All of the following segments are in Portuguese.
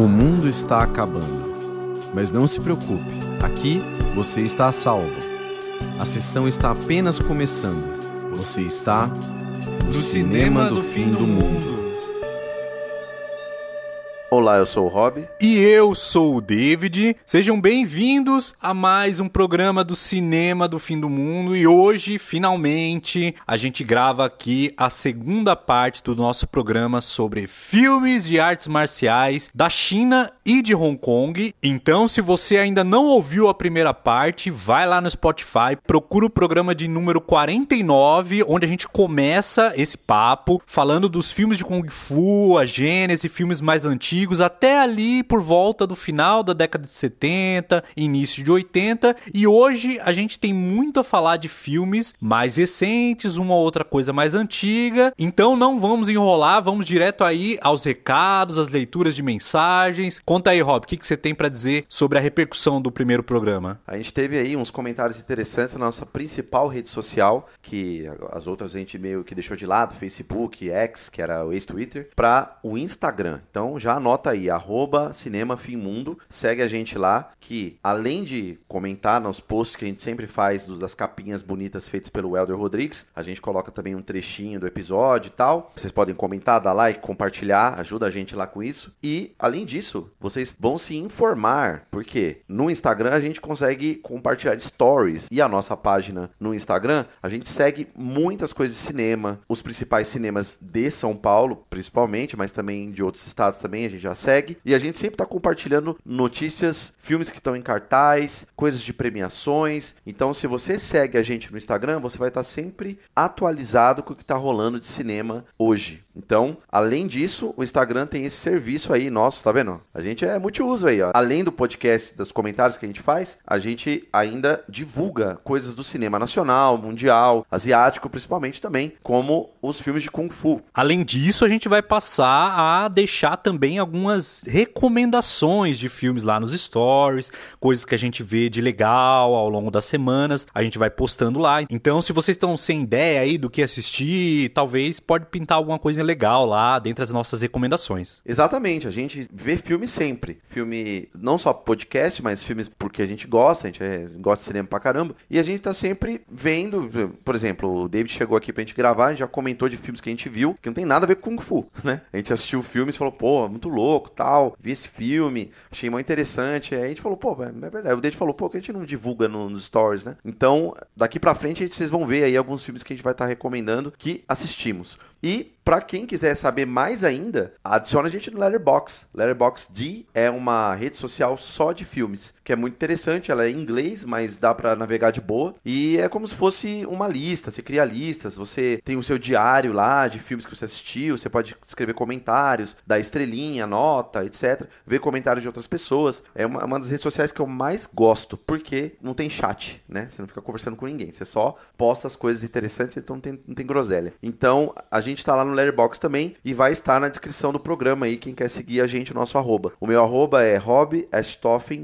O mundo está acabando. Mas não se preocupe, aqui você está a salvo. A sessão está apenas começando. Você está no cinema do fim do mundo. Olá, eu sou o Rob. E eu sou o David. Sejam bem-vindos a mais um programa do Cinema do Fim do Mundo. E hoje, finalmente, a gente grava aqui a segunda parte do nosso programa sobre filmes de artes marciais da China e de Hong Kong. Então, se você ainda não ouviu a primeira parte, vai lá no Spotify, procura o programa de número 49, onde a gente começa esse papo falando dos filmes de Kung Fu, a Gênese, filmes mais antigos antigos até ali por volta do final da década de 70, início de 80, e hoje a gente tem muito a falar de filmes mais recentes, uma outra coisa mais antiga. Então não vamos enrolar, vamos direto aí aos recados, às leituras de mensagens. Conta aí, Rob, o que, que você tem para dizer sobre a repercussão do primeiro programa? A gente teve aí uns comentários interessantes na nossa principal rede social, que as outras a gente meio que deixou de lado, Facebook, X, que era o ex-Twitter, para o Instagram. Então já anota anota aí, arroba. Segue a gente lá, que além de comentar nos posts que a gente sempre faz das capinhas bonitas feitas pelo Elder Rodrigues, a gente coloca também um trechinho do episódio e tal. Vocês podem comentar, dar like, compartilhar, ajuda a gente lá com isso. E, além disso, vocês vão se informar, porque no Instagram a gente consegue compartilhar stories e a nossa página no Instagram, a gente segue muitas coisas de cinema, os principais cinemas de São Paulo, principalmente, mas também de outros estados também, a gente já segue. E a gente sempre está compartilhando notícias, filmes que estão em cartaz, coisas de premiações. Então, se você segue a gente no Instagram, você vai estar tá sempre atualizado com o que está rolando de cinema hoje. Então, além disso, o Instagram tem esse serviço aí nosso, tá vendo? A gente é multiuso aí, ó. Além do podcast, dos comentários que a gente faz, a gente ainda divulga coisas do cinema nacional, mundial, asiático principalmente também, como os filmes de Kung Fu. Além disso, a gente vai passar a deixar também algumas recomendações de filmes lá nos stories, coisas que a gente vê de legal ao longo das semanas, a gente vai postando lá. Então, se vocês estão sem ideia aí do que assistir, talvez pode pintar alguma coisa legal lá, dentre as nossas recomendações. Exatamente, a gente vê filme sempre. Filme, não só podcast, mas filmes porque a gente gosta, a gente é, gosta de cinema pra caramba. E a gente tá sempre vendo, por exemplo, o David chegou aqui pra gente gravar, já comentou de filmes que a gente viu, que não tem nada a ver com Kung Fu, né? A gente assistiu filmes e falou, pô, muito louco, tal, vi esse filme, achei muito interessante. Aí a gente falou, pô, é verdade. O David falou, pô, que a gente não divulga no, nos stories, né? Então, daqui pra frente, vocês vão ver aí alguns filmes que a gente vai estar tá recomendando que assistimos. E para quem quiser saber mais ainda, adicione a gente no Letterbox. Letterboxd é uma rede social só de filmes, que é muito interessante. Ela é em inglês, mas dá para navegar de boa. E é como se fosse uma lista. Você cria listas, você tem o seu diário lá de filmes que você assistiu. Você pode escrever comentários, dar estrelinha, nota, etc. Ver comentários de outras pessoas. É uma, uma das redes sociais que eu mais gosto, porque não tem chat, né? Você não fica conversando com ninguém. Você só posta as coisas interessantes, então não tem, não tem groselha. Então a gente tá lá no Letterboxd também e vai estar na descrição do programa aí, quem quer seguir a gente, o nosso arroba. O meu arroba é Rob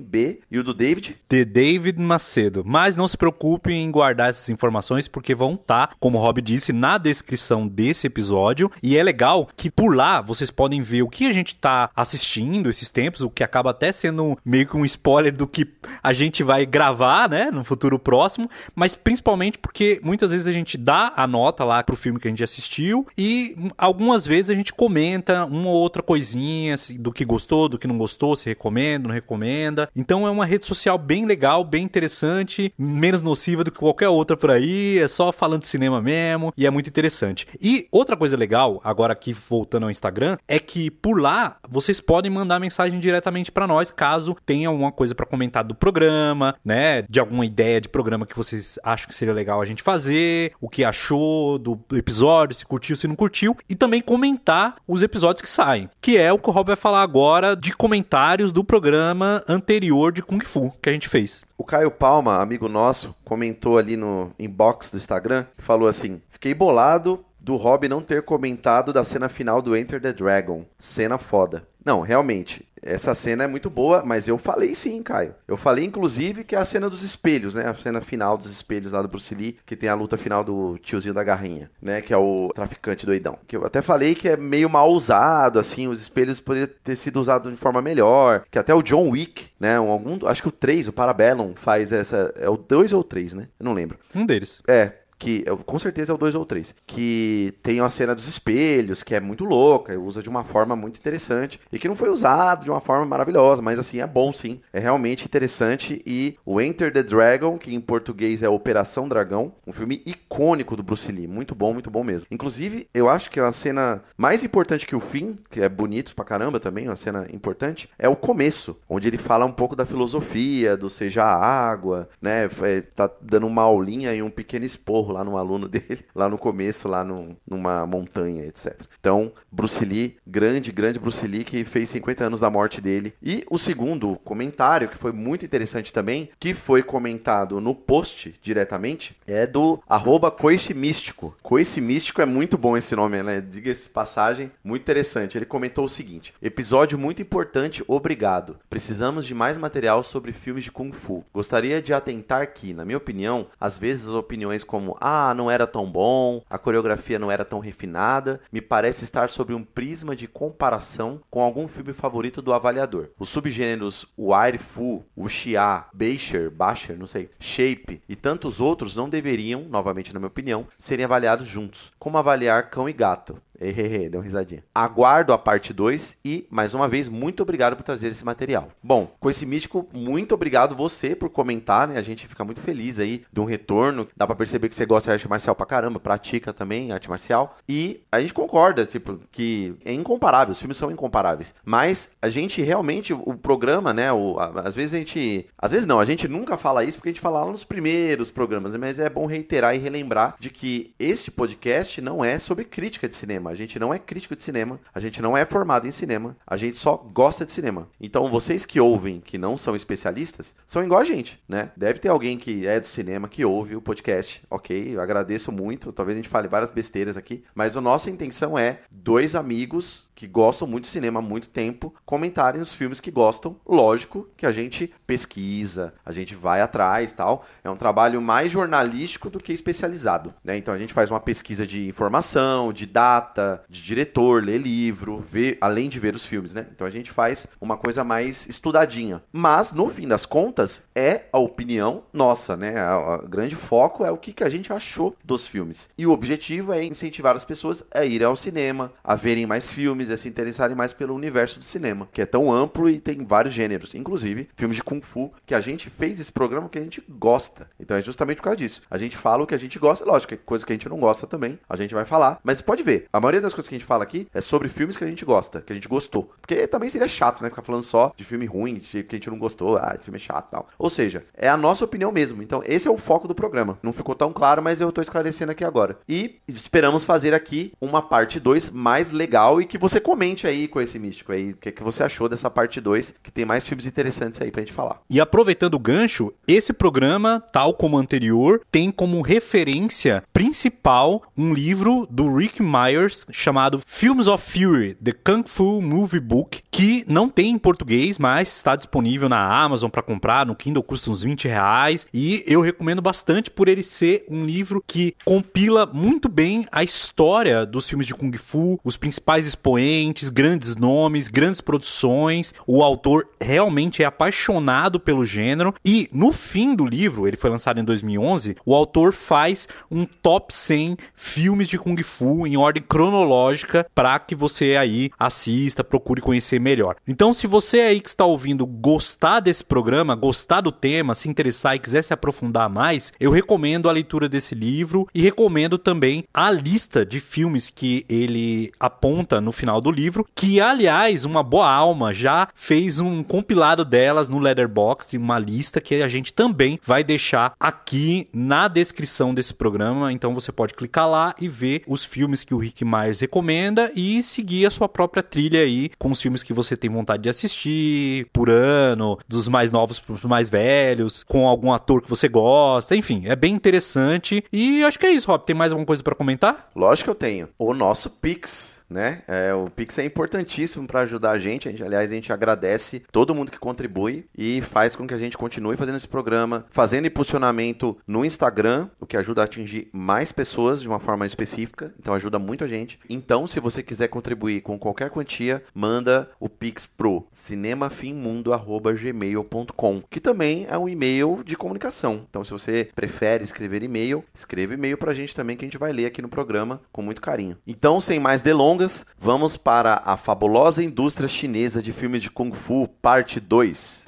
B e o do David? The David Macedo. Mas não se preocupe em guardar essas informações porque vão estar, tá, como o Rob disse, na descrição desse episódio. E é legal que por lá vocês podem ver o que a gente tá assistindo esses tempos, o que acaba até sendo meio que um spoiler do que a gente vai gravar, né, no futuro próximo, mas principalmente porque muitas vezes a gente dá a nota lá pro filme que a gente assistiu e algumas vezes a gente comenta uma ou outra coisinha assim, do que gostou, do que não gostou, se recomenda, não recomenda. Então é uma rede social bem legal, bem interessante, menos nociva do que qualquer outra por aí, é só falando de cinema mesmo e é muito interessante. E outra coisa legal, agora aqui voltando ao Instagram, é que por lá vocês podem mandar mensagem diretamente para nós caso tenha alguma coisa para comentar do programa, né, de alguma ideia de programa que vocês acham que seria legal a gente fazer, o que achou do episódio, se curtiu, se não curtiu e também comentar os episódios que saem, que é o que o Rob vai falar agora de comentários do programa anterior de Kung Fu que a gente fez. O Caio Palma, amigo nosso, comentou ali no inbox do Instagram, falou assim: "Fiquei bolado do Rob não ter comentado da cena final do Enter the Dragon. Cena foda. Não, realmente, essa cena é muito boa, mas eu falei sim, Caio. Eu falei, inclusive, que é a cena dos espelhos, né? A cena final dos espelhos lá do Bruce Lee, que tem a luta final do tiozinho da garrinha, né? Que é o traficante doidão. Que eu até falei que é meio mal usado, assim, os espelhos poderiam ter sido usados de forma melhor. Que até o John Wick, né? Um, algum, acho que o 3, o Parabellum, faz essa. É o 2 ou o 3, né? Eu não lembro. Um deles. É, que com certeza é o 2 ou 3, que tem a cena dos espelhos, que é muito louca, usa de uma forma muito interessante e que não foi usado de uma forma maravilhosa, mas assim é bom sim, é realmente interessante e o Enter the Dragon, que em português é Operação Dragão, um filme icônico do Bruce Lee, muito bom, muito bom mesmo. Inclusive, eu acho que a cena mais importante que o fim, que é bonito pra caramba também, uma cena importante, é o começo, onde ele fala um pouco da filosofia, do seja a água, né, tá dando uma aulinha e um pequeno esporro lá no aluno dele, lá no começo, lá numa montanha, etc. Então, Bruce Lee, grande, grande Bruce Lee, que fez 50 anos da morte dele. E o segundo comentário, que foi muito interessante também, que foi comentado no post diretamente, é do arroba Coice Místico. Coice Místico é muito bom esse nome, né? Diga-se passagem, muito interessante. Ele comentou o seguinte: episódio muito importante, obrigado. Precisamos de mais material sobre filmes de Kung Fu. Gostaria de atentar que, na minha opinião, às vezes as opiniões como ah, não era tão bom, a coreografia não era tão refinada, me parece estar sobre um prisma de comparação com algum filme favorito do avaliador. Os subgêneros Wire Fu, Wuxia, Beisher, Basher, não sei, Shape e tantos outros não deveriam, novamente na minha opinião, serem avaliados juntos. Como avaliar cão e gato? Hehehe, deu uma risadinha. Aguardo a parte 2 e, mais uma vez, muito obrigado por trazer esse material. Bom, com esse místico, muito obrigado você por comentar, né? A gente fica muito feliz aí de um retorno. Dá para perceber que você gosta de arte marcial pra caramba, pratica também arte marcial. E a gente concorda, tipo, que é incomparável, os filmes são incomparáveis. Mas a gente realmente, o programa, né? O, a, às vezes a gente. Às vezes não, a gente nunca fala isso porque a gente fala lá nos primeiros programas, mas é bom reiterar e relembrar de que esse podcast não é sobre crítica de cinema cinema. A gente não é crítico de cinema, a gente não é formado em cinema, a gente só gosta de cinema. Então, vocês que ouvem, que não são especialistas, são igual a gente, né? Deve ter alguém que é do cinema que ouve o podcast, ok? Eu agradeço muito. Talvez a gente fale várias besteiras aqui, mas a nossa intenção é dois amigos que gostam muito de cinema há muito tempo comentarem os filmes que gostam. Lógico que a gente pesquisa, a gente vai atrás tal. É um trabalho mais jornalístico do que especializado. Né? Então a gente faz uma pesquisa de informação, de data, de diretor, lê livro, vê, além de ver os filmes. Né? Então a gente faz uma coisa mais estudadinha. Mas, no fim das contas, é a opinião nossa. Né? O grande foco é o que, que a gente achou dos filmes. E o objetivo é incentivar as pessoas a irem ao cinema, a verem mais filmes a se interessarem mais pelo universo do cinema, que é tão amplo e tem vários gêneros, inclusive filmes de Kung Fu, que a gente fez esse programa que a gente gosta. Então é justamente por causa disso. A gente fala o que a gente gosta, lógico, é coisa que a gente não gosta também, a gente vai falar, mas pode ver, a maioria das coisas que a gente fala aqui é sobre filmes que a gente gosta, que a gente gostou. Porque também seria chato, né, ficar falando só de filme ruim, de que a gente não gostou, ah, esse filme é chato tal. Ou seja, é a nossa opinião mesmo. Então esse é o foco do programa. Não ficou tão claro, mas eu tô esclarecendo aqui agora. E esperamos fazer aqui uma parte 2 mais legal e que você você comente aí com esse místico aí, o que, que você achou dessa parte 2, que tem mais filmes interessantes aí pra gente falar. E aproveitando o gancho, esse programa, tal como anterior, tem como referência principal um livro do Rick Myers chamado Films of Fury, The Kung Fu Movie Book, que não tem em português, mas está disponível na Amazon para comprar, no Kindle custa uns 20 reais, e eu recomendo bastante por ele ser um livro que compila muito bem a história dos filmes de Kung Fu, os principais expoentes grandes nomes, grandes produções. O autor realmente é apaixonado pelo gênero e no fim do livro, ele foi lançado em 2011, o autor faz um top 100 filmes de kung fu em ordem cronológica para que você aí assista, procure conhecer melhor. Então, se você aí que está ouvindo gostar desse programa, gostar do tema, se interessar e quiser se aprofundar mais, eu recomendo a leitura desse livro e recomendo também a lista de filmes que ele aponta no final final do livro, que aliás, uma boa alma já fez um compilado delas no Letterboxd, uma lista que a gente também vai deixar aqui na descrição desse programa, então você pode clicar lá e ver os filmes que o Rick Myers recomenda e seguir a sua própria trilha aí com os filmes que você tem vontade de assistir por ano, dos mais novos para os mais velhos, com algum ator que você gosta, enfim, é bem interessante. E acho que é isso, Rob. Tem mais alguma coisa para comentar? Lógico que eu tenho. O nosso Pix né? É, o Pix é importantíssimo para ajudar a gente. a gente. Aliás, a gente agradece todo mundo que contribui e faz com que a gente continue fazendo esse programa, fazendo impulsionamento no Instagram, o que ajuda a atingir mais pessoas de uma forma específica. Então ajuda muito a gente. Então, se você quiser contribuir com qualquer quantia, manda o Pix pro cinemafimmundo@gmail.com, que também é um e-mail de comunicação. Então, se você prefere escrever e-mail, escreva e-mail pra gente também que a gente vai ler aqui no programa com muito carinho. Então, sem mais delongas, vamos para a fabulosa indústria chinesa de filmes de Kung Fu, parte 2.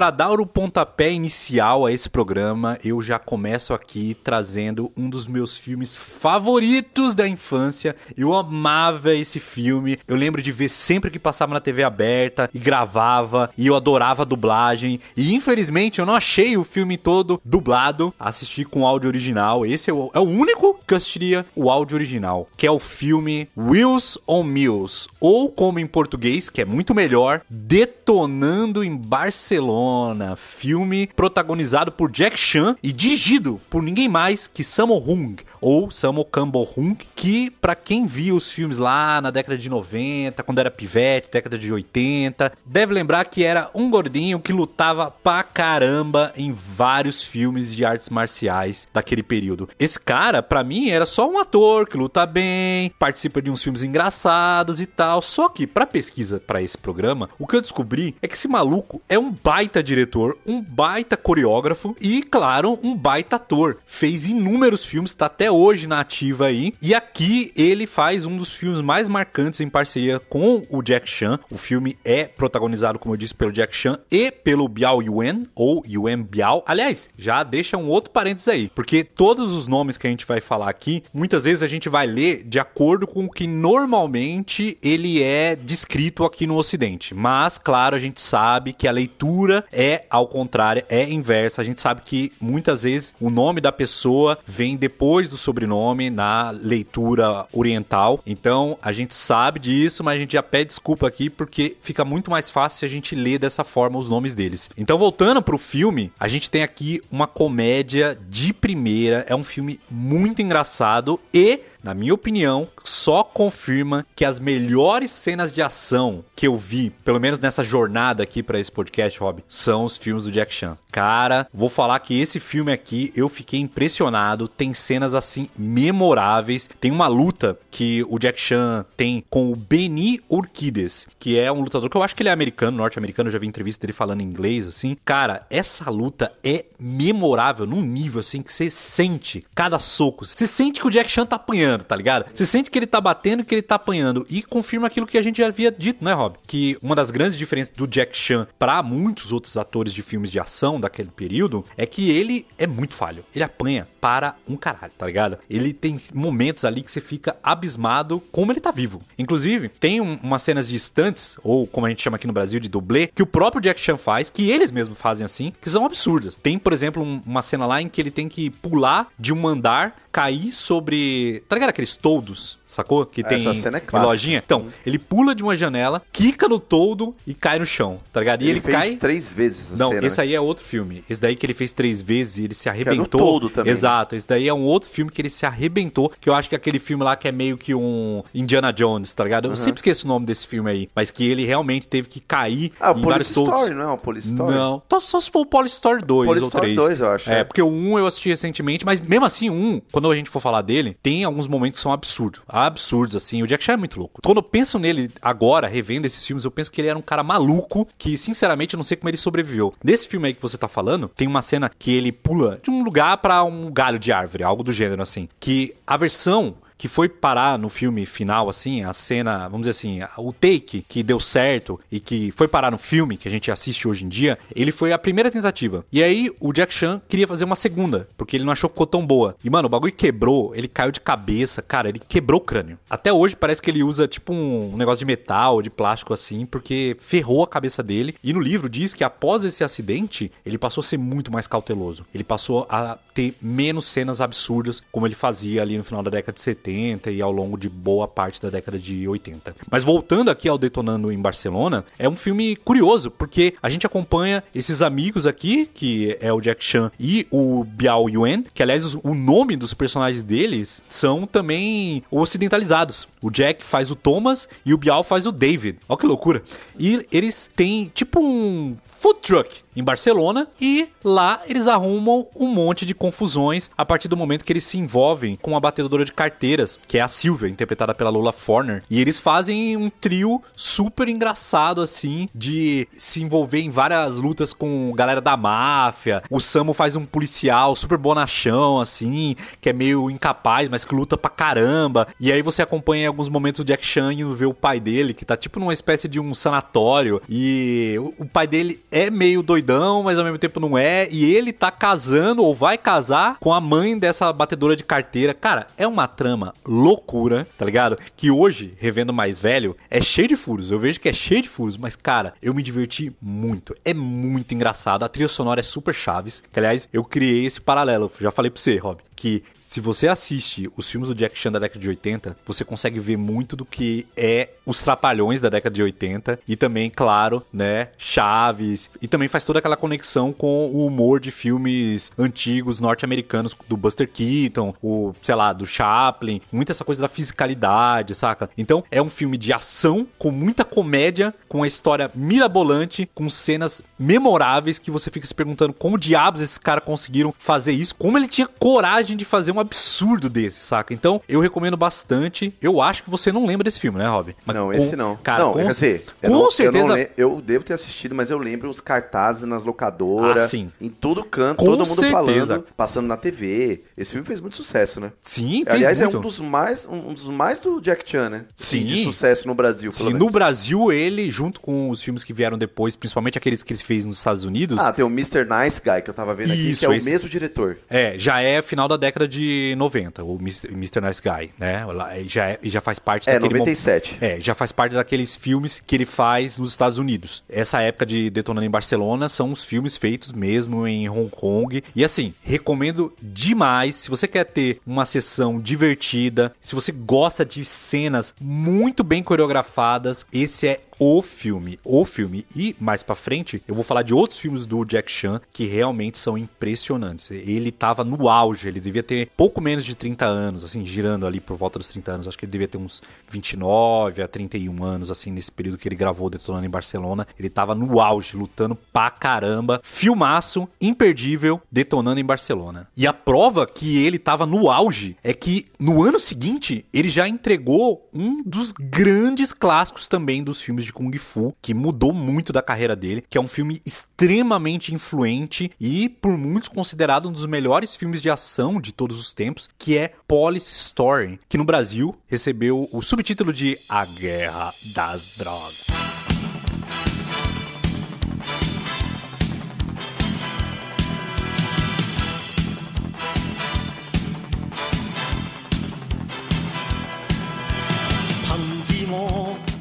Para dar o pontapé inicial a esse programa, eu já começo aqui trazendo um dos meus filmes favoritos da infância. Eu amava esse filme. Eu lembro de ver sempre que passava na TV aberta e gravava, e eu adorava a dublagem. E infelizmente eu não achei o filme todo dublado. Assisti com áudio original. Esse é o, é o único que eu assistiria o áudio original, que é o filme Wheels on Mills, ou como em português, que é muito melhor, Detonando em Barcelona filme protagonizado por Jack Chan e dirigido por ninguém mais que Sammo Hung, ou Sammo Campbell Hung, que para quem viu os filmes lá na década de 90, quando era pivete, década de 80, deve lembrar que era um gordinho que lutava pra caramba em vários filmes de artes marciais daquele período. Esse cara, para mim, era só um ator que luta bem, participa de uns filmes engraçados e tal. Só que para pesquisa para esse programa, o que eu descobri é que esse maluco é um baita baita diretor, um baita coreógrafo e, claro, um baita ator. Fez inúmeros filmes, tá até hoje na ativa aí. E aqui ele faz um dos filmes mais marcantes em parceria com o Jack Chan. O filme é protagonizado, como eu disse, pelo Jack Chan e pelo Biao Yuan, ou Yuan Biao. Aliás, já deixa um outro parênteses aí, porque todos os nomes que a gente vai falar aqui, muitas vezes a gente vai ler de acordo com o que normalmente ele é descrito aqui no Ocidente. Mas, claro, a gente sabe que a leitura é ao contrário, é inversa. A gente sabe que muitas vezes o nome da pessoa vem depois do sobrenome na leitura oriental. Então a gente sabe disso, mas a gente já pede desculpa aqui porque fica muito mais fácil se a gente ler dessa forma os nomes deles. Então voltando pro filme, a gente tem aqui uma comédia de primeira, é um filme muito engraçado e na minha opinião, só confirma que as melhores cenas de ação que eu vi, pelo menos nessa jornada aqui para esse podcast, Rob, são os filmes do Jack Chan. Cara, vou falar que esse filme aqui eu fiquei impressionado. Tem cenas assim memoráveis. Tem uma luta que o Jack Chan tem com o Benny Urquides, que é um lutador que eu acho que ele é americano, norte-americano. Eu já vi entrevista dele falando inglês, assim. Cara, essa luta é memorável num nível assim que você sente cada soco. Você sente que o Jack Chan tá apanhando, tá ligado? Você sente que ele tá batendo e que ele tá apanhando. E confirma aquilo que a gente já havia dito, né, Rob? Que uma das grandes diferenças do Jack Chan para muitos outros atores de filmes de ação daquele período é que ele é muito falho. Ele apanha para um caralho, tá ligado? Ele tem momentos ali que você fica abismado como ele tá vivo. Inclusive, tem um, umas cenas de estantes, ou como a gente chama aqui no Brasil de dublê, que o próprio Jack Chan faz, que eles mesmos fazem assim, que são absurdas. Tem, por exemplo, um, uma cena lá em que ele tem que pular de um andar cair sobre. Tá ligado aqueles toldos? Sacou? Que tem Essa cena é clássica. lojinha. Então, ele pula de uma janela, quica no toldo e cai no chão, tá ligado? E ele, ele, fez cai. três vezes Não, cena, esse né? aí é outro filme. Esse daí que ele fez três vezes e ele se é no arrebentou. toldo também? Exato. Esse daí é um outro filme que ele se arrebentou. Que eu acho que é aquele filme lá que é meio que um Indiana Jones, tá ligado? Eu sempre esqueço o nome desse filme aí. Mas que ele realmente teve que cair Ah, em vários toldos. Story, não é o Police Story? Não, Só- se for o Police Story 2 Police ou Story 3. 2, eu acho, É, é. porque o 1 eu assisti recentemente, mas mesmo assim, o 1, quando a gente for falar dele, tem alguns momentos que são absurdos. Absurdos, assim. O Jack Chan é muito louco. Quando eu penso nele agora, revendo esses filmes, eu penso que ele era um cara maluco, que sinceramente eu não sei como ele sobreviveu. Nesse filme aí que você tá falando, tem uma cena que ele pula de um lugar pra um galho de árvore, algo do gênero, assim. Que a versão que foi parar no filme final, assim, a cena, vamos dizer assim, o take que deu certo e que foi parar no filme, que a gente assiste hoje em dia, ele foi a primeira tentativa. E aí o Jack Chan queria fazer uma segunda, porque ele não achou que ficou tão boa. E, mano, o bagulho quebrou, ele caiu de cabeça, cara, ele quebrou o crânio. Até hoje parece que ele usa, tipo, um negócio de metal, de plástico, assim, porque ferrou a cabeça dele. E no livro diz que após esse acidente, ele passou a ser muito mais cauteloso. Ele passou a ter menos cenas absurdas, como ele fazia ali no final da década de 70. 70 e ao longo de boa parte da década de 80. Mas voltando aqui ao Detonando em Barcelona, é um filme curioso, porque a gente acompanha esses amigos aqui, que é o Jack Chan e o Biao Yuan, que aliás o nome dos personagens deles são também ocidentalizados. O Jack faz o Thomas e o Biao faz o David. Olha que loucura. E eles têm tipo um food truck em Barcelona e lá eles arrumam um monte de confusões a partir do momento que eles se envolvem com a batedora de carteiras, que é a Silvia, interpretada pela Lola Forner. E eles fazem um trio super engraçado assim de se envolver em várias lutas com galera da máfia. O Samu faz um policial super bonachão assim, que é meio incapaz, mas que luta pra caramba. E aí você acompanha em alguns momentos o Jack indo ver o pai dele, que tá tipo numa espécie de um sanatório e o pai dele é meio doidão, mas ao mesmo tempo não é. E ele tá casando ou vai casar com a mãe dessa batedora de carteira. Cara, é uma trama loucura, tá ligado? Que hoje, revendo mais velho, é cheio de furos. Eu vejo que é cheio de furos, mas cara, eu me diverti muito. É muito engraçado. A trilha sonora é super chaves. Que, aliás, eu criei esse paralelo. Já falei pra você, Rob, que se você assiste os filmes do Jack Chan da década de 80, você consegue ver muito do que é os trapalhões da década de 80 e também, claro, né, Chaves, e também faz toda aquela conexão com o humor de filmes antigos norte-americanos do Buster Keaton, o, sei lá, do Chaplin, muita essa coisa da fisicalidade, saca? Então, é um filme de ação com muita comédia, com uma história mirabolante, com cenas memoráveis que você fica se perguntando como diabos esses caras conseguiram fazer isso, como ele tinha coragem de fazer um absurdo desse, saca? Então, eu recomendo bastante. Eu acho que você não lembra desse filme, né, Rob? Mas não, com... esse não. Cara, não, com, quer dizer, com eu não, certeza. Eu, eu, devo ter assistido, mas eu lembro os cartazes nas locadoras. Ah, sim. Em todo canto, Com todo mundo certeza. falando, passando na TV. Esse filme fez muito sucesso, né? Sim, fez Aliás, muito. é um dos mais um dos mais do Jack Chan, né? Sim. De sucesso no Brasil, Sim, menos. no Brasil, ele, junto com os filmes que vieram depois, principalmente aqueles que ele fez nos Estados Unidos, Ah, tem o Mr. Nice Guy que eu tava vendo aqui, Isso, que é o esse. mesmo diretor. É, já é final da década de 90, o Mr. Nice Guy, né? Já, é, já faz parte É, daquele mo- 97. É, já faz parte daqueles filmes que ele faz nos Estados Unidos. Essa época de Detonando em Barcelona são os filmes feitos mesmo em Hong Kong. E assim, recomendo demais. Se você quer ter uma sessão divertida, se você gosta de cenas muito bem coreografadas, esse é o filme, o filme. E mais pra frente, eu vou falar de outros filmes do Jack Chan que realmente são impressionantes. Ele tava no auge, ele devia ter pouco menos de 30 anos, assim, girando ali por volta dos 30 anos. Acho que ele devia ter uns 29 a 31 anos, assim, nesse período que ele gravou Detonando em Barcelona. Ele tava no auge, lutando pra caramba. Filmaço, imperdível, Detonando em Barcelona. E a prova que ele tava no auge é que no ano seguinte ele já entregou um dos grandes clássicos também dos filmes de Kung Fu, que mudou muito da carreira dele, que é um filme extremamente influente e por muitos considerado um dos melhores filmes de ação de todos os tempos, que é Police Story, que no Brasil recebeu o subtítulo de A Guerra das Drogas.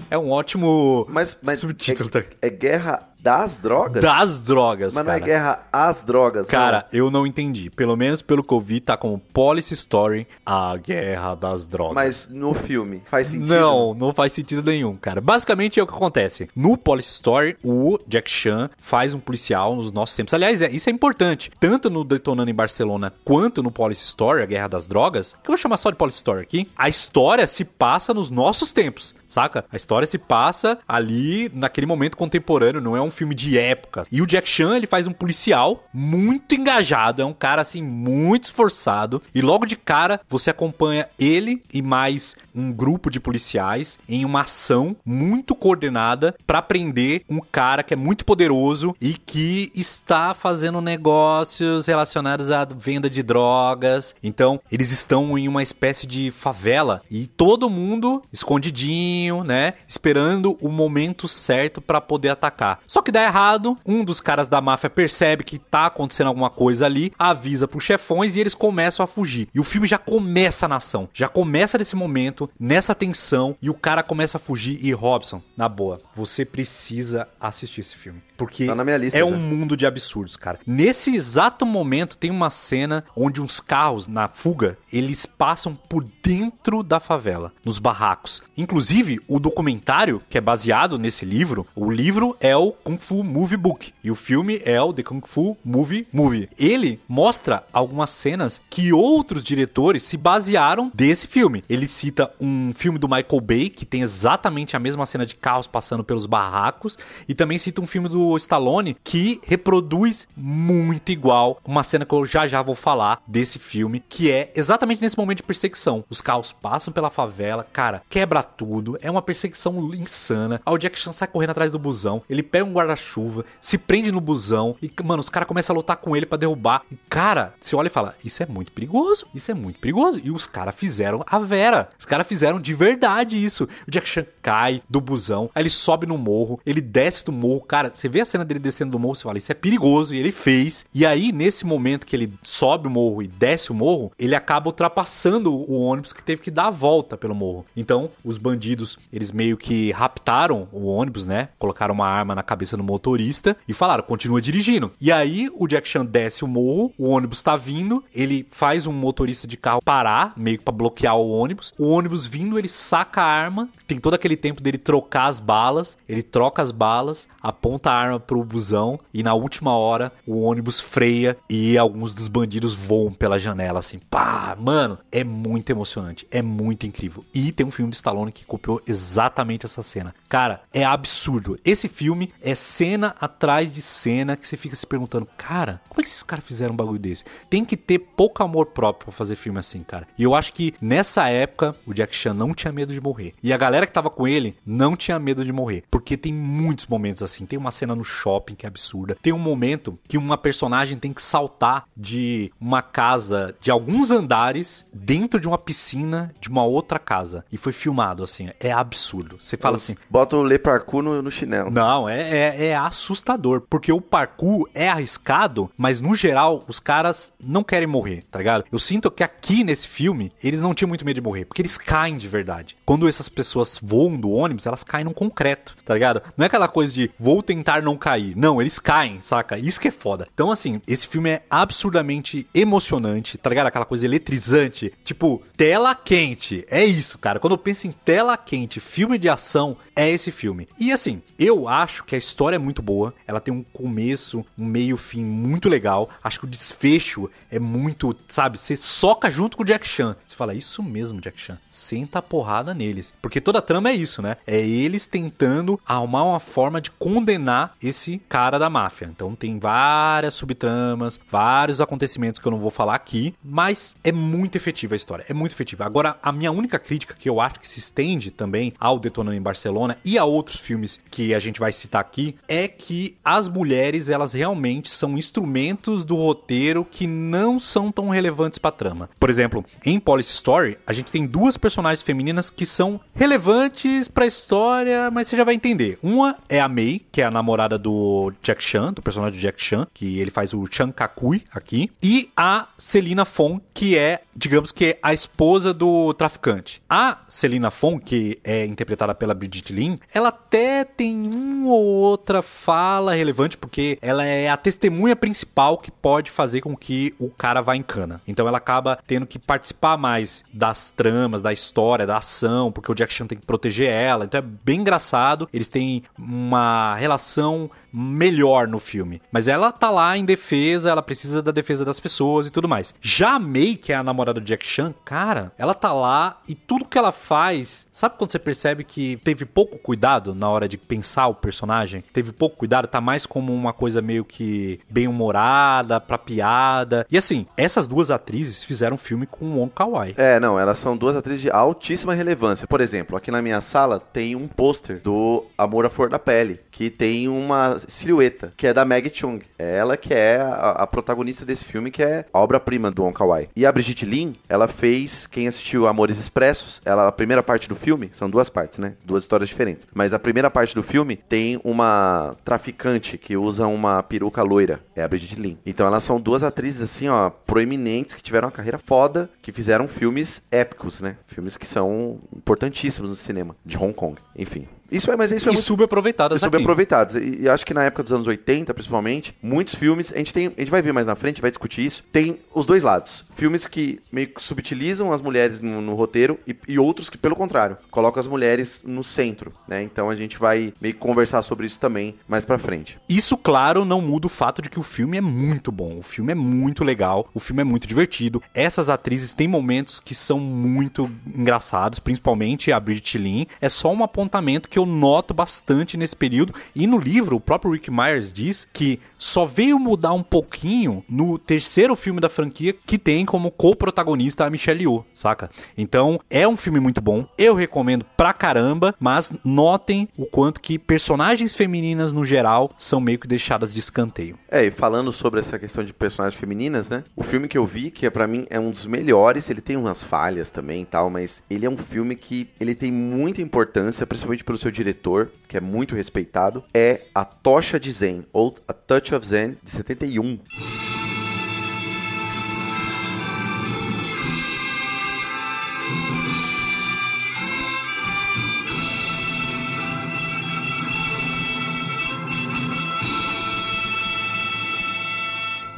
É um ótimo Mas, mas subtítulo. é, tá? é Guerra das Drogas? Das drogas, Mas não cara. é Guerra às Drogas, não. Cara, eu não entendi. Pelo menos pelo que eu vi, tá como Policy Story, a guerra das drogas. Mas no filme, faz sentido? Não, não faz sentido nenhum, cara. Basicamente é o que acontece. No Police Story, o Jack Chan faz um policial nos nossos tempos. Aliás, é, isso é importante. Tanto no Detonando em Barcelona quanto no Police Story, a Guerra das Drogas, que eu vou chamar só de Police Story aqui, a história se passa nos nossos tempos, saca? A história se passa ali naquele momento contemporâneo, não é um filme de época. E o Jack Chan, ele faz um policial muito engajado, é um cara assim muito esforçado e logo de cara você acompanha ele e mais um grupo de policiais em uma ação muito coordenada para prender um cara que é muito poderoso e que está fazendo negócios relacionados à venda de drogas. Então, eles estão em uma espécie de favela e todo mundo escondidinho, né, esperando o momento certo para poder atacar. Só que dá errado, um dos caras da máfia percebe que tá acontecendo alguma coisa ali, avisa pros chefões e eles começam a fugir. E o filme já começa na ação, já começa nesse momento, nessa tensão, e o cara começa a fugir. E Robson, na boa, você precisa assistir esse filme. Porque Tá lista é já. um mundo de absurdos, cara. Nesse exato momento tem uma cena onde uns carros na fuga, eles passam por dentro da favela, nos barracos. Inclusive, o documentário que é baseado nesse livro, o livro é o Kung Fu Movie Book e o filme é o The Kung Fu Movie Movie. Ele mostra algumas cenas que outros diretores se basearam desse filme. Ele cita um filme do Michael Bay que tem exatamente a mesma cena de carros passando pelos barracos e também cita um filme do Stallone que reproduz muito igual uma cena que eu já já vou falar desse filme, que é exatamente nesse momento de perseguição. Os carros passam pela favela, cara, quebra tudo, é uma perseguição insana. O Jack Chan sai correndo atrás do busão, ele pega um guarda-chuva, se prende no busão e, mano, os caras começam a lutar com ele para derrubar. E, cara, você olha e fala: Isso é muito perigoso, isso é muito perigoso. E os caras fizeram a Vera. Os caras fizeram de verdade isso. O Jack Chan cai do busão, aí ele sobe no morro, ele desce do morro. Cara, você vê a cena dele descendo do morro, você fala: Isso é perigoso. E ele fez. E aí, nesse momento que ele sobe o morro e desce o morro, ele acaba ultrapassando o ônibus que teve que dar a volta pelo morro. Então, os bandidos, eles meio que raptaram o ônibus, né? Colocaram uma arma na cabeça do motorista e falaram: continua dirigindo. E aí, o Jack Chan desce o morro, o ônibus tá vindo, ele faz um motorista de carro parar, meio que pra bloquear o ônibus. O ônibus vindo, ele saca a arma, tem todo aquele tempo dele trocar as balas, ele troca as balas, aponta a arma pro busão e na última hora o ônibus freia e alguns dos bandidos voam pela janela assim. Pá, mano, é muito emocionante, é muito incrível. E tem um filme de Stallone que copiou exatamente essa cena. Cara, é absurdo. Esse filme é cena atrás de cena que você fica se perguntando, cara, como é que esses caras fizeram um bagulho desse? Tem que ter pouco amor próprio pra fazer filme assim, cara. E eu acho que nessa época o Jack Chan não tinha medo de morrer. E a galera que tava com ele não tinha medo de morrer. Porque tem muitos momentos assim. Tem uma cena no shopping que é absurda. Tem um momento que uma personagem tem que saltar de uma casa de alguns andares dentro de uma piscina de uma outra casa. E foi filmado assim. É absurdo. Você fala assim. Bota o Le Parkour no, no chinelo. Não, é, é, é assustador. Porque o parkour é arriscado, mas no geral os caras não querem morrer, tá ligado? Eu sinto que aqui nesse filme eles não tinham muito medo de morrer. Porque eles caem de verdade. Quando essas pessoas voam do ônibus, elas caem no concreto, tá ligado? Não é aquela coisa de vou tentar não cair. Não, eles caem, saca? Isso que é foda. Então, assim, esse filme é absurdamente emocionante, tá ligado? Aquela coisa eletrizante. Tipo, tela quente. É isso, cara. Quando eu penso em tela quente, filme de ação, é esse filme. E assim, eu acho que a história é muito boa. Ela tem um começo, um meio, fim muito legal. Acho que o desfecho é muito, sabe? Você soca junto com o Jack Chan. Você fala, isso mesmo, Jack Chan. Senta a porrada neles. Porque toda a trama é isso, né? É eles tentando arrumar uma forma de condenar esse cara da máfia. Então tem várias subtramas, vários acontecimentos que eu não vou falar aqui, mas é muito efetiva a história. É muito efetiva. Agora, a minha única crítica que eu acho que se estende também ao Detonando em Barcelona e a outros filmes que a gente vai citar aqui é que as mulheres, elas realmente são instrumentos do roteiro que não são tão relevantes pra trama. Por exemplo, em Police Story, a gente tem duas personagens femininas que são relevantes pra história, mas você já vai entender. Uma é a May, que é a namorada do Jack Chan, do personagem do Jack Chan, que ele faz o Chan Kakui aqui, e a Celina Fong, que é, digamos que a esposa do traficante. A Celina Fong, que é interpretada pela Brigitte Lin, ela até tem uma ou outra fala relevante, porque ela é a testemunha principal que pode fazer com que o cara vá em cana. Então ela acaba tendo que participar mais das tramas, da história, da ação, porque o Jack Chan tem que proteger ela. Então é bem engraçado. Eles têm uma relação melhor no filme. Mas ela tá lá em defesa, ela precisa da defesa das pessoas e tudo mais. Já a May, que é a namorada do Jack Chan, cara, ela tá lá e tudo que ela faz. Sabe quando você percebe que teve pouco cuidado na hora de pensar o personagem? Teve pouco cuidado, tá mais como uma coisa meio que bem humorada, pra piada. E assim, essas duas atrizes fizeram um filme com Wong Kar-wai. É, não, elas são duas atrizes de altíssima relevância. Por exemplo, aqui na minha sala tem um pôster do Amor à Flor da Pele, que tem uma silhueta, que é da Maggie Chung. É ela que é a, a protagonista desse filme, que é a obra-prima do Wong Kar-wai. E a Brigitte Lin, ela fez, quem assistiu Amores Expressos, ela a primeira parte do filme, são duas partes, né? Duas histórias diferentes. Mas a primeira parte do filme tem uma traficante que usa uma peruca loira, é a Brigitte Lin. Então elas são duas atrizes assim, ó, proeminentes que tiveram uma carreira foda, que fizeram filmes épicos, né? Filmes que são importantíssimos no cinema de Hong Kong. Enfim, Isso é, mas isso é e muito subaproveitadas e subaproveitados. E, e acho que na época dos anos 80, principalmente, muitos filmes, a gente tem, a gente vai ver mais na frente, vai discutir isso, tem os dois lados. Filmes que meio que subutilizam as mulheres no, no roteiro e, e outros que, pelo contrário, colocam as mulheres no centro, né? Então a gente vai meio que conversar sobre isso também mais pra frente. Isso, claro, não muda o fato de que o filme é muito bom, o filme é muito legal, o filme é muito divertido. Essas atrizes têm momentos que são muito engraçados, principalmente a Bridget Lin. É só um apontamento que eu noto bastante nesse período. E no livro, o próprio Rick Myers diz que só veio mudar um pouquinho no terceiro filme da franquia que tem como co-protagonista a Michelle Yeoh, saca? Então, é um filme muito bom. Eu recomendo pra caramba, mas notem o quanto que personagens femininas no geral são meio que deixadas de escanteio. É, e falando sobre essa questão de personagens femininas, né? O filme que eu vi, que é para mim é um dos melhores, ele tem umas falhas também e tal, mas ele é um filme que ele tem muita importância, principalmente pelo seu diretor, que é muito respeitado, é A Tocha de Zen, ou A Touch of Zen, de 71.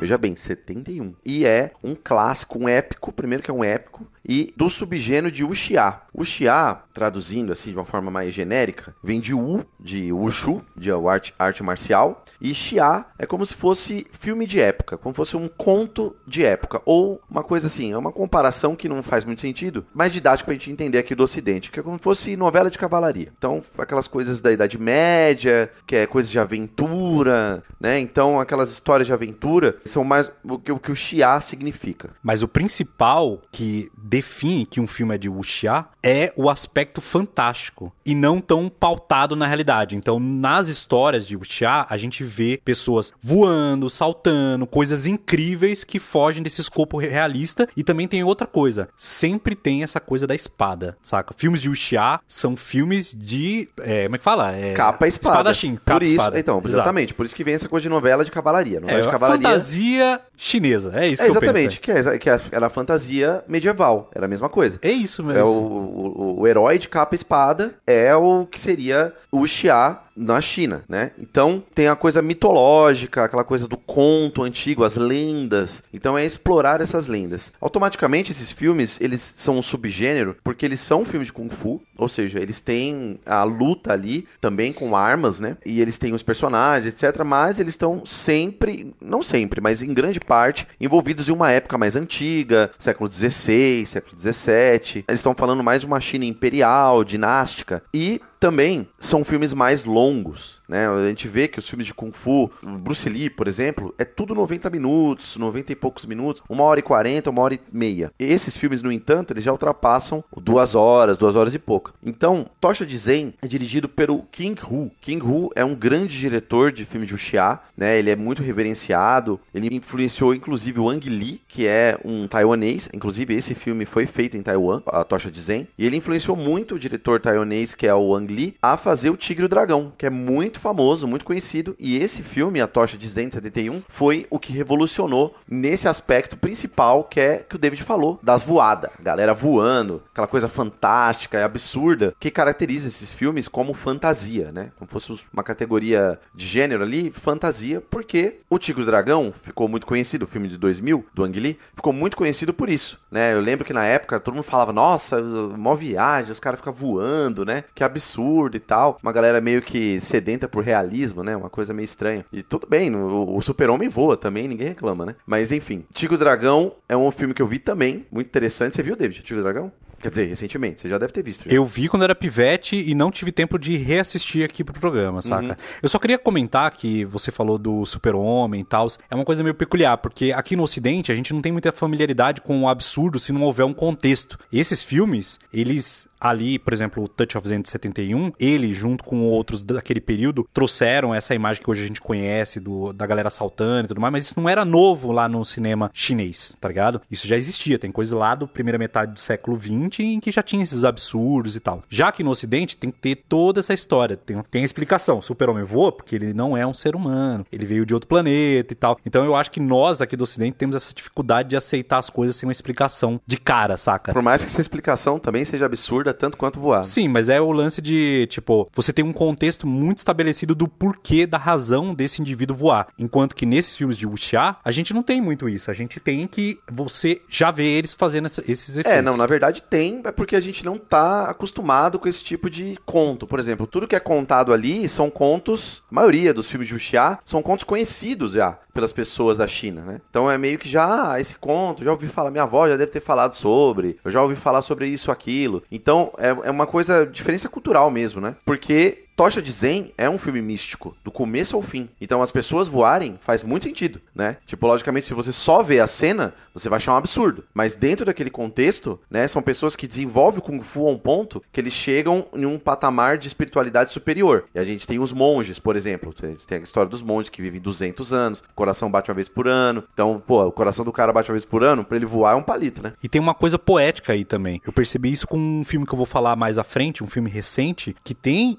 Veja bem, 71. E é um clássico, um épico, primeiro que é um épico, e do subgênero de Wuxia. Wuxia, traduzindo assim de uma forma mais genérica, vem de Wu, de Wushu, de arte, arte marcial, e Xia é como se fosse filme de época, como se fosse um conto de época, ou uma coisa assim, é uma comparação que não faz muito sentido, mais didático pra gente entender aqui do ocidente, que é como se fosse novela de cavalaria. Então, aquelas coisas da Idade Média, que é coisa de aventura, né? Então, aquelas histórias de aventura são mais o, que o Xia significa. Mas o principal que define que um filme é de wuxia é o aspecto fantástico e não tão pautado na realidade. Então, nas histórias de wuxia, a gente vê pessoas voando, saltando, coisas incríveis que fogem desse escopo realista. E também tem outra coisa, sempre tem essa coisa da espada, saca? Filmes de wuxia são filmes de, é, como é que fala? É, capa espada. Espadachim, capa por isso, espada. então, Exato. exatamente, por isso que vem essa coisa de novela de cavalaria. Novela É, de cavalaria fantasia chinesa, é isso É que eu exatamente, penso. que, é, que é- a fantasia medieval, era a mesma coisa. É isso mesmo. É o, o, o herói de capa e espada é o que seria o Xia na China, né? Então tem a coisa mitológica, aquela coisa do conto antigo, as lendas. Então é explorar essas lendas. Automaticamente esses filmes, eles são um subgênero porque eles são filmes de kung fu, ou seja, eles têm a luta ali também com armas, né? E eles têm os personagens, etc, mas eles estão sempre, não sempre, mas em grande parte envolvidos em uma época mais antiga, século XVI, século XVII. Eles estão falando mais de uma China imperial, dinástica e também são filmes mais longos, né? A gente vê que os filmes de Kung Fu, Bruce Lee, por exemplo, é tudo 90 minutos, 90 e poucos minutos, uma hora e 40, uma hora e meia. E esses filmes, no entanto, eles já ultrapassam duas horas, duas horas e pouco. Então, Tocha de Zen é dirigido pelo King Hu. King Hu é um grande diretor de filmes de wuxia, né? Ele é muito reverenciado, ele influenciou inclusive o Ang Lee, que é um taiwanês, inclusive esse filme foi feito em Taiwan, a Tocha de Zen, e ele influenciou muito o diretor taiwanês, que é o Ang A fazer o Tigre e o Dragão, que é muito famoso, muito conhecido, e esse filme, A Tocha de Zen de 71, foi o que revolucionou nesse aspecto principal que é que o David falou, das voadas, galera voando, aquela coisa fantástica e absurda, que caracteriza esses filmes como fantasia, né? Como fosse uma categoria de gênero ali, fantasia, porque o Tigre e o Dragão ficou muito conhecido, o filme de 2000, do Ang Lee, ficou muito conhecido por isso, né? Eu lembro que na época todo mundo falava, nossa, mó viagem, os caras ficam voando, né? Que absurdo e tal. Uma galera meio que sedenta por realismo, né? Uma coisa meio estranha. E tudo bem, o, o Super-Homem voa também, ninguém reclama, né? Mas enfim, Tigre e o Dragão é um filme que eu vi também, muito interessante. Você viu, David, Tigre e o Dragão? Quer dizer, recentemente, você já deve ter visto. já. Eu vi quando era pivete e não tive tempo de reassistir aqui pro programa, saca? Eu só queria comentar que você falou do super-homem e tal. É uma coisa meio peculiar, porque aqui no ocidente a gente não tem muita familiaridade com o absurdo se não houver um contexto. Esses filmes, eles ali, por exemplo, o Touch of Zen de 71, ele, junto com outros daquele período, trouxeram essa imagem que hoje a gente conhece do, da galera saltando e tudo mais, mas isso não era novo lá no cinema chinês, tá ligado? Isso já existia, tem coisa lá do primeira metade do século XX Oriente em que já tinha esses absurdos e tal. Já que no Ocidente tem que ter toda essa história, tem, tem a explicação. O super-homem voa porque ele não é um ser humano, ele veio de outro planeta e tal. Então eu acho que nós aqui do Ocidente temos essa dificuldade de aceitar as coisas sem uma explicação de cara, saca? Por mais que essa explicação também seja absurda, tanto quanto voar. Sim, mas é o lance de, tipo, você tem um contexto muito estabelecido do porquê, da razão desse indivíduo voar. Enquanto que nesses filmes de wuxia, a gente não tem muito isso. A gente tem que você já vê eles fazendo esses efeitos. É, não, na verdade tem, é porque a gente não tá acostumado com esse tipo de conto. Por exemplo, tudo que é contado ali são contos, a maioria dos filmes de wuxia são contos conhecidos já pelas pessoas da China, né? Então é meio que já ah, esse conto, já ouvi falar, minha avó já deve ter falado sobre, eu já ouvi falar sobre isso, aquilo. Então é, é uma coisa, diferença cultural mesmo, né? Porque Tocha de Zen é um filme místico, do começo ao fim. Então as pessoas voarem faz muito sentido, né? Tipo, logicamente, se você só vê a cena, você vai achar um absurdo. Mas dentro daquele contexto, né, são pessoas que desenvolvem o Kung Fu a um ponto que eles chegam em um patamar de espiritualidade superior. E a gente tem os monges, por exemplo. Tem a história dos monges que vivem 200 anos, o coração bate uma vez por ano. Então, pô, o coração do cara bate uma vez por ano, pra ele voar é um palito, né? E tem uma coisa poética aí também. Eu percebi isso com um filme que eu vou falar mais à frente, um filme recente, que tem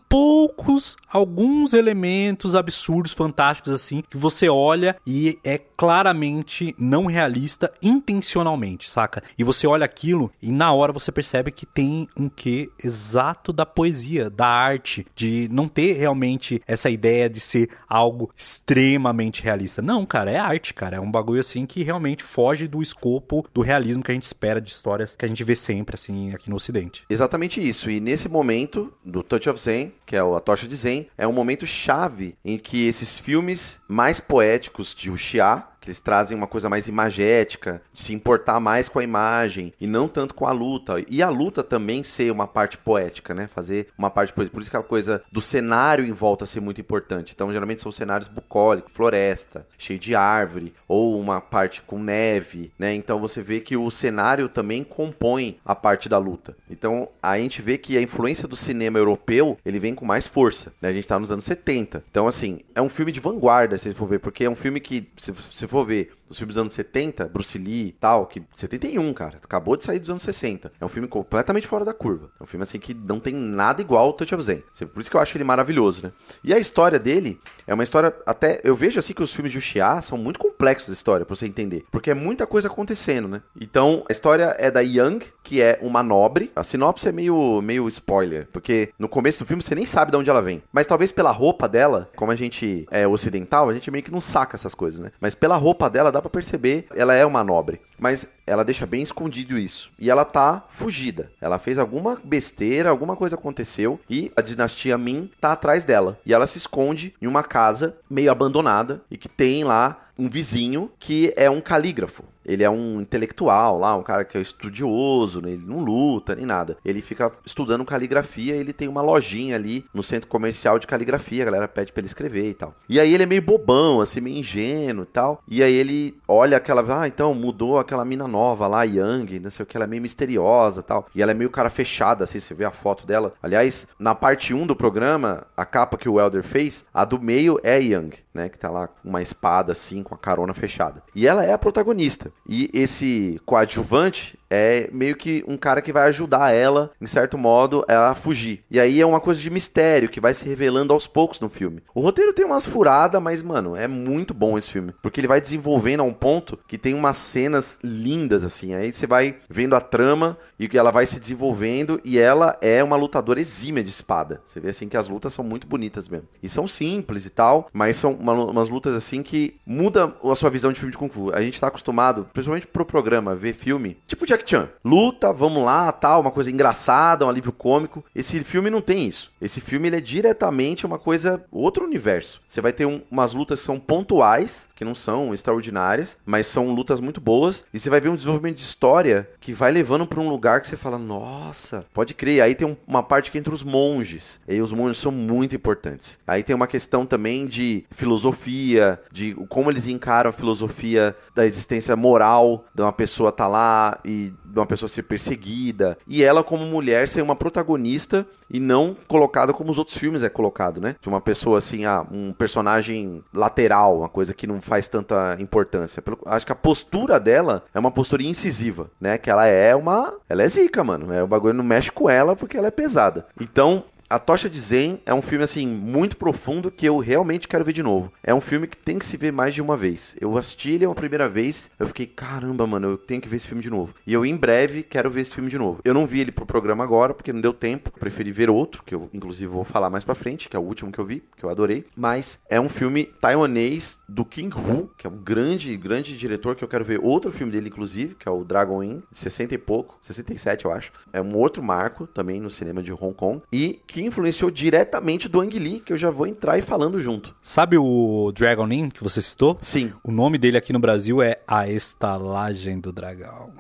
poucos, alguns alguns elementos absurdos, fantásticos assim, que você olha e é claramente não realista intencionalmente, saca? E você olha aquilo e na hora você percebe que tem um quê exato da poesia, da arte, de não ter realmente essa ideia de ser algo extremamente realista. Não, cara, é arte, cara. É um bagulho assim que realmente foge do escopo do realismo que a gente espera de histórias que a gente vê sempre assim aqui no ocidente. Exatamente isso. E nesse momento do Touch of Zen, que é a tocha de Zen, é um momento chave em que esses filmes mais poéticos de Wuxia que eles trazem uma coisa mais imagética, de se importar mais com a imagem e não tanto com a luta. E a luta também ser uma parte poética, né? Fazer uma parte poética. Por isso que a coisa do cenário em volta ser muito importante. Então, geralmente são cenários bucólicos, floresta, cheio de árvore, ou uma parte com neve, né? Então você vê que o cenário também compõe a parte da luta. Então, a gente vê que a influência do cinema europeu, ele vem com mais força, né? A gente tá nos anos 70. Então, assim, é um filme de vanguarda, se for ver, porque é um filme que, se você for ver os filmes dos anos 70, Bruce Lee e tal, que 71, cara, acabou de sair dos anos 60. É um filme completamente fora da curva. É um filme assim que não tem nada igual ao Touch of Zen. Por isso que eu acho ele maravilhoso, né? E a história dele é uma história até eu vejo assim que os filmes de Uchiha são muito complexos de história para você entender, porque é muita coisa acontecendo, né? Então, a história é da Young, que é uma nobre. A sinopse é meio meio spoiler, porque no começo do filme você nem sabe de onde ela vem. Mas talvez pela roupa dela, como a gente é ocidental, a gente meio que não saca essas coisas, né? Mas pela roupa dela dá para perceber, ela é uma nobre. Mas ela deixa bem escondido isso. E ela tá fugida. Ela fez alguma besteira, alguma coisa aconteceu e a dinastia Min tá atrás dela. E ela se esconde em uma casa meio abandonada e que tem lá um vizinho que é um calígrafo. Ele é um intelectual lá, um cara que é estudioso, né? ele não luta nem nada. Ele fica estudando caligrafia, ele tem uma lojinha ali no centro comercial de caligrafia, a galera pede pra ele escrever e tal. E aí ele é meio bobão, assim, meio ingênuo e tal. E aí ele olha aquela, ah, então mudou aquela mina nova lá, Yang, não sei o que, ela é meio misteriosa e tal. E ela é meio cara fechada, assim, você vê a foto dela. Aliás, na parte 1 do programa, a capa que o Elder fez, a do meio é Yang, né, que tá lá com uma espada assim, com a carona fechada. E ela é a protagonista. E esse coadjuvante é meio que um cara que vai ajudar ela, em certo modo, a fugir. E aí é uma coisa de mistério que vai se revelando aos poucos no filme. O roteiro tem umas furadas, mas, mano, é muito bom esse filme. Porque ele vai desenvolvendo a um ponto que tem umas cenas lindas, assim. Aí você vai vendo a trama e ela vai se desenvolvendo e ela é uma lutadora exímia de espada. Você vê, assim, que as lutas são muito bonitas mesmo. E são simples e tal, mas são uma, umas lutas, assim, que muda a sua visão de filme de Kung Fu. A gente tá acostumado, principalmente pro programa, ver filme tipo Jack Chan. Luta, vamos lá, tal, uma coisa engraçada, um alívio cômico. Esse filme não tem isso. Esse filme ele é diretamente uma coisa, outro universo. Você vai ter um, umas lutas que são pontuais, que não são extraordinárias, mas são lutas muito boas. E você vai ver um desenvolvimento de história que vai levando para um lugar que você fala, nossa, pode crer. Aí tem um, uma parte que entra os monges. E os monges são muito importantes. Aí tem uma questão também de filosofia, de como eles encaram a filosofia da existência moral de uma pessoa estar tá lá e de uma pessoa ser perseguida. E ela, como mulher, ser uma protagonista e não colocada como os outros filmes é colocado, né? De uma pessoa assim, ah, um personagem lateral, uma coisa que não faz tanta importância. Pelo- acho que a postura dela é uma postura incisiva, né? Que ela é uma. Ela é zica, mano. É, o bagulho não mexe com ela porque ela é pesada. Então. A Tocha de Zen é um filme, assim, muito profundo que eu realmente quero ver de novo. É um filme que tem que se ver mais de uma vez. Eu assisti ele uma primeira vez, eu fiquei, caramba, mano, eu tenho que ver esse filme de novo. E eu, em breve, quero ver esse filme de novo. Eu não vi ele pro programa agora, porque não deu tempo. Preferi ver outro, que eu, inclusive, vou falar mais pra frente, que é o último que eu vi, que eu adorei. Mas é um filme taiwanês do King Hu, que é um grande, grande diretor, que eu quero ver outro filme dele, inclusive, que é o Dragon Inn, de 60 e pouco, 67, eu acho. É um outro marco também no cinema de Hong Kong. E que influenciou diretamente do Ang Lee, que eu já vou entrar e falando junto. Sabe o Dragon Inn que você citou? Sim. O nome dele aqui no Brasil é A Estalagem do Dragão.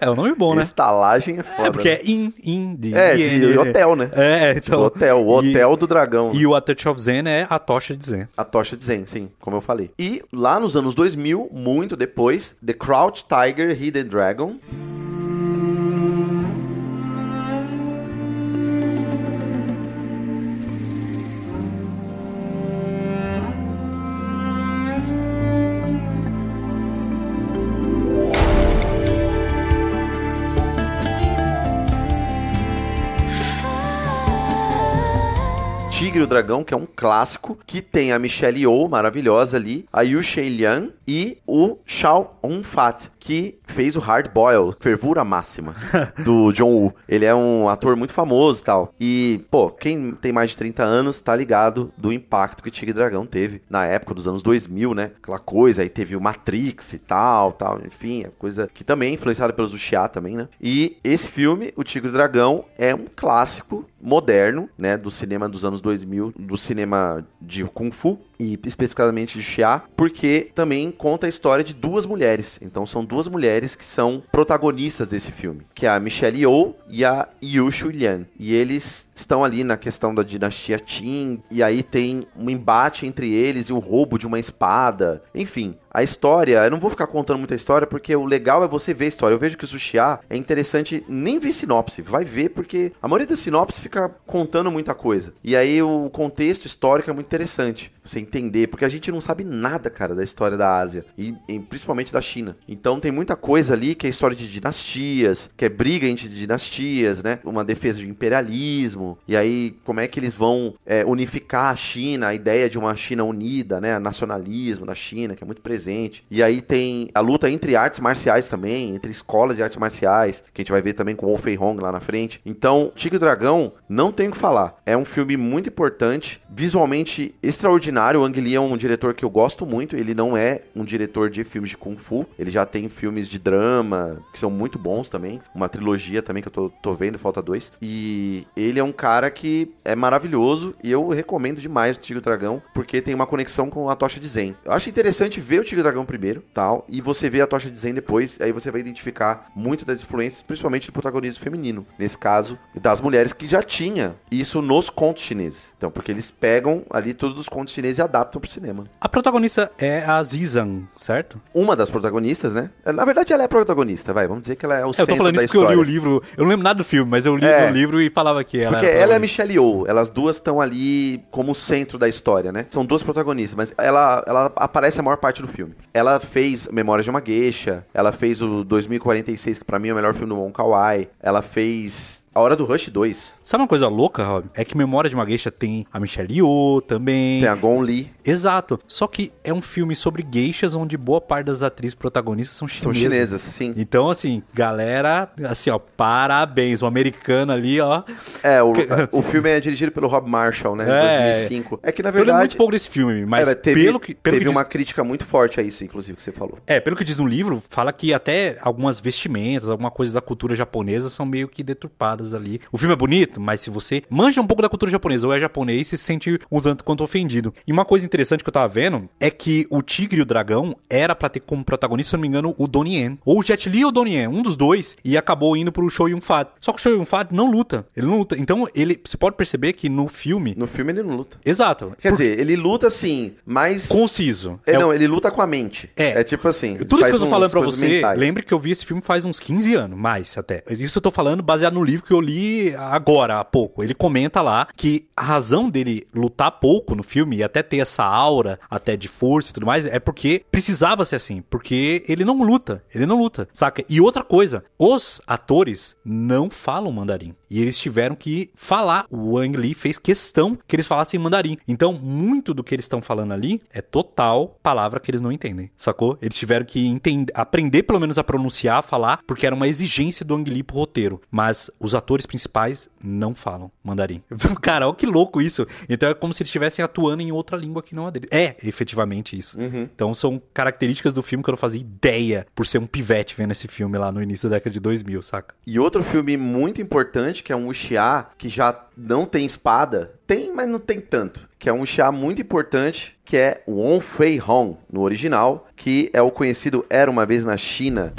É um nome bom, né? Estalagem é foda. É porque né? é in, in, de, É, de hotel, né? É, Tipo, então. hotel, o e- hotel do dragão. E o A Touch of Zen é a tocha de Zen. A tocha de Zen, sim, como eu falei. E lá nos anos 2000, muito depois, The Crouch Tiger, Hidden Dragon. E o Dragão, que é um clássico, que tem a Michelle Yeoh, maravilhosa ali, a Yu Liang e o Shao Un Fat, que fez o Hard Boil, Fervura Máxima, do John Woo. Ele é um ator muito famoso e tal. E, pô, quem tem mais de 30 anos tá ligado do impacto que Tigre Dragão teve na época dos anos 2000, né? Aquela coisa, aí teve o Matrix e tal, tal, enfim, é coisa que também é influenciada pelos Wuxia também, né? E esse filme, O Tigre Dragão, é um clássico moderno, né, do cinema dos anos 2000, do cinema de Kung Fu e especificamente de Xia, porque também conta a história de duas mulheres. Então são duas mulheres que são protagonistas desse filme, que é a Michelle Yeoh e a Yu Lian. E eles estão ali na questão da dinastia Qin, e aí tem um embate entre eles e o roubo de uma espada. Enfim, a história, eu não vou ficar contando muita história, porque o legal é você ver a história. Eu vejo que o Sushiá é interessante nem ver sinopse, vai ver, porque a maioria das sinopses fica contando muita coisa. E aí o contexto histórico é muito interessante, você entender, porque a gente não sabe nada, cara, da história da Ásia, e, e principalmente da China. Então tem muita coisa ali que é história de dinastias, que é briga entre dinastias, né? Uma defesa de imperialismo, e aí como é que eles vão é, unificar a China, a ideia de uma China unida, né? Nacionalismo da China, que é muito presente. E aí tem a luta entre artes marciais também, entre escolas de artes marciais, que a gente vai ver também com o Fei Hong lá na frente. Então, Tigre e Dragão, não tem o que falar. É um filme muito importante, visualmente extraordinário. O Ang Lee é um diretor que eu gosto muito. Ele não é um diretor de filmes de Kung Fu. Ele já tem filmes de drama, que são muito bons também. Uma trilogia também que eu tô, tô vendo, falta dois. E ele é um cara que é maravilhoso e eu recomendo demais o Tigre e Dragão, porque tem uma conexão com a Tocha de Zen. Eu acho interessante ver o Tigre e o Dragão primeiro, tal, e você vê a Tocha de Zen depois, aí você vai identificar muito das influências, principalmente do protagonismo feminino, nesse caso, das mulheres que já tinha isso nos contos chineses. Então, porque eles pegam ali todos os contos chineses e adaptam pro cinema. A protagonista é a Zizan, certo? Uma das protagonistas, né? Na verdade, ela é a protagonista, vai, vamos dizer que ela é o É, eu centro tô falando da isso porque história. eu li o livro. Eu não lembro nada do filme, mas eu li É. o livro e falava que ela Porque ela é a. Michelle Yeoh, elas duas estão ali como o centro da história, né? São duas protagonistas, mas ela, ela aparece a maior parte do filme. Ela fez Memórias de uma Geisha, ela fez o 2046, que pra mim é o melhor filme do Wong Kar-wai, ela fez A Hora do Rush 2, Sabe uma coisa louca, Rob? É que Memória de uma Geisha tem a Michelle Yeoh também. tem a Gon Lee, Exato. Só que é um filme sobre geishas onde boa parte das atrizes protagonistas são são chinesas. chinesas, sim. Então, assim, galera, assim, ó, parabéns. O americano ali, ó. É, o, o filme é dirigido pelo Rob Marshall, né, É. em 2005. É que na eu lembro verdade... muito pouco desse filme, mas é, teve, pelo que. Pelo teve que diz- uma crítica muito forte a isso, inclusive, que você falou. É, pelo que diz no livro, fala que até algumas vestimentas, alguma coisa da cultura japonesa são meio que deturpadas ali. O filme é bonito, mas se você manja um pouco da cultura japonesa ou é japonês, se sente um tanto quanto ofendido. E uma coisa interessante que eu tava vendo é que o Tigre e o Dragão era pra ter como protagonista, se eu não me engano, o Donnie Yen. Ou o Jet Li ou o Donnie Yen, um dos dois, e acabou indo pro Show Yun Fat. Só que o Show Yun Fat não luta. Ele não luta. Então, ele, você pode perceber que no filme... No filme ele não luta. Exato. Quer por- dizer, ele luta assim, mas... Conciso. É, É não, ele luta com a mente. É. É tipo assim. Tudo isso que eu tô falando pra você, mentais. lembre que eu vi esse filme faz uns 15 anos, mais até. Isso eu tô falando baseado no livro que eu li agora, há pouco. Ele comenta lá que a razão dele lutar pouco no filme e até ter essa aura até de força e tudo mais é porque precisava ser assim, porque ele não luta, ele não luta, saca? E outra coisa, os atores não falam mandarim. E eles tiveram que falar. O Wang Lee fez questão que eles falassem mandarim. Então, muito do que eles estão falando ali é total palavra que eles não entendem, sacou? Eles tiveram que entender, aprender pelo menos a pronunciar, a falar, porque era uma exigência do Wang Lee pro roteiro. Mas os atores principais não falam mandarim. Cara, olha que louco isso. Então é como se eles estivessem atuando em outra língua que não a dele. É, efetivamente isso. Então são características do filme que eu não fazia ideia por ser um pivete vendo esse filme lá no início da década de 2000, saca? E outro filme muito importante, que é um wuxia, que já não tem espada. Tem, mas não tem tanto. Que é um wuxia muito importante, que é o Wong Fei Hong, no original, que é o conhecido Era Uma Vez na China.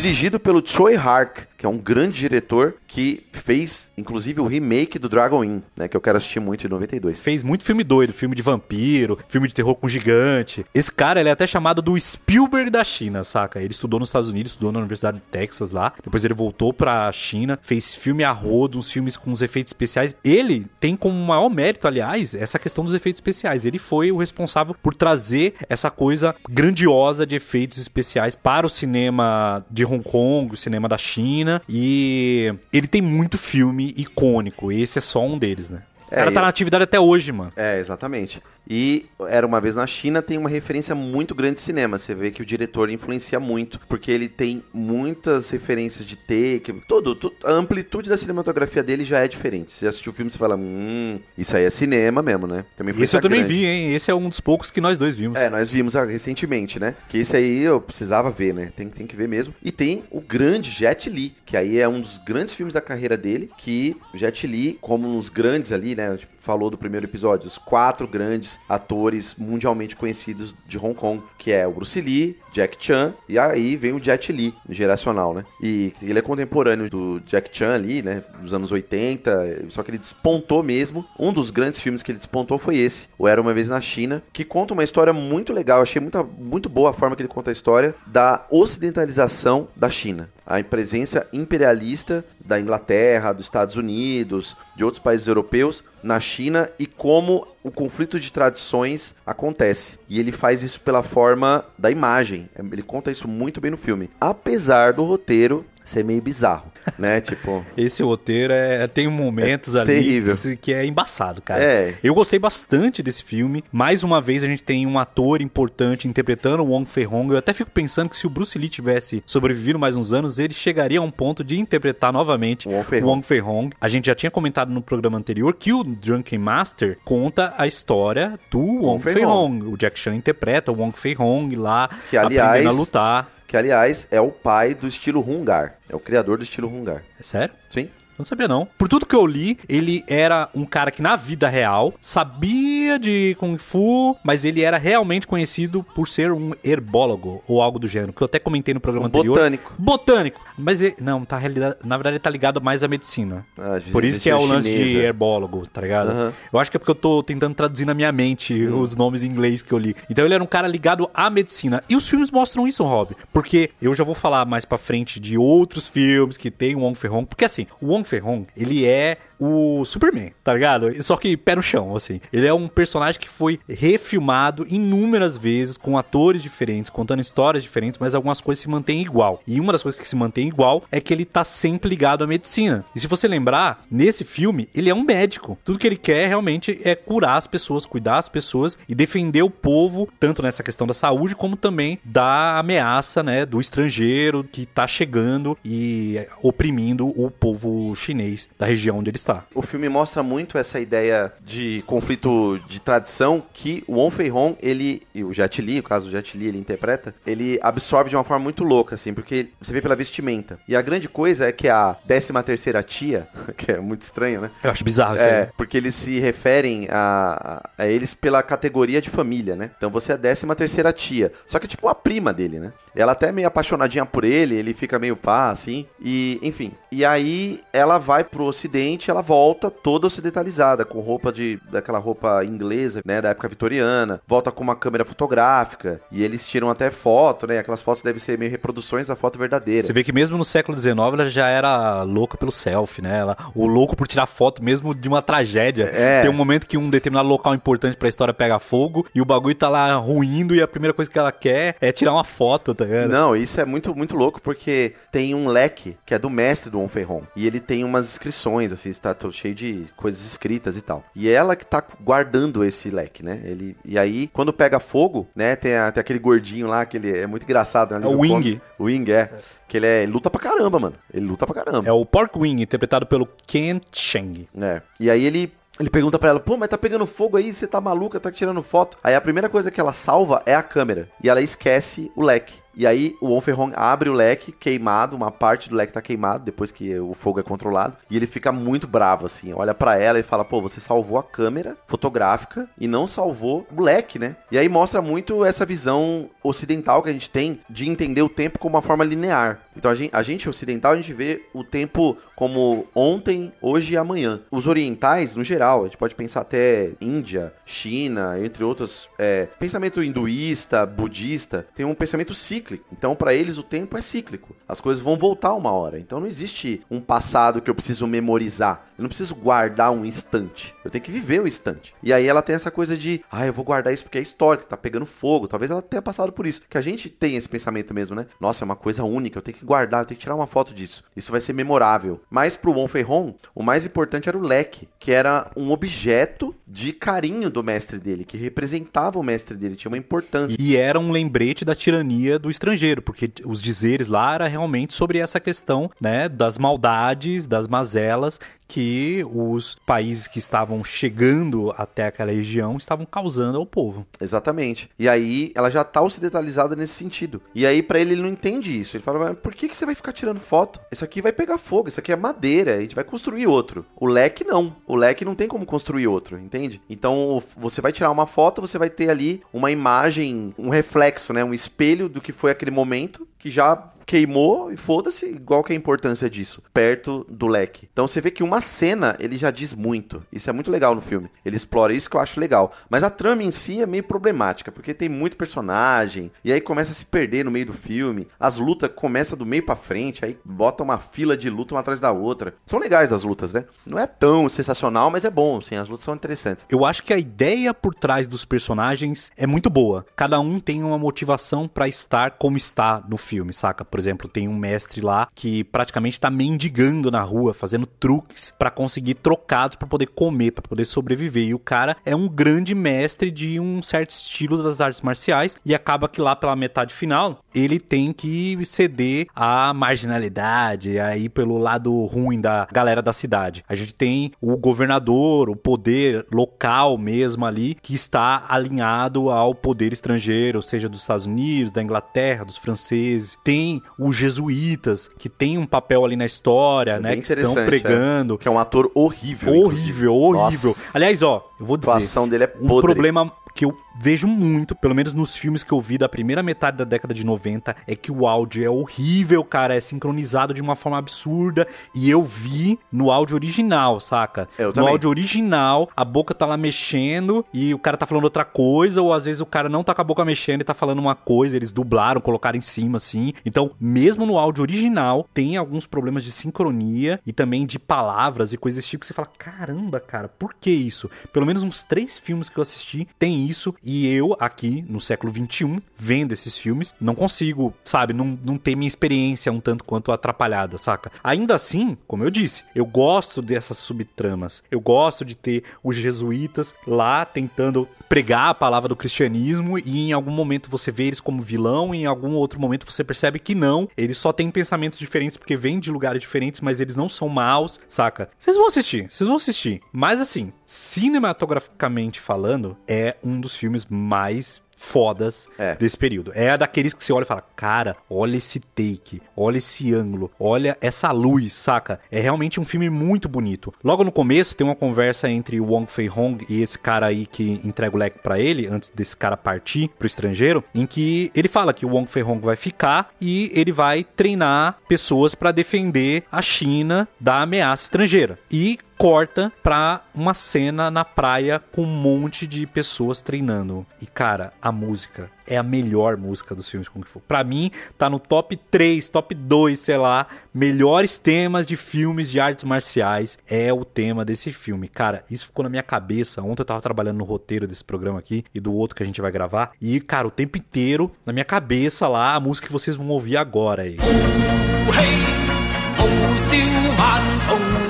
Dirigido pelo Choi Hark, que é um grande diretor que fez, inclusive, o remake do Dragon Inn, né? Que eu quero assistir muito em 92. Fez muito filme doido, filme de vampiro, filme de terror com gigante. Esse cara, ele é até chamado do Spielberg da China, saca? Ele estudou nos Estados Unidos, estudou na Universidade de Texas lá. Depois ele voltou pra China, fez filme a rodo, uns filmes com os efeitos especiais. Ele tem como maior mérito, aliás, essa questão dos efeitos especiais. Ele foi o responsável por trazer essa coisa grandiosa de efeitos especiais para o cinema de Hong Kong, o cinema da China. E ele tem muito filme icônico. Esse é só um deles, né? O É, cara tá na atividade até hoje, mano. É, exatamente. E Era Uma Vez na China tem uma referência muito grande de cinema. Você vê que o diretor influencia muito, porque ele tem muitas referências de take, tudo, tu- a amplitude da cinematografia dele já é diferente. Você assistiu o filme e fala, hum, isso aí é cinema mesmo, né? Tem influência eu também grande. vi, hein? Esse é um dos poucos que nós dois vimos. É, nós vimos ah, recentemente, né? Que esse aí eu precisava ver, né? Tem, tem que ver mesmo. E tem o grande Jet Li, que aí é um dos grandes filmes da carreira dele, que Jet Li, como uns grandes ali, né? Falou do primeiro episódio, os quatro grandes atores mundialmente conhecidos de Hong Kong, que é o Bruce Lee, Jack Chan, e aí vem o Jet Li, geracional, né? E ele é contemporâneo do Jack Chan ali, né? Dos anos 80, só que ele despontou mesmo. Um dos grandes filmes que ele despontou foi esse, o Era Uma Vez na China, que conta uma história muito legal. Achei muito, muito boa a forma que ele conta a história da ocidentalização da China. A presença imperialista da Inglaterra, dos Estados Unidos, de outros países europeus na China e como o conflito de tradições acontece. E ele faz isso pela forma da imagem. Ele conta isso muito bem no filme. Apesar do roteiro ser meio bizarro, né? Tipo, Esse roteiro é, tem momentos ali terrível. que, é embaçado, cara. É. Eu gostei bastante desse filme. Mais uma vez a gente tem um ator importante interpretando o Wong Fei-hong. Eu até fico pensando que se o Bruce Lee tivesse sobrevivido mais uns anos, ele chegaria a um ponto de interpretar novamente O Wong o Wong Fei-hong. A gente já tinha comentado no programa anterior que o Drunken Master conta a história do Wong Fei-hong. Fei-hong. O Jack Chan interpreta o Wong Fei-hong lá, Que, aliás, aprendendo a lutar. Que aliás é o pai do estilo Hungar. É o criador do estilo Hungar. É sério? Sim. Não sabia, não. Por tudo que eu li, ele era um cara que na vida real sabia de Kung Fu, mas ele era realmente conhecido por ser um herbólogo ou algo do gênero, que eu até comentei no programa Um anterior. botânico. Botânico. Mas ele, não, tá, realidade- na verdade ele tá ligado mais à medicina. Ah, Por isso que é o lance de chinesa. herbólogo, tá ligado? Aham. Eu acho que é porque eu tô tentando traduzir na minha mente os nomes em inglês que eu li. Então ele era um cara ligado à medicina. E os filmes mostram isso, Rob. Porque eu já vou falar mais pra frente de outros filmes que tem o Wong Fei-hong. Porque assim, o Wong Fei-hong, ele é o Superman, tá ligado? Só que pé no chão, assim. Ele é um personagem que foi refilmado inúmeras vezes com atores diferentes, contando histórias diferentes, mas algumas coisas se mantêm igual. E uma das coisas que se mantém igual é que ele tá sempre ligado à medicina. E se você lembrar, nesse filme, ele é um médico. Tudo que ele quer realmente é curar as pessoas, cuidar as pessoas e defender o povo, tanto nessa questão da saúde, como também da ameaça, né, do estrangeiro que tá chegando e oprimindo o povo chinês da região onde ele está. Gostar. O filme mostra muito essa ideia de conflito de tradição que o Won Fei-hong, ele, e o Jet Li, o caso do Jet Li, ele interpreta, ele absorve de uma forma muito louca, assim, porque você vê pela vestimenta. E a grande coisa é que a 13 terceira tia, que é muito estranho, né? Eu acho bizarro isso É, aí. porque eles se referem a, a eles pela categoria de família, né? Então você é a 13 terceira tia. Só que é tipo a prima dele, né? Ela até é meio apaixonadinha por ele, ele fica meio pá, assim. E, enfim. E aí ela vai pro ocidente, ela volta toda ocidentalizada, com roupa de. daquela roupa inglesa, né? Da época vitoriana. Volta com uma câmera fotográfica. E eles tiram até foto, né? Aquelas fotos devem ser meio reproduções da foto verdadeira. Você vê que mesmo no século XIX ela já era louca pelo selfie, né? Ela, o louco por tirar foto mesmo de uma tragédia. É. Tem um momento que um determinado local importante pra história pega fogo e o bagulho tá lá ruindo e a primeira coisa que ela quer é tirar uma foto, tá ligado? Não, isso é muito, muito louco porque tem um leque que é do mestre do Onferron. E ele tem umas inscrições, assim, está todo cheio de coisas escritas e tal. E é ela que tá guardando esse leque, né? Ele, e aí, quando pega fogo, né? Tem, a- tem aquele gordinho lá, que ele é muito engraçado, né? É o Wing. O Wing, é. Que ele, é, ele luta pra caramba, mano. Ele luta pra caramba. É o Porkwing, interpretado pelo Ken Cheng. É. E aí ele. Ele pergunta pra ela, pô, mas tá pegando fogo aí, você tá maluca, tá tirando foto. Aí a primeira coisa que ela salva é a câmera. E ela esquece o leque. E aí o Onferron abre o leque, queimado, uma parte do leque tá queimado, depois que o fogo é controlado. E ele fica muito bravo, assim. Olha pra ela e fala, pô, você salvou a câmera fotográfica e não salvou o leque, né? E aí mostra muito essa visão ocidental que a gente tem de entender o tempo como uma forma linear. Então a gente, a gente ocidental, a gente vê o tempo como ontem, hoje e amanhã. Os orientais, no geral, a gente pode pensar até Índia, China, entre outros, é, pensamento hinduísta, budista, tem um pensamento cíclico. Então, para eles, o tempo é cíclico. As coisas vão voltar uma hora. Então, não existe um passado que eu preciso memorizar. Eu não preciso guardar um instante. Eu tenho que viver o instante. E aí ela tem essa coisa de, ah, eu vou guardar isso porque é histórico, tá pegando fogo. Talvez ela tenha passado por isso. Que a gente tem esse pensamento mesmo, né? Nossa, é uma coisa única, eu tenho que guardar, eu tenho que tirar uma foto disso. Isso vai ser memorável. Mas pro Von Ferron, o mais importante era o leque, que era um objeto de carinho do mestre dele, que representava o mestre dele, tinha uma importância. E era um lembrete da tirania do estrangeiro, porque os dizeres lá era realmente sobre essa questão, né, das maldades, das mazelas que os países que estavam chegando até aquela região estavam causando ao povo. Exatamente. E aí ela já tá ocidentalizada nesse sentido. E aí pra ele ele não entende isso. Ele fala, mas por que, que você vai ficar tirando foto? Isso aqui vai pegar fogo, isso aqui é madeira, a gente vai construir outro. O leque não. O leque não tem como construir outro, entende? Então você vai tirar uma foto, você vai ter ali uma imagem, um reflexo, né? Um espelho do que foi aquele momento que já queimou e foda-se, igual que a importância disso, perto do leque. Então você vê que uma cena ele já diz muito. Isso é muito legal no filme. Ele explora isso que eu acho legal. Mas a trama em si é meio problemática, porque tem muito personagem, e aí começa a se perder no meio do filme. As lutas começam do meio pra frente, aí bota uma fila de luta uma atrás da outra. São legais as lutas, né? Não é tão sensacional, mas é bom, sim, as lutas são interessantes. Eu acho que a ideia por trás dos personagens é muito boa. Cada um tem uma motivação pra estar como está no filme, saca? Por exemplo, tem um mestre lá que praticamente tá mendigando na rua, fazendo truques pra conseguir trocados pra poder comer, pra poder sobreviver. E o cara é um grande mestre de um certo estilo das artes marciais e acaba que lá pela metade final ele tem que ceder à marginalidade, aí pelo lado ruim da galera da cidade. A gente tem o governador, o poder local mesmo ali, que está alinhado ao poder estrangeiro, seja dos Estados Unidos, da Inglaterra, dos franceses. Tem os jesuítas, que tem um papel ali na história, né? Bem Que estão interessante, pregando. Que é um ator horrível. inclusive. Horrível, horrível. Nossa. Aliás, ó, eu vou A dizer. atuação dele é Um podre. problema que eu vejo muito, pelo menos nos filmes que eu vi da primeira metade da década de 90, é que o áudio é horrível, cara. É sincronizado de uma forma absurda. E eu vi no áudio original, saca? Eu no também. áudio original, a boca tá lá mexendo e o cara tá falando outra coisa, ou às vezes o cara não tá com a boca mexendo e tá falando uma coisa, eles dublaram, colocaram em cima, assim. Então, mesmo no áudio original, tem alguns problemas de sincronia e também de palavras e coisas desse tipo que você fala, caramba, cara, por que isso? Pelo menos uns três filmes que eu assisti tem isso E eu, aqui no século XXI, vendo esses filmes, não consigo, sabe, não, não ter minha experiência um tanto quanto atrapalhada, saca? Ainda assim, como eu disse, eu gosto dessas subtramas. Eu gosto de ter os jesuítas lá tentando pregar a palavra do cristianismo e em algum momento você vê eles como vilão e em algum outro momento você percebe que não, eles só têm pensamentos diferentes porque vêm de lugares diferentes, mas eles não são maus, saca? Vocês vão assistir, vocês vão assistir. Mas assim, cinematograficamente falando, é um dos filmes mais fodas É. desse período. É daqueles que você olha e fala, cara, olha esse take, olha esse ângulo, olha essa luz, saca? É realmente um filme muito bonito. Logo no começo tem uma conversa entre o Wong Fei Hong e esse cara aí que entrega o leque pra ele, antes desse cara partir pro estrangeiro, em que ele fala que o Wong Fei Hong vai ficar e ele vai treinar pessoas pra defender a China da ameaça estrangeira. E corta pra uma cena na praia com um monte de pessoas treinando. E cara, a música é a melhor música dos filmes Kung Fu. Pra mim, tá no top 3, top 2, sei lá, melhores temas de filmes de artes marciais é o tema desse filme. Cara, isso ficou na minha cabeça. Ontem eu tava trabalhando no roteiro desse programa aqui e do outro que a gente vai gravar. E, cara, o tempo inteiro, na minha cabeça lá, a música que vocês vão ouvir agora aí.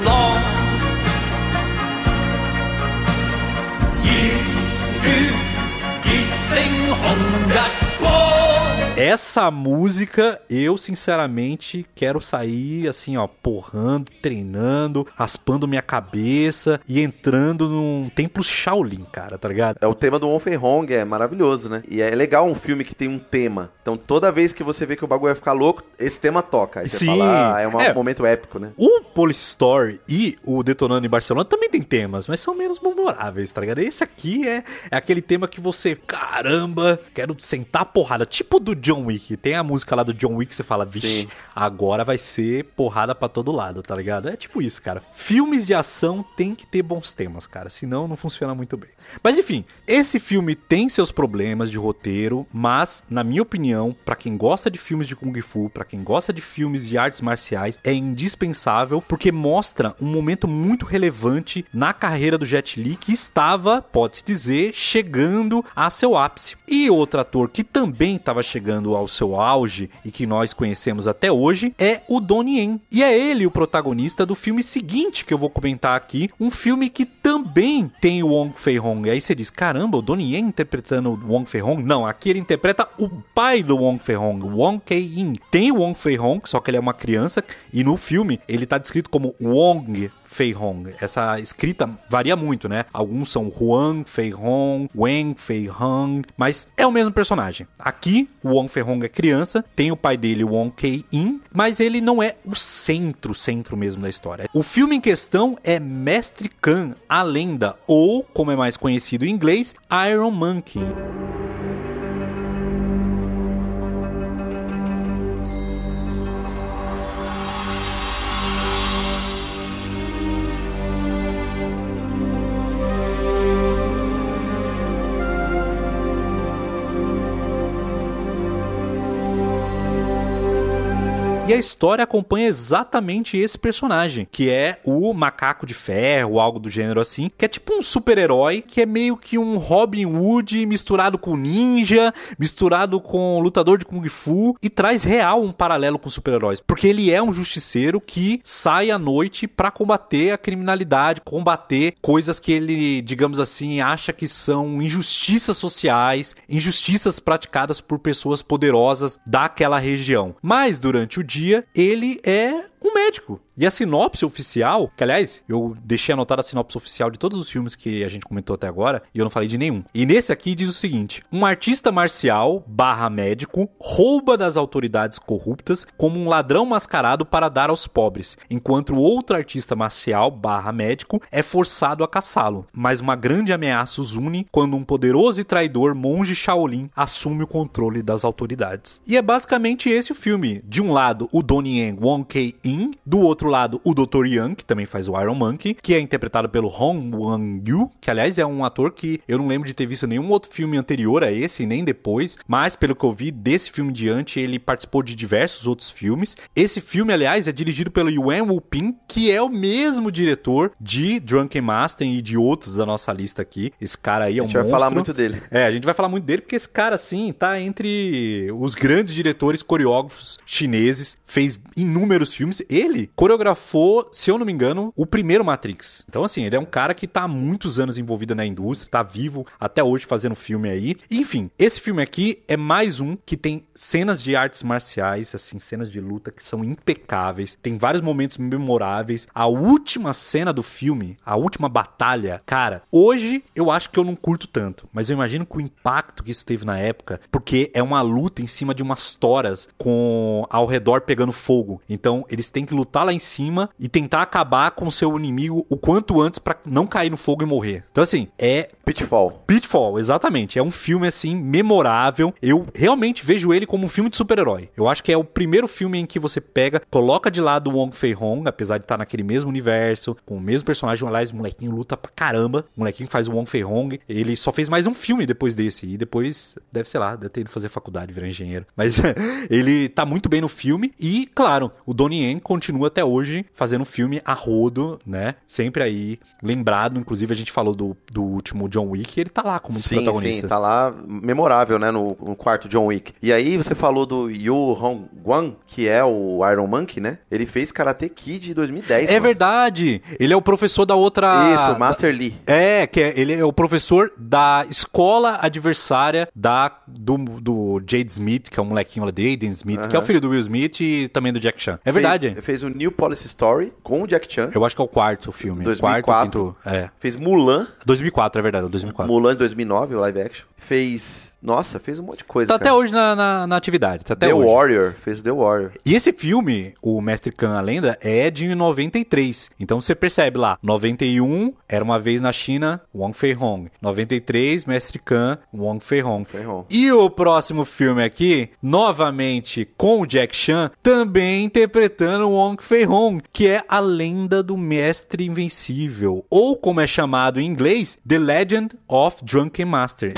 豪 Thank you. Essa música, eu sinceramente quero sair assim, ó, porrando, treinando, raspando minha cabeça e entrando num templo Shaolin, cara, tá ligado? É o tema do Fei Hong, é maravilhoso, né? E é legal um filme que tem um tema. Então toda vez que você vê que o bagulho vai ficar louco, esse tema toca. Aí Sim. fala, ah, é um É. momento épico, né? O Police Story e o Detonando em Barcelona também tem temas, mas são menos memoráveis, tá ligado? Esse aqui é, é aquele tema que você, caramba, quero sentar a porrada. Tipo do John Wick. Tem a música lá do John Wick que você fala, vixe, Sim. agora vai ser porrada pra todo lado, tá ligado? É tipo isso, cara. Filmes de ação tem que ter bons temas, cara, senão não funciona muito bem. Mas enfim, esse filme tem seus problemas de roteiro, mas na minha opinião, pra quem gosta de filmes de kung fu, pra quem gosta de filmes de artes marciais, é indispensável porque mostra um momento muito relevante na carreira do Jet Li que estava, pode-se dizer, chegando a seu ápice. E outro ator que também estava chegando ao seu auge e que nós conhecemos até hoje é o Donnie Yen. E é ele o protagonista do filme seguinte que eu vou comentar aqui, um filme que também tem o Wong Fei E aí você diz, caramba, o Donnie Yen interpretando o Wong Hong? Não, aqui ele interpreta o pai do Wong Fei Hong, Wong Kei-in. Tem o Wong Fei Hong, só que ele é uma criança e no filme ele tá descrito como Wong Fei Hong. Essa escrita varia muito, né? Alguns são Huang Fei Hong, Wen Fei Hong, mas é o mesmo personagem. Aqui, o Wong Fei Hong é criança, tem o pai dele, Wong Kei-in, mas ele não é o centro, centro mesmo da história. O filme em questão é Mestre Khan, a lenda, ou, como é mais conhecido em inglês, Iron Monkey. E a história acompanha exatamente esse personagem, que é o macaco de ferro, algo do gênero assim, que é tipo um super-herói, que é meio que um Robin Hood misturado com ninja, misturado com lutador de Kung Fu, e traz real um paralelo com super-heróis. Porque ele é um justiceiro que sai à noite pra combater a criminalidade, combater coisas que ele, digamos assim, acha que são injustiças sociais, injustiças praticadas por pessoas poderosas daquela região. Mas durante o dia, ele é um médico. E a sinopse oficial, que aliás, eu deixei anotada a sinopse oficial de todos os filmes que a gente comentou até agora, e eu não falei de nenhum. E nesse aqui diz o seguinte: um artista marcial barra médico rouba das autoridades corruptas como um ladrão mascarado para dar aos pobres, enquanto outro artista marcial barra médico é forçado a caçá-lo. Mas uma grande ameaça os une quando um poderoso e traidor monge Shaolin assume o controle das autoridades. E é basicamente esse o filme. De um lado, o Donnie Yen, Wong Kei In. Do outro lado, o Dr. Young, que também faz o Iron Monkey, que é interpretado pelo Hong Wang-yu, que aliás é um ator que eu não lembro de ter visto nenhum outro filme anterior a esse, nem depois, mas pelo que eu vi, desse filme em diante, ele participou de diversos outros filmes. Esse filme, aliás, é dirigido pelo Yuan Wu-ping, que é o mesmo diretor de Drunken Master e de outros da nossa lista aqui. Esse cara aí é um A gente vai monstro. falar muito dele. É, a gente vai falar muito dele porque esse cara, assim, tá entre os grandes diretores coreógrafos chineses, fez inúmeros filmes. Ele coreografou, se eu não me engano, o primeiro Matrix. Então, assim, ele é um cara que tá há muitos anos envolvido na indústria, tá vivo até hoje fazendo filme aí. Enfim, esse filme aqui é mais um que tem cenas de artes marciais, assim, cenas de luta que são impecáveis. Tem vários momentos memoráveis. A última cena do filme, a última batalha, cara, hoje eu acho que eu não curto tanto, mas eu imagino que o impacto que isso teve na época, porque é uma luta em cima de umas toras com ao redor pegando fogo. Então, eles têm que lutar lá em cima e tentar acabar com o seu inimigo o quanto antes pra não cair no fogo e morrer. Então, assim, é Pitfall. Pitfall, exatamente. É um filme, assim, memorável. Eu realmente vejo ele como um filme de super-herói. Eu acho que é o primeiro filme em que você pega, coloca de lado o Wong Fei Hong, apesar de estar naquele mesmo universo, com o mesmo personagem. Aliás, o molequinho luta pra caramba. O molequinho faz o Wong Fei Hong. Ele só fez mais um filme depois desse. E depois, deve ser lá, deve ter ido fazer faculdade, virar engenheiro. Mas ele tá muito bem no filme. E, claro, o Donnie Yen continua até hoje fazendo filme a rodo, né? Sempre aí lembrado. Inclusive, a gente falou do, do último John Wick. Ele tá lá como um Sim, protagonistas. sim, tá lá memorável, né, no, no quarto John Wick. E aí você falou do Yu Hong Guan, que é o Iron Monkey, né? Ele fez Karate Kid em 2010. É mano. verdade. Ele é o professor da outra. Isso, Master Lee. É, que é- ele é o professor da escola adversária da, do, do Jade Smith, que é o molequinho lá de Aiden Smith, que é o filho do Will Smith e também do Jack Chan. É verdade. Fez, fez o New Policy Story com o Jack Chan. Eu acho que é o quarto filme. 2004. Quarto, quinto. É. Fez Mulan. 2004, é verdade, o 2004. Mulan em 2009, o live action. Fez... Nossa, fez um monte de coisa, Tá cara. até hoje na, na, na atividade. Tá até The hoje. Warrior. Fez The Warrior. E esse filme, o Mestre Khan, a lenda, é de 93. Então você percebe lá, 91 era uma vez na China, Wong Fei Hong. 93, Mestre Khan, Wong Fei Hong. Fei Hong. E o próximo filme aqui, novamente com o Jack Chan, também interpretando Wong Fei Hong, que é a lenda do Mestre Invencível, ou como é chamado em inglês, The Legend of Drunken Master.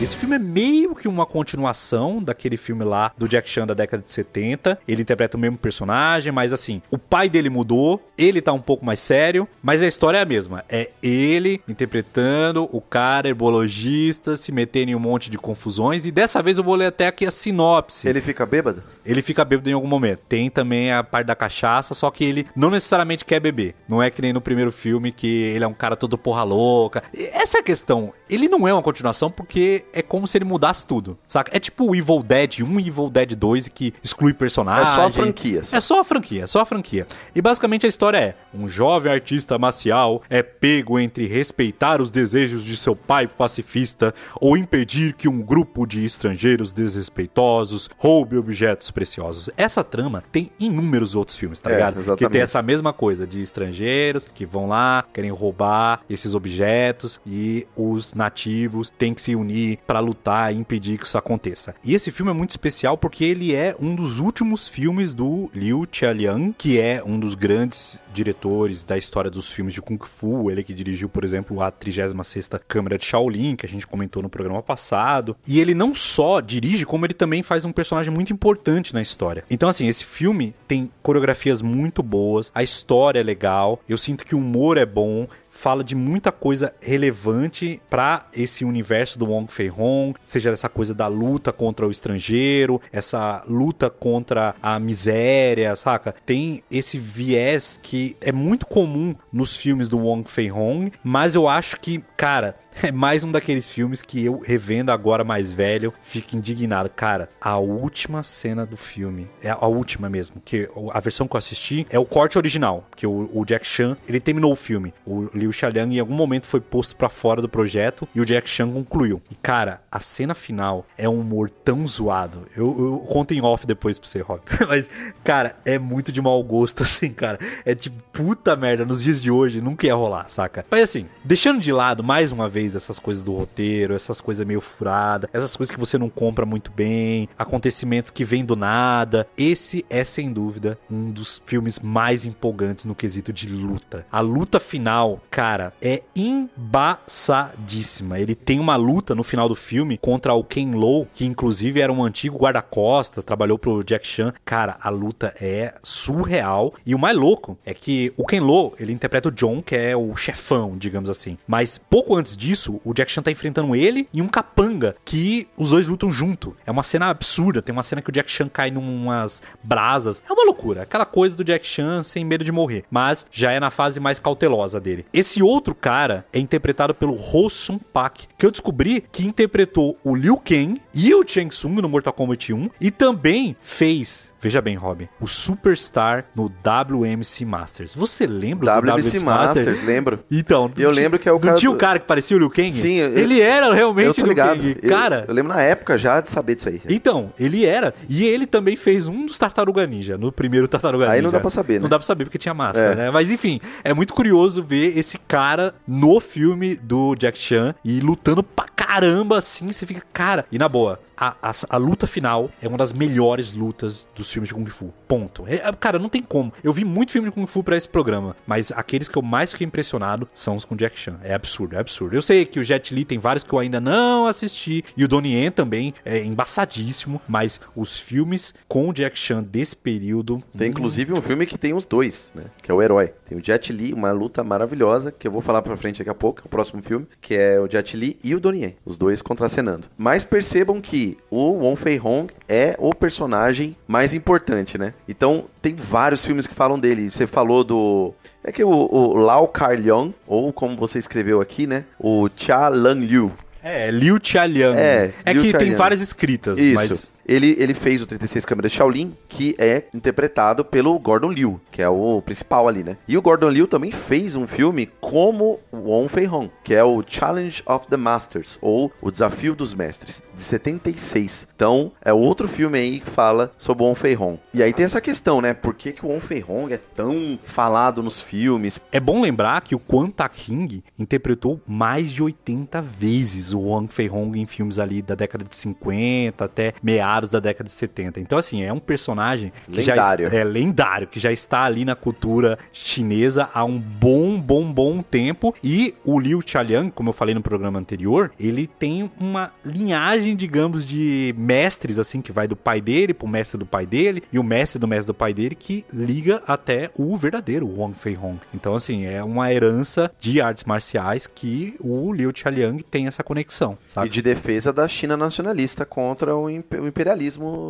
Esse filme é meio que uma continuação daquele filme lá do Jack Chan da década de 70. Ele interpreta o mesmo personagem, mas assim, o pai dele mudou, ele tá um pouco mais sério, mas a história é a mesma. É ele interpretando o cara herbologista, se metendo em um monte de confusões. E dessa vez eu vou ler até aqui a sinopse. Ele fica bêbado? Ele fica bêbado em algum momento. Tem também a parte da cachaça, só que ele não necessariamente quer beber. Não é que nem no primeiro filme que ele é um cara todo porra louca. Essa é a questão. Ele não é uma continuação porque é como se ele mudasse tudo, saca? É tipo o Evil Dead 1 e Evil Dead 2 que exclui personagens. É só a franquia, só. É só a franquia, é só a franquia. E basicamente a história é: um jovem artista marcial é pego entre respeitar os desejos de seu pai pacifista ou impedir que um grupo de estrangeiros desrespeitosos roube objetos preciosos. Essa trama tem inúmeros outros filmes, tá É, ligado? Que exatamente. tem essa mesma coisa de estrangeiros que vão lá, querem roubar esses objetos e os nativos têm que se unir pra lutar e impedir que isso aconteça. E esse filme é muito especial porque ele é um dos últimos filmes do Liu Chialiang, que é um dos grandes diretores da história dos filmes de Kung Fu, ele que dirigiu, por exemplo, a 36ª Câmara de Shaolin, que a gente comentou no programa passado. E ele não só dirige, como ele também faz um personagem muito importante na história. Então, assim, esse filme tem coreografias muito boas, a história é legal, eu sinto que o humor é bom, fala de muita coisa relevante pra esse universo do Wong Fei Hong, seja essa coisa da luta contra o estrangeiro, essa luta contra a miséria, saca? Tem esse viés que é muito comum nos filmes do Wong Fei Hong, mas eu acho que, cara, é mais um daqueles filmes que eu, revendo agora mais velho, fico indignado. Cara, a última cena do filme, é a última mesmo, que a versão que eu assisti é o corte original, que o, o Jack Chan, ele terminou o filme. O Liu Xiaoliang em algum momento foi posto para fora do projeto e o Jack Chan concluiu. E cara, a cena final é um humor tão zoado. Eu, eu conto em off depois pra você, Rob. Mas, cara, é muito de mau gosto, assim, cara. É tipo, puta merda, nos dias de hoje nunca ia rolar, saca? Mas assim, deixando de lado mais uma vez essas coisas do roteiro, essas coisas meio furadas, essas coisas que você não compra muito bem, acontecimentos que vêm do nada. Esse é sem dúvida um dos filmes mais empolgantes no quesito de luta. A luta final, cara, é embaçadíssima. Ele tem uma luta no final do filme contra o Ken Lo, que inclusive era um antigo guarda-costas, trabalhou pro Jack Chan. Cara, a luta é surreal. E o mais louco é que o Ken Lo, ele interpreta o John, que é o chefão, digamos assim. Mas pouco antes disso, o Jack Chan tá enfrentando ele e um capanga que os dois lutam junto. É uma cena absurda. Tem uma cena que o Jack Chan cai numas brasas. É uma loucura. Aquela coisa do Jack Chan sem medo de morrer. Mas já é na fase mais cautelosa dele. Esse outro cara é interpretado pelo Ho Sung Pak, que eu descobri que interpretou o Liu Kang e o Chang Sung no Mortal Kombat 1 e também fez Veja bem, Robin, o Superstar no WMC Masters. Você lembra WMC do WMC Masters? Masters? Lembro. Então, eu lembro que é o cara. Não tinha o cara que parecia o Liu Kang? Sim, eu, ele era realmente eu ligado. Liu Kang. Cara, eu, eu, lembro na época já de saber disso aí. Então, ele era. E ele também fez um dos Tartaruga Ninja, no primeiro Tartaruga Ninja. Aí não dá pra saber, né? Não dá pra saber porque tinha máscara, é. né? Mas enfim, é muito curioso ver esse cara no filme do Jack Chan e lutando pra caramba assim. Você fica, cara. E na boa, a, a, a, luta final é uma das melhores lutas dos filmes de Kung Fu. Ponto. É, cara, não tem como. Eu vi muito filme de Kung Fu pra esse programa, mas aqueles que eu mais fiquei impressionado são os com Jack Chan. É absurdo, é absurdo. Eu sei que o Jet Li tem vários que eu ainda não assisti, e o Donnie Yen também é embaçadíssimo, mas os filmes com o Jack Chan desse período... Tem hum... inclusive um filme que tem os dois, né? Que é o Herói. Tem o Jet Li, uma luta maravilhosa, que eu vou falar pra frente daqui a pouco, o próximo filme, que é o Jet Li e o Donnie Yen. Os dois contracenando. Mas percebam que o Wong Fei Hong é o personagem mais importante, né? Então, tem vários filmes que falam dele. Você falou do. É que o, o Lau Kar-leong, ou como você escreveu aqui, né? O Cha Lang Liu. É, Liu Chialiang. É, é Liu que Chia tem Liang. várias escritas, Isso. mas Ele, ele fez o 36 Câmeras Shaolin, que é interpretado pelo Gordon Liu, que é o principal ali, né? E o Gordon Liu também fez um filme como Wong Fei Hong, que é o Challenge of the Masters, ou O Desafio dos Mestres, de 76. Então, é outro filme aí que fala sobre o Wong Fei Hong. E aí tem essa questão, né? Por que, que o Wong Fei Hong é tão falado nos filmes? É bom lembrar que o Quan Tak King interpretou mais de 80 vezes o Wang Fei Hong em filmes ali da década de 50 até meados da década de 70. Então, assim, é um personagem que Lendário. já é lendário, que já está ali na cultura chinesa há um bom, bom, bom tempo. E o Liu Chialiang, como eu falei no programa anterior, ele tem uma linhagem, digamos, de mestres, assim, que vai do pai dele pro mestre do pai dele, e o mestre do mestre do pai dele que liga até o verdadeiro Wang Fei Hong. Então, assim, é uma herança de artes marciais que o Liu Chialiang tem essa conexão, sabe? E de defesa da China nacionalista contra o imp- o imperialismo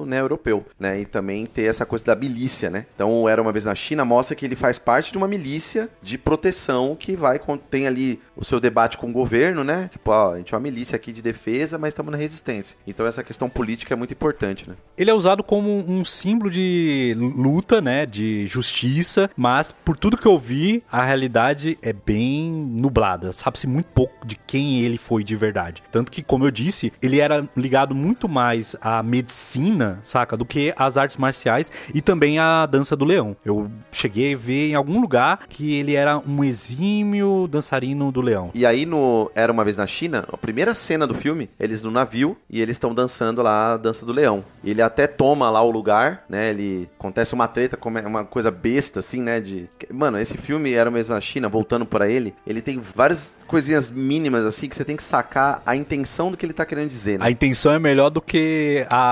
né, europeu, né? E também ter essa coisa da milícia, né? Então, Era Uma Vez na China mostra que ele faz parte de uma milícia de proteção que vai, tem ali o seu debate com o governo, né? Tipo, ó, a gente é uma milícia aqui de defesa, mas estamos na resistência. Então, essa questão política é muito importante, né? Ele é usado como um símbolo de luta, né? De justiça, mas por tudo que eu vi, a realidade é bem nublada. Sabe-se muito pouco de quem ele foi de verdade. Tanto que, como eu disse, ele era ligado muito mais à medicina, saca? Do que às artes marciais e também à dança do leão. Eu cheguei a ver em algum lugar que ele era um exímio dançarino do leão. E aí, no Era Uma Vez na China, a primeira cena do filme, eles no navio e eles estão dançando lá a dança do leão. Ele até toma lá o lugar, né? Ele acontece uma treta, como é uma coisa besta, assim, né? De. Mano, esse filme Era Uma Vez na China, voltando pra ele, ele tem várias coisinhas mínimas, assim, que você tem que sacar a intenção do que ele tá querendo dizer, né? A intenção é melhor do que a,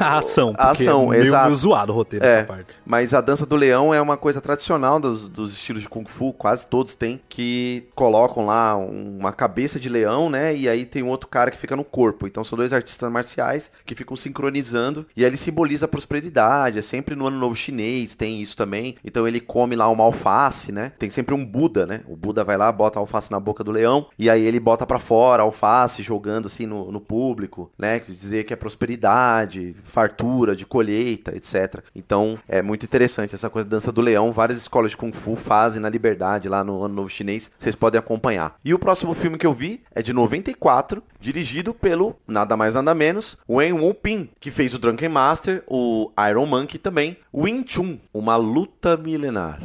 a ação. A porque ação, é meio, exato. meio zoado o roteiro É, parte. mas a dança do leão é uma coisa tradicional dos, dos estilos de Kung Fu, quase todos têm, que colocam lá uma cabeça de leão, né? E aí tem um outro cara que fica no corpo. Então são dois artistas marciais que ficam sincronizando e aí ele simboliza a prosperidade. É sempre no ano novo chinês, tem isso também. Então ele come lá uma alface, né? Tem sempre um Buda, né? O Buda vai lá, bota a alface na boca do leão e aí ele bota para fora a alface, jogando assim no, no público, né? Dizer que é prosperidade, fartura de colheita, etc. Então é muito interessante essa coisa da dança do leão. Várias escolas de Kung Fu fazem na liberdade lá no ano novo chinês vocês podem acompanhar. E o próximo filme que eu vi é de 94, dirigido pelo nada mais nada menos Wen Wu-ping, que fez o Drunken Master, o Iron Monkey também, Wing Chun, uma luta milenar.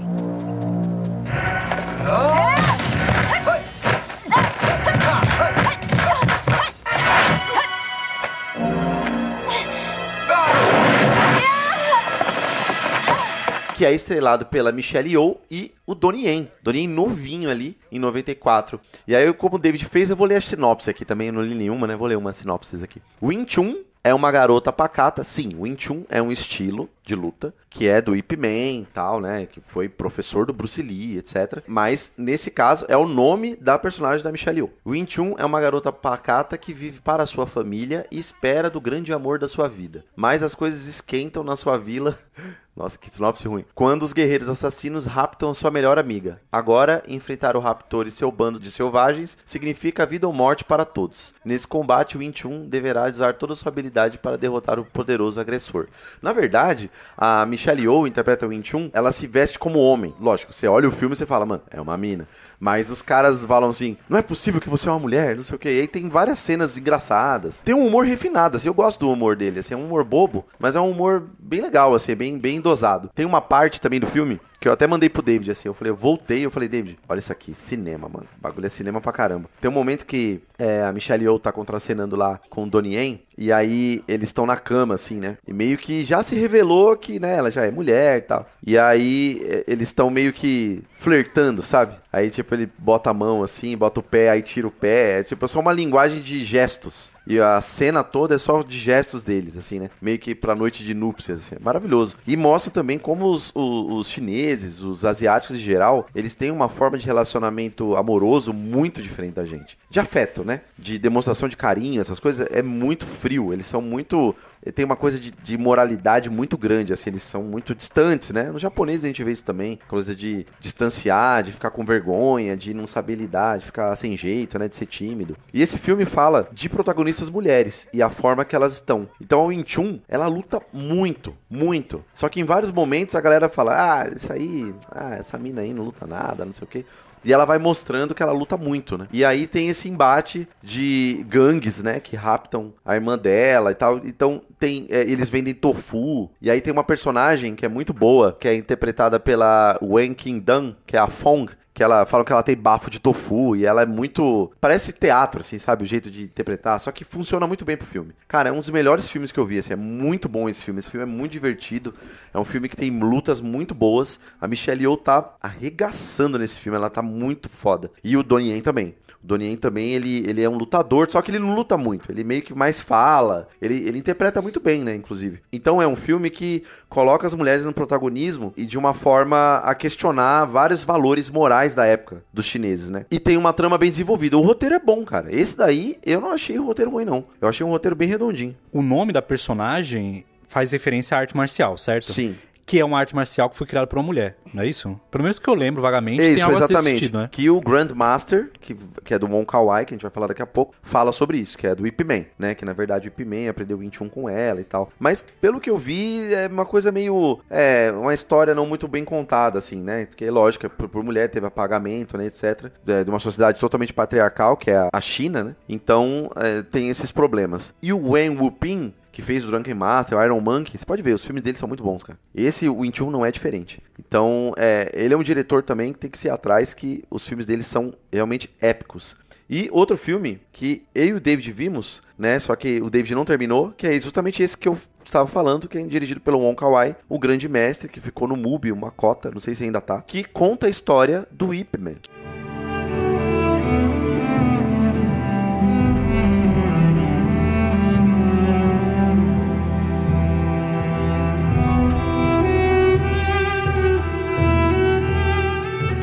Que é estrelado pela Michelle Yeoh e o Donnie Yen. Donnie Yen novinho ali, em 94. E aí, como o David fez, eu vou ler a sinopse aqui também, eu não li nenhuma, né? Vou ler uma sinopse aqui. Wing Chun é uma garota pacata. Sim, Wing Chun é um estilo de luta que é do Ip Man tal, né? Que foi professor do Bruce Lee, etc. Mas, nesse caso, é o nome da personagem da Michelle Yeoh. Wing Chun é uma garota pacata que vive para sua família e espera do grande amor da sua vida. Mas as coisas esquentam na sua vila Nossa, que sinopse ruim. Quando os guerreiros assassinos raptam sua melhor amiga. Agora, enfrentar o raptor e seu bando de selvagens significa vida ou morte para todos. Nesse combate, o 21 deverá usar toda sua habilidade para derrotar o poderoso agressor. Na verdade, a Michelle Yeoh interpreta o 21, ela se veste como homem. Lógico, você olha o filme e você fala, mano, é uma mina. Mas os caras falam assim: não é possível que você é uma mulher, não sei o que. E aí tem várias cenas engraçadas. Tem um humor refinado, assim, eu gosto do humor dele. Assim, é um humor bobo, mas é um humor bem legal, assim, bem, bem dosado. Tem uma parte também do filme que eu até mandei pro David, assim, eu falei, eu voltei, eu falei, David, olha isso aqui, cinema, mano. O bagulho é cinema pra caramba. Tem um momento que é, a Michelle Yeoh tá contracenando lá com o Donnie Yen, e aí eles estão na cama, assim, né? E meio que já se revelou que, né, ela já é mulher e tal. E aí é, eles estão meio que flertando, sabe? Aí, tipo, ele bota a mão assim, bota o pé, aí tira o pé. É, tipo, é só uma linguagem de gestos. E a cena toda é só de gestos deles, assim, né? Meio que pra noite de núpcias, assim. É maravilhoso. E mostra também como os, os, os chineses, os asiáticos em geral, eles têm uma forma de relacionamento amoroso muito diferente da gente. De afeto, né? De demonstração de carinho, essas coisas, é muito frio. Eles são muito tem uma coisa de, de, moralidade muito grande, assim, eles são muito distantes, né? No japonês a gente vê isso também, coisa de distanciar, de ficar com vergonha, de não saber lidar, de ficar sem jeito, né? De ser tímido. E esse filme fala de protagonistas mulheres e a forma que elas estão. Então a Wing Chun, ela luta muito, muito. Só que em vários momentos a galera fala, ah, isso aí, ah, essa mina aí não luta nada, não sei o quê. E ela vai mostrando que ela luta muito, né? E aí tem esse embate de gangues, né? Que raptam a irmã dela e tal. Então tem. É, eles vendem tofu. E aí tem uma personagem que é muito boa, que é interpretada pela Wen King Dan, que é a Fong, que ela falam que ela tem bafo de tofu e ela é muito parece teatro assim, sabe, o jeito de interpretar, só que funciona muito bem pro filme. Cara, é um dos melhores filmes que eu vi, assim, é muito bom esse filme. Esse filme é muito divertido. É um filme que tem lutas muito boas. A Michelle Yeoh tá arregaçando nesse filme, ela tá muito foda. E o Donnie Yen também. O Donnie também, ele, ele é um lutador, só que ele não luta muito. Ele meio que mais fala. Ele, ele interpreta muito bem, né, inclusive. Então é um filme que coloca as mulheres no protagonismo e de uma forma a questionar vários valores morais da época dos chineses, né? E tem uma trama bem desenvolvida. O roteiro é bom, cara. Esse daí, eu não achei o roteiro ruim, não. Eu achei um roteiro bem redondinho. O nome da personagem faz referência à arte marcial, certo? Sim que é uma arte marcial que foi criada por uma mulher, não é isso? Pelo menos que eu lembro vagamente, isso, tem algo exatamente. Sentido, né? Que o Grandmaster, que, que é do Wong Kar Wai, que a gente vai falar daqui a pouco, fala sobre isso, que é do Ip Man, né? Que na verdade o Ip Man aprendeu 21 com ela e tal. Mas pelo que eu vi, é uma coisa meio... É, uma história não muito bem contada, assim, né? Porque, é lógico, por, por mulher teve apagamento, né, etc. De, de, uma sociedade totalmente patriarcal, que é a China, né? Então, é, tem esses problemas. E o Wen Wuping que fez o Drunken Master, o Iron Monkey, você pode ver, os filmes dele são muito bons, cara. Esse, o Intium, não é diferente. Então, é, ele é um diretor também que tem que ser atrás, que os filmes dele são realmente épicos. E outro filme que eu e o David vimos, né? Só que o David não terminou, que é justamente esse que eu estava falando, que é dirigido pelo Wong Kar Wai, o grande mestre que ficou no MUBI, uma cota, não sei se ainda tá, que conta a história do Ip Man.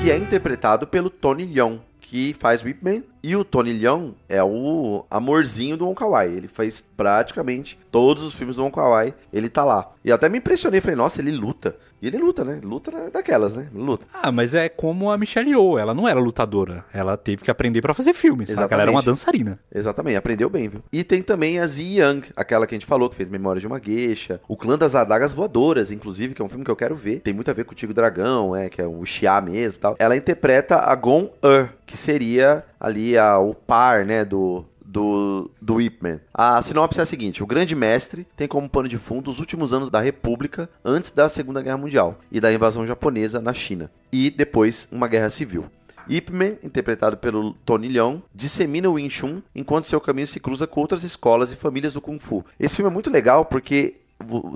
Que é interpretado pelo Tony Leung, que faz Whip Man. E o Tony é o amorzinho do Wong Kar Wai. Ele faz praticamente todos os filmes do Wong Kar Wai, ele tá lá. E até me impressionei, falei, nossa, ele luta. E ele luta, né? Luta daquelas, né? Luta. Ah, mas é como a Michelle Yeoh, ela não era lutadora, ela teve que aprender pra fazer filmes, sabe? Ela era uma dançarina. Exatamente, aprendeu bem, viu? E tem também a Zi Young, aquela que a gente falou, que fez Memória de uma Geisha. O Clã das Adagas Voadoras, inclusive, que é um filme que eu quero ver. Tem muito a ver com o Tigo Dragão, é, que é o Xia mesmo e tal. Ela interpreta a Gon Er, que seria ali a, o par, né, do, do, do Ip Man. A sinopse é a seguinte: o grande mestre tem como pano de fundo os últimos anos da República antes da Segunda Guerra Mundial e da invasão japonesa na China, e depois uma guerra civil. Ip Man, interpretado pelo Tony Leung, dissemina o Wing Chun enquanto seu caminho se cruza com outras escolas e famílias do Kung Fu. Esse filme é muito legal porque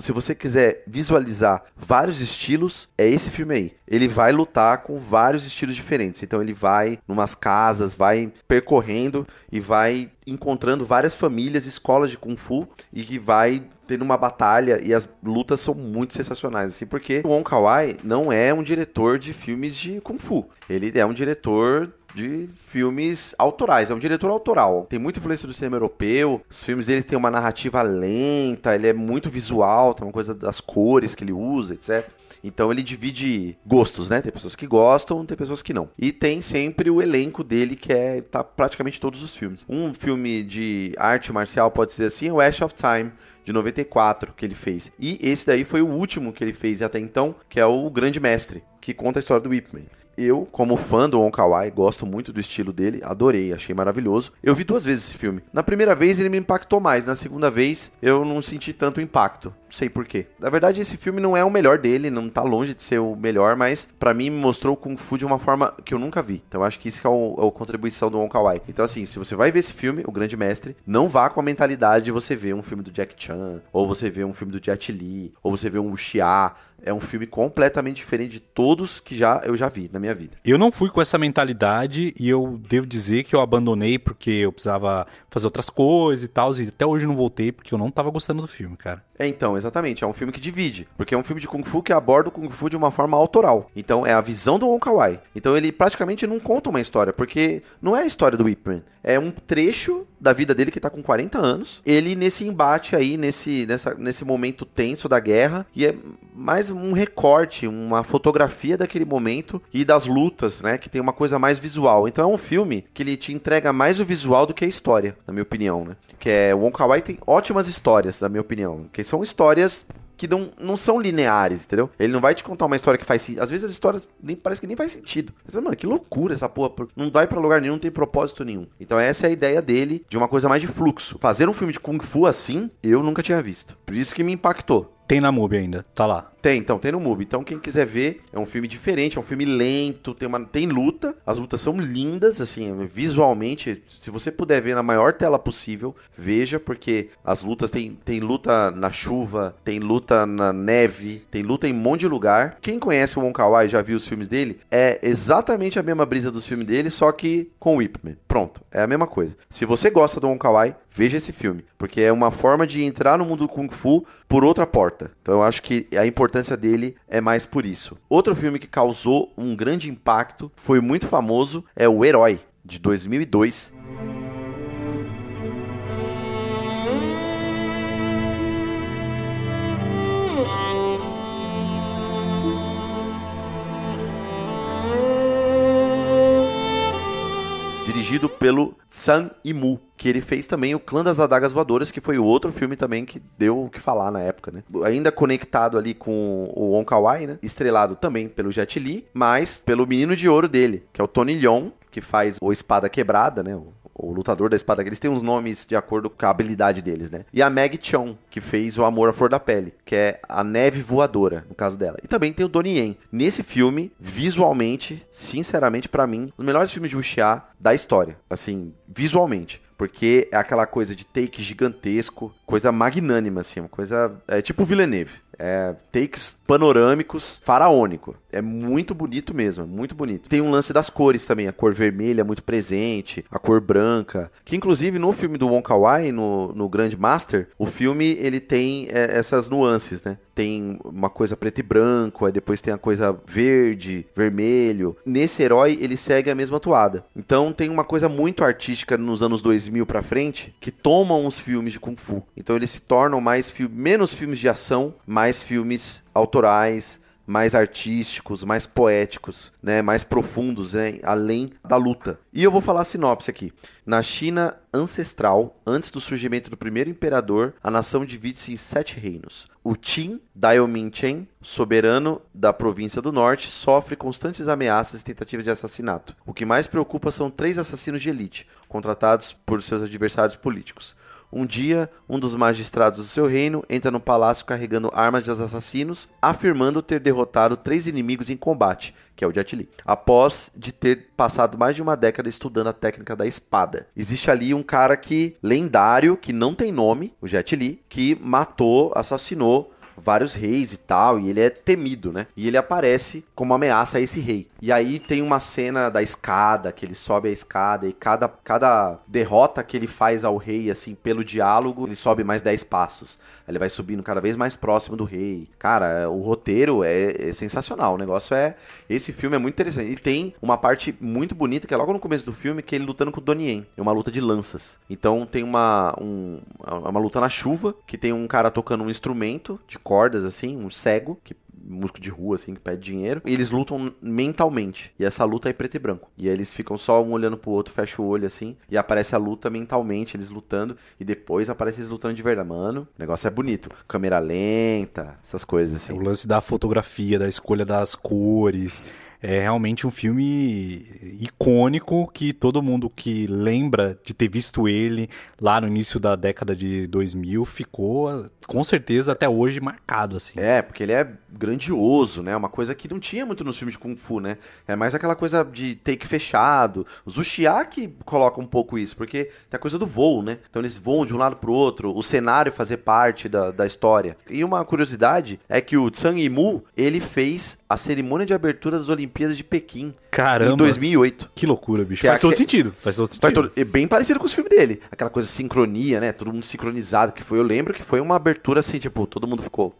se você quiser visualizar vários estilos, é esse filme aí. Ele vai lutar com vários estilos diferentes. Então ele vai numas casas, vai percorrendo e vai encontrando várias famílias, escolas de Kung Fu e que vai tendo uma batalha e as lutas são muito sensacionais, assim, porque o Wong Kar Wai não é um diretor de filmes de Kung Fu. Ele é um diretor de filmes autorais, é um diretor autoral. Tem muita influência do cinema europeu. Os filmes dele têm uma narrativa lenta, ele é muito visual, tem uma coisa das cores que ele usa, etc. Então ele divide gostos, né? Tem pessoas que gostam, tem pessoas que não. E tem sempre o elenco dele que é tá praticamente todos os filmes. Um filme de arte marcial pode ser assim, é o Ash of Time de 94 que ele fez. E esse daí foi o último que ele fez até então, que é o Grande Mestre, que conta a história do Whip Man. Eu, como fã do Wong Kar Wai, gosto muito do estilo dele, adorei, achei maravilhoso. Eu vi duas vezes esse filme. Na primeira vez ele me impactou mais, na segunda vez eu não senti tanto impacto. Não sei porquê. Na verdade, esse filme não é o melhor dele, não tá longe de ser o melhor, mas pra mim me mostrou o Kung Fu de uma forma que eu nunca vi. Então acho que isso que é, o, é a contribuição do Wong Kar Wai. Então assim, se você vai ver esse filme, O Grande Mestre, não vá com a mentalidade de você ver um filme do Jack Chan, ou você ver um filme do Jet Li, ou você ver um Wuxia. É um filme completamente diferente de todos que já eu já vi na minha vida. Eu não fui com essa mentalidade e eu devo dizer que eu abandonei porque eu precisava fazer outras coisas e tal, e até hoje não voltei porque eu não tava gostando do filme, cara. É, então, exatamente. É um filme que divide. Porque é um filme de Kung Fu que aborda o Kung Fu de uma forma autoral. Então, é a visão do Wong Kar Wai. Então, ele praticamente não conta uma história. Porque não é a história do Ip Man. É um trecho da vida dele que tá com 40 anos. Ele nesse embate aí, nesse, nessa, nesse momento tenso da guerra. E é mais um recorte, uma fotografia daquele momento e das lutas, né? Que tem uma coisa mais visual. Então, é um filme que ele te entrega mais o visual do que a história, na minha opinião, né? Que é... O Wong Kar Wai tem ótimas histórias, na minha opinião. Que são histórias que não, não são lineares, entendeu? Ele não vai te contar uma história que faz sentido. Às vezes as histórias nem parece que nem faz sentido. Mas, mano, que loucura essa porra. Não vai pra lugar nenhum, não tem propósito nenhum. Então essa é a ideia dele de uma coisa mais de fluxo. Fazer um filme de Kung Fu assim, eu nunca tinha visto. Por isso que me impactou. Tem na MUBI ainda, tá lá. Tem, então, tem no MUBI. Então, quem quiser ver, é um filme diferente, é um filme lento, tem, uma, tem luta. As lutas são lindas, assim, visualmente. Se você puder ver na maior tela possível, veja, porque as lutas tem, tem luta na chuva, tem luta na neve, tem luta em um monte de lugar. Quem conhece o Wong Kar Wai já viu os filmes dele, é exatamente a mesma brisa dos filmes dele, só que com o Man. Pronto, é a mesma coisa. Se você gosta do Wong Kar Wai, veja esse filme, porque é uma forma de entrar no mundo do Kung Fu por outra porta. Então eu acho que a importância dele é mais por isso. Outro filme que causou um grande impacto, foi muito famoso, é O Herói, de 2002. Dirigido pelo San Imu, que ele fez também o Clã das Adagas Voadoras, que foi o outro filme também que deu o que falar na época, né? Ainda conectado ali com o Wong Kar Wai, né? Estrelado também pelo Jet Li, mas pelo menino de ouro dele, que é o Tony Leung, que faz o Espada Quebrada, né? O lutador da espada, eles têm uns nomes de acordo com a habilidade deles, né? E a Meg Chong, que fez o Amor à Flor da Pele, que é a neve voadora, no caso dela. E também tem o Donnie Yen. Nesse filme, visualmente, sinceramente, pra mim, um dos melhores filmes de Wuxia da história. Assim, visualmente. Porque é aquela coisa de take gigantesco, coisa magnânima, assim, uma coisa. É tipo Villeneuve. É takes panorâmicos, faraônico. É muito bonito mesmo, é muito bonito. Tem um lance das cores também, a cor vermelha é muito presente, a cor branca, que inclusive no filme do Wong Kar Wai, no, no Grand Master, o filme ele tem é, essas nuances, né? Tem uma coisa preto e branco, aí depois tem a coisa verde, vermelho. Nesse herói ele segue a mesma toada. Então tem uma coisa muito artística nos anos 2000 pra frente que tomam os filmes de Kung Fu. Então eles se tornam mais menos filmes de ação, mais filmes autorais, mais artísticos, mais poéticos, né, mais profundos, né, além da luta. E eu vou falar a sinopse aqui. Na China ancestral, antes do surgimento do primeiro imperador, a nação divide-se em sete reinos. O Qin Daominchen, soberano da província do norte, sofre constantes ameaças e tentativas de assassinato. O que mais preocupa são três assassinos de elite, contratados por seus adversários políticos. Um dia, um dos magistrados do seu reino entra no palácio carregando armas de assassinos, afirmando ter derrotado três inimigos em combate, que é o Jet Li, após de ter passado mais de uma década estudando a técnica da espada. Existe ali um cara que lendário, que não tem nome, o Jet Li, que matou, assassinou vários reis e tal, e ele é temido, né? E ele aparece como ameaça a esse rei. E aí tem uma cena da escada, que ele sobe a escada e cada, cada derrota que ele faz ao rei, assim, pelo diálogo, ele sobe mais 10 passos. Ele vai subindo cada vez mais próximo do rei. Cara, o roteiro é, é sensacional. O negócio é. Esse filme é muito interessante. E tem uma parte muito bonita, que é logo no começo do filme, que é ele lutando com o Donnie É uma luta de lanças. Então tem uma, um, uma luta na chuva, que tem um cara tocando um instrumento de cordas, assim, um cego, que músico de rua, assim, que pede dinheiro. E eles lutam mentalmente. E essa luta é preto e branco. E aí eles ficam só um olhando pro outro, fecha o olho, assim. E aparece a luta mentalmente, eles lutando. E depois aparece eles lutando de verdade. Mano, o negócio é bonito. Câmera lenta, essas coisas, assim. É o lance da fotografia, da escolha das cores é realmente um filme icônico que todo mundo que lembra de ter visto ele lá no início da década de 2000 ficou com certeza até hoje marcado assim. É, porque ele é grandioso, né? Uma coisa que não tinha muito nos filmes de kung fu, né? É mais aquela coisa de take fechado. O Zuxia que coloca um pouco isso, porque tem a coisa do voo, né? Então eles voam de um lado pro outro, o cenário fazer parte da, da história. E uma curiosidade é que o Tsang Yimou, ele fez a cerimônia de abertura das Olimpíadas Olimpíadas de Pequim. Caramba. Em 2008. Que loucura, bicho. Que faz é todo sentido. Faz todo sentido. Faz todo... É bem parecido com os filmes dele. Aquela coisa sincronia, né? Todo mundo sincronizado. Que foi, eu lembro que foi uma abertura assim, tipo, todo mundo ficou.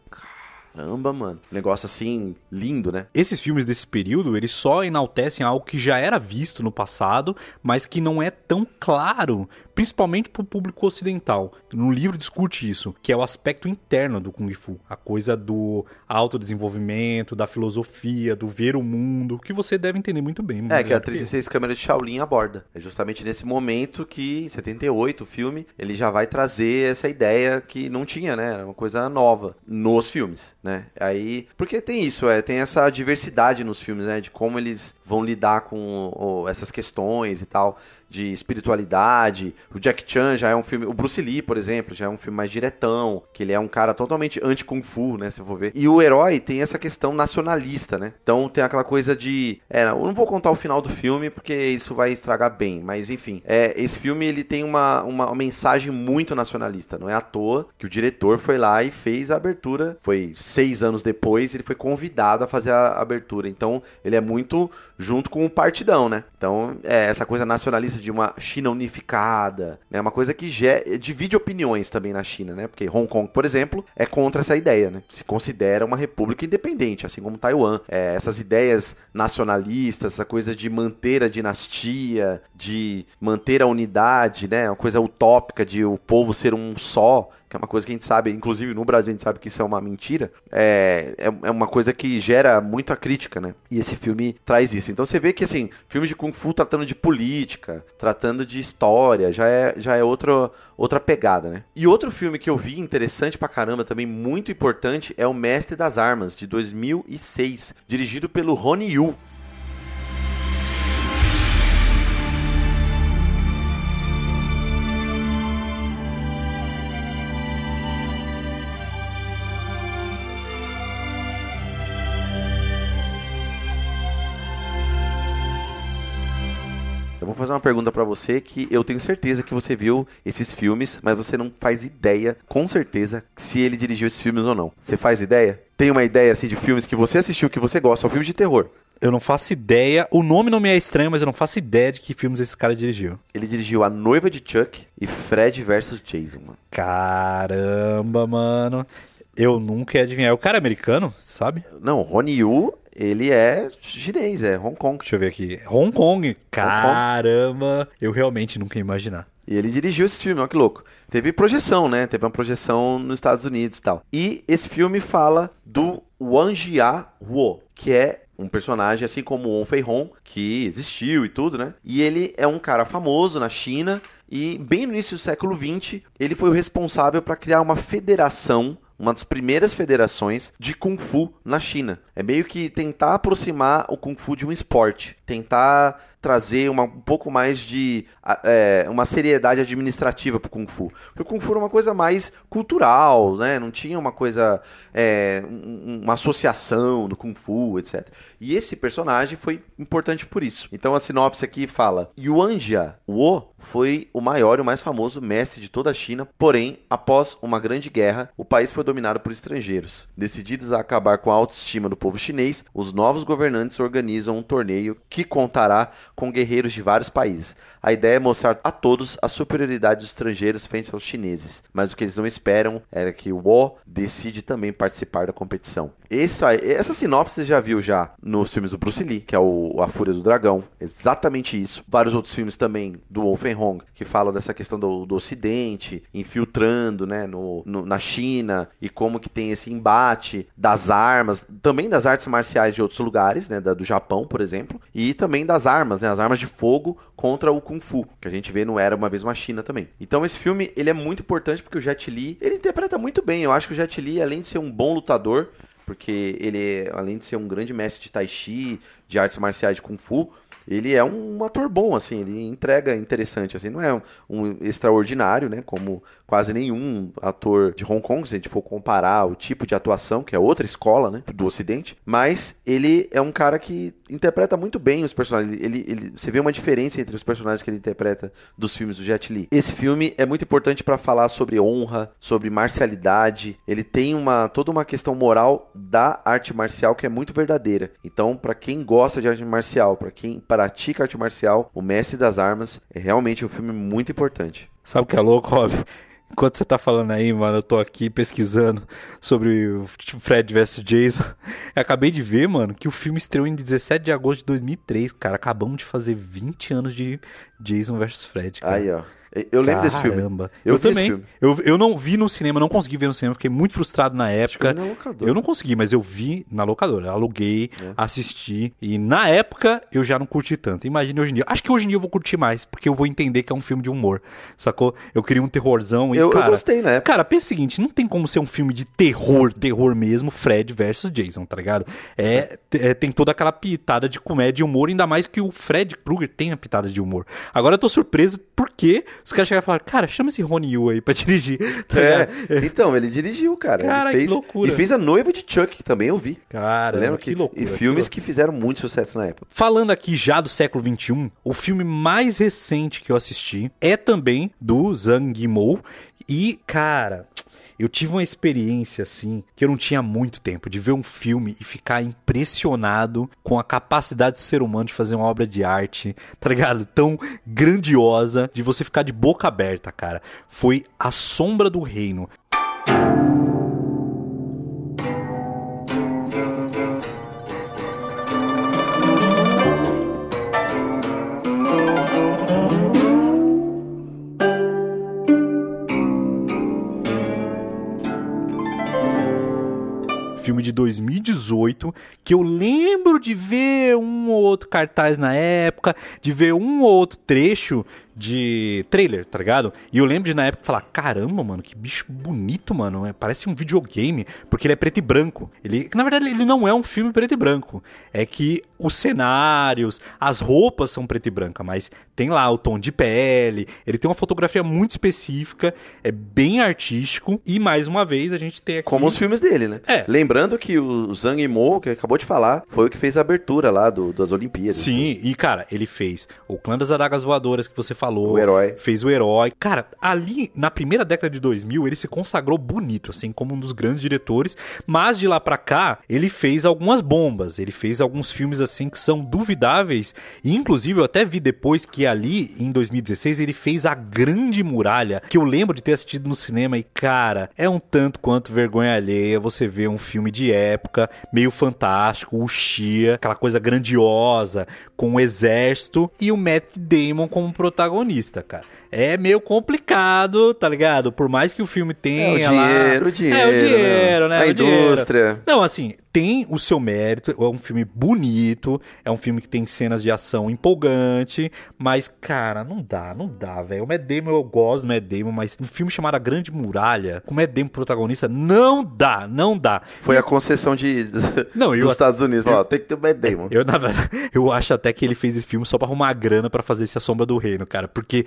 Caramba, mano. Negócio assim, lindo, né? Esses filmes desse período, eles só enaltecem algo que já era visto no passado, mas que não é tão claro, principalmente para o público ocidental. No livro discute isso, que é o aspecto interno do Kung Fu. A coisa do autodesenvolvimento, da filosofia, do ver o mundo, que você deve entender muito bem. É, que a 36 câmeras de Shaolin aborda. É justamente nesse momento que, em 78, o filme, ele já vai trazer essa ideia que não tinha, né? Era uma coisa nova nos filmes, né? Aí, porque tem isso, é, tem essa diversidade nos filmes, né, de como eles vão lidar com ou, essas questões e tal de espiritualidade. O Jack Chan já é um filme. O Bruce Lee, por exemplo, já é um filme mais diretão, que ele é um cara totalmente anti-kung fu, né? Se for ver. E o herói tem essa questão nacionalista, né? Então tem aquela coisa de. É, eu não vou contar o final do filme porque isso vai estragar bem, mas enfim. É, esse filme ele tem uma, uma mensagem muito nacionalista. Não é à toa que o diretor foi lá e fez a abertura. Foi seis anos depois, ele foi convidado a fazer a abertura. Então ele é muito junto com o partidão, né? Então é essa coisa nacionalista de uma China unificada, né? Uma coisa que divide opiniões também na China, né? Porque Hong Kong, por exemplo, é contra essa ideia, né? Se considera uma república independente, assim como Taiwan. É, essas ideias nacionalistas, essa coisa de manter a dinastia, de manter a unidade, né? Uma coisa utópica de o povo ser um só, que é uma coisa que a gente sabe, inclusive no Brasil a gente sabe que isso é uma mentira, é, é, é, uma coisa que gera muita crítica, né? E esse filme traz isso. Então você vê que, assim, filmes de Kung Fu tratando de política, tratando de história, já é, já é outra, outra pegada, né? E outro filme que eu vi interessante pra caramba, também muito importante, é O Mestre das Armas, de 2006, dirigido pelo Rony Yu. Vou fazer uma pergunta pra você que eu tenho certeza que você viu esses filmes, mas você não faz ideia, com certeza, se ele dirigiu esses filmes ou não. Você faz ideia? Tem uma ideia assim de filmes que você assistiu que você gosta? São filmes de terror. Eu não faço ideia. O nome não me é estranho, mas eu não faço ideia de que filmes esse cara dirigiu. Ele dirigiu A Noiva de Chuck e Fred vs Jason, mano. Caramba, mano. Eu nunca ia adivinhar. É o cara americano, sabe? Não, Rony Yu, ele é chinês, é Hong Kong. Deixa eu ver aqui. Hong Kong. Caramba. Eu realmente nunca ia imaginar. E ele dirigiu esse filme, olha que louco. Teve projeção, né? Teve uma projeção nos Estados Unidos e tal. E esse filme fala do Wang Jia Huo, que é um personagem assim como o On Fei Hong, que existiu e tudo, né? E ele é um cara famoso na China e bem no início do século XX, ele foi o responsável para criar uma federação uma das primeiras federações de Kung Fu na China. É meio que tentar aproximar o Kung Fu de um esporte, tentar trazer uma, um pouco mais de é, uma seriedade administrativa pro Kung Fu. Porque o Kung Fu era uma coisa mais cultural, né? Não tinha uma coisa, é, um- uma associação do Kung Fu, etc. E esse personagem foi importante por isso. Então a sinopse aqui fala: Yuan Jia Wo foi o maior e o mais famoso mestre de toda a China, porém, após uma grande guerra, o país foi dominado por estrangeiros. Decididos a acabar com a autoestima do povo chinês, os novos governantes organizam um torneio que contará com guerreiros de vários países. A ideia é mostrar a todos a superioridade dos estrangeiros frente aos chineses, mas o que eles não esperam era que o Wo decide também participar da competição. Esse, essa sinopse você já viu já nos filmes do Bruce Lee, que é o A Fúria do Dragão, exatamente isso. Vários outros filmes também do Wolfen Hong, que falam dessa questão do, do Ocidente, infiltrando né, no, no- na China, e como que tem esse embate das armas, também das artes marciais de outros lugares, né, da- do Japão, por exemplo, e também das armas, né, as armas de fogo contra o Kung Fu, que a gente vê no Era Uma Vez Uma China também. Então esse filme, ele é muito importante porque o Jet Li, ele interpreta muito bem. Eu acho que o Jet Li, além de ser um bom lutador, porque ele, além de ser um grande mestre de Tai Chi, de artes marciais de Kung Fu, ele é um ator bom, assim, ele entrega interessante, assim, não é um, um extraordinário, né, como quase nenhum ator de Hong Kong, se a gente for comparar o tipo de atuação, que é outra escola, né, do ocidente, mas ele é um cara que interpreta muito bem os personagens, ele, ele, você vê uma diferença entre os personagens que ele interpreta dos filmes do Jet Li. Esse filme é muito importante para falar sobre honra, sobre marcialidade, ele tem uma, toda uma questão moral da arte marcial que é muito verdadeira. Então, para quem gosta de arte marcial, para quem pratica arte marcial, O Mestre das Armas é realmente um filme muito importante. Sabe o que é louco, Rob? Enquanto você tá falando aí, mano, eu tô aqui pesquisando sobre o Fred vs Jason. Eu acabei de ver, mano, que o filme estreou em 17 de agosto de 2003, cara. Acabamos de fazer 20 anos de Jason vs Fred, cara. Aí, ó. Eu lembro desse filme. Caramba. Eu Eu, também. Eu, eu não vi no cinema, não consegui ver no cinema, fiquei muito frustrado na época. eu. Eu não consegui, mas eu vi na locadora. Aluguei, É. assisti. E na época eu já não curti tanto. Imagine hoje em dia. Acho que hoje em dia eu vou curtir mais, porque eu vou entender que é um filme de humor. Sacou? Eu queria um terrorzão e, Eu- eu cara, gostei na época. Cara, pensa o seguinte: não tem como ser um filme de terror, terror mesmo, Fred versus Jason, tá ligado? É, é, tem toda aquela pitada de comédia e humor, ainda mais que o Fred Krueger tem a pitada de humor. Agora eu tô surpreso porque os caras chegaram e falaram: cara, chama esse Rony Yu aí pra dirigir. Tá? É, então, ele dirigiu, cara. Cara, ele que fez, loucura. E fez a noiva de Chuck, que também eu vi. Cara, Lembra que, loucura. E que filmes loucura. que fizeram muito sucesso na época. Falando aqui já do século XXI, o filme mais recente que eu assisti é também do Zhang Yimou. E, cara, eu tive uma experiência assim que eu não tinha muito tempo de ver um filme e ficar impressionado com a capacidade do ser humano de fazer uma obra de arte, tá ligado? Tão grandiosa, de você ficar de boca aberta, cara. Foi A Sombra do Reino. Filme de 2018, que eu lembro de ver um ou outro cartaz na época, de ver um ou outro trecho de trailer, tá ligado? E eu lembro de na época falar: caramba, mano, que bicho bonito, mano. É, parece um videogame, porque ele é preto e branco. Ele, na verdade, ele não é um filme preto e branco. É que os cenários, as roupas são preto e branca, mas tem lá o tom de pele. Ele tem uma fotografia muito específica, é bem artístico. E mais uma vez a gente tem aqui. Como os filmes dele, né? É. Lembrando que o Zhang Yimou, que acabou de falar, foi o que fez a abertura lá do, das Olimpíadas. Sim, e cara, ele fez o Clã das Adagas Voadoras que você falou. O Herói. Fez o Herói. Cara, ali na primeira década de 2000, ele se consagrou bonito, assim, como um dos grandes diretores. Mas de lá pra cá, ele fez algumas bombas. Ele fez alguns filmes, assim, que são duvidáveis. E, inclusive, eu até vi depois que ali, em 2016, ele fez A Grande Muralha, que eu lembro de ter assistido no cinema. E, cara, é um tanto quanto vergonha alheia você ver um filme de época, meio fantástico, o Xia, aquela coisa grandiosa, com o exército e o Matt Damon como protagonista, cara. É meio complicado, tá ligado? Por mais que o filme tenha É o lá- dinheiro, o dinheiro, É o dinheiro, né? A O dinheiro. indústria. Não, assim, tem o seu mérito, é um filme bonito, é um filme que tem cenas de ação empolgante, mas, cara, não dá, não dá, velho. O Matt Damon eu gosto do Matt Damon, mas um filme chamado A Grande Muralha, com o Matt Damon protagonista, não dá, não dá. Foi a concessão de, Não, eu- dos Estados Unidos. Ó, tem que ter o Matt Damon. Eu, na verdade, eu acho até que ele fez esse filme só pra arrumar grana pra fazer esse A Sombra do Reino, cara. Porque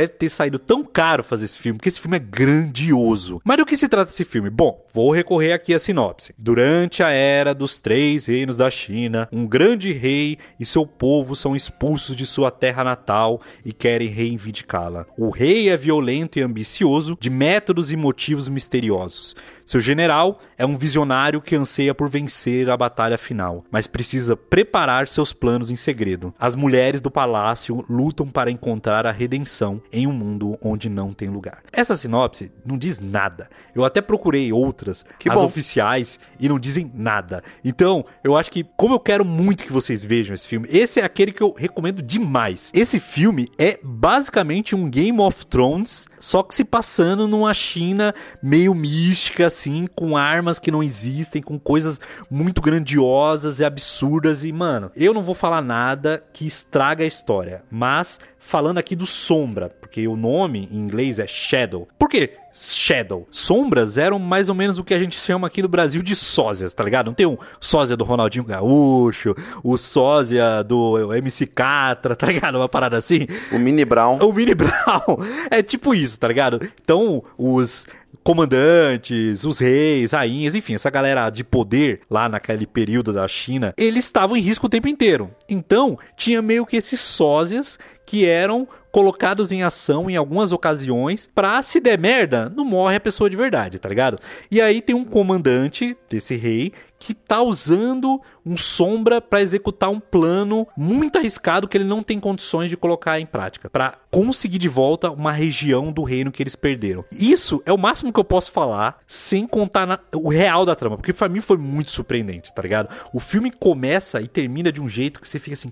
deve ter saído tão caro fazer esse filme, porque esse filme é grandioso. Mas do que se trata esse filme? Bom, vou recorrer aqui à sinopse. Durante a era dos três reinos da China, um grande rei e seu povo são expulsos de sua terra natal e querem reivindicá-la. O rei é violento e ambicioso, de métodos e motivos misteriosos. Seu general é um visionário que anseia por vencer a batalha final, mas precisa preparar seus planos em segredo. As mulheres do palácio lutam para encontrar a redenção em um mundo onde não tem lugar. Essa sinopse não diz nada. Eu até procurei outras, Que as bom. oficiais, e não dizem nada. Então, eu acho que, como eu quero muito que vocês vejam esse filme, esse é aquele que eu recomendo demais. Esse filme é basicamente um Game of Thrones, só que se passando numa China meio mística, assim, com armas que não existem, com coisas muito grandiosas e absurdas. E, mano, eu não vou falar nada que estraga a história, mas falando aqui do Sombra, porque o nome em inglês é Shadow. Por quê? Shadow. Sombras eram mais ou menos o que a gente chama aqui no Brasil de sósias, tá ligado? Não tem um sósia do Ronaldinho Gaúcho, o sósia do MC Catra, tá ligado? Uma parada assim. O Mini Brown. O Mini Brown. É tipo isso, tá ligado? Então, os comandantes, os reis, rainhas, enfim, essa galera de poder lá naquele período da China, eles estavam em risco o tempo inteiro. Então, tinha meio que esses sósias que eram colocados em ação em algumas ocasiões pra se der merda, não morre a pessoa de verdade, tá ligado? E aí tem um comandante desse rei que tá usando um sombra pra executar um plano muito arriscado que ele não tem condições de colocar em prática, Pra conseguir de volta uma região do reino que eles perderam. Isso é o máximo que eu posso falar sem contar na- o real da trama, porque pra mim foi muito surpreendente, tá ligado? O filme começa e termina de um jeito que você fica assim,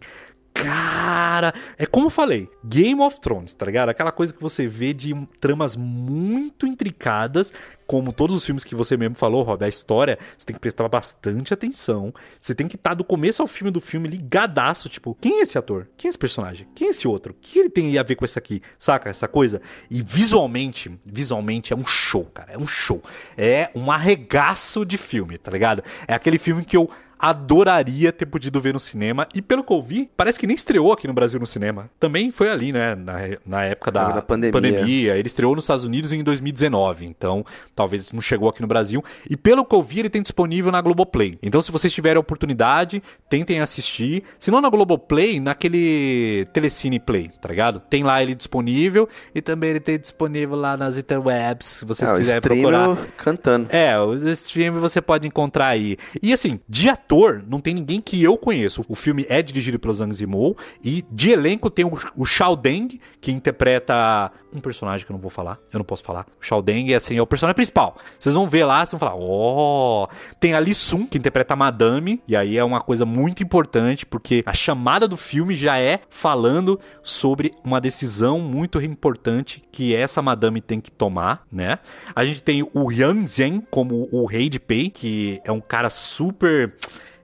Cara, é como eu falei, Game of Thrones, tá ligado? Aquela coisa que você vê de tramas muito intricadas, como todos os filmes que você mesmo falou, Rob, a história, você tem que prestar bastante atenção. Você tem que estar do começo ao filme do filme ligadaço, tipo, quem é esse ator? Quem é esse personagem? Quem é esse outro? O que ele tem a ver com isso aqui? Saca? Essa coisa. E visualmente, visualmente é um show, cara. É um show. É um arregaço de filme, tá ligado? É aquele filme que eu adoraria ter podido ver no cinema. E pelo que eu vi, parece que nem estreou aqui no Brasil no cinema. Também foi ali, né? Na, na época da, Da pandemia. Ele estreou nos Estados Unidos em 2019. Então, talvez não chegou aqui no Brasil. E pelo que eu vi, ele tem disponível na Globoplay. Então, se vocês tiverem a oportunidade, tentem assistir. Se não na Globoplay, naquele Telecine Play, tá ligado? Tem lá ele disponível. E também ele tem disponível lá nas interwebs, se vocês É, o quiserem procurar. cantando. É, os stream você pode encontrar aí. E assim, de ator, não tem ninguém que eu conheço. O filme é dirigido pelo Zhang Yimou e de elenco tem o, o Shao Deng, que interpreta um personagem que eu não vou falar, eu não posso falar. O Shao Deng é assim, é o personagem principal. Vocês vão ver lá, vocês vão falar, ó. Tem a Lee Sun, que interpreta a Madame, e aí é uma coisa muito importante, porque a chamada do filme já é falando sobre uma decisão muito importante que essa Madame tem que tomar, né? A gente tem o Yang Zhen como o rei de Pei, que é um cara super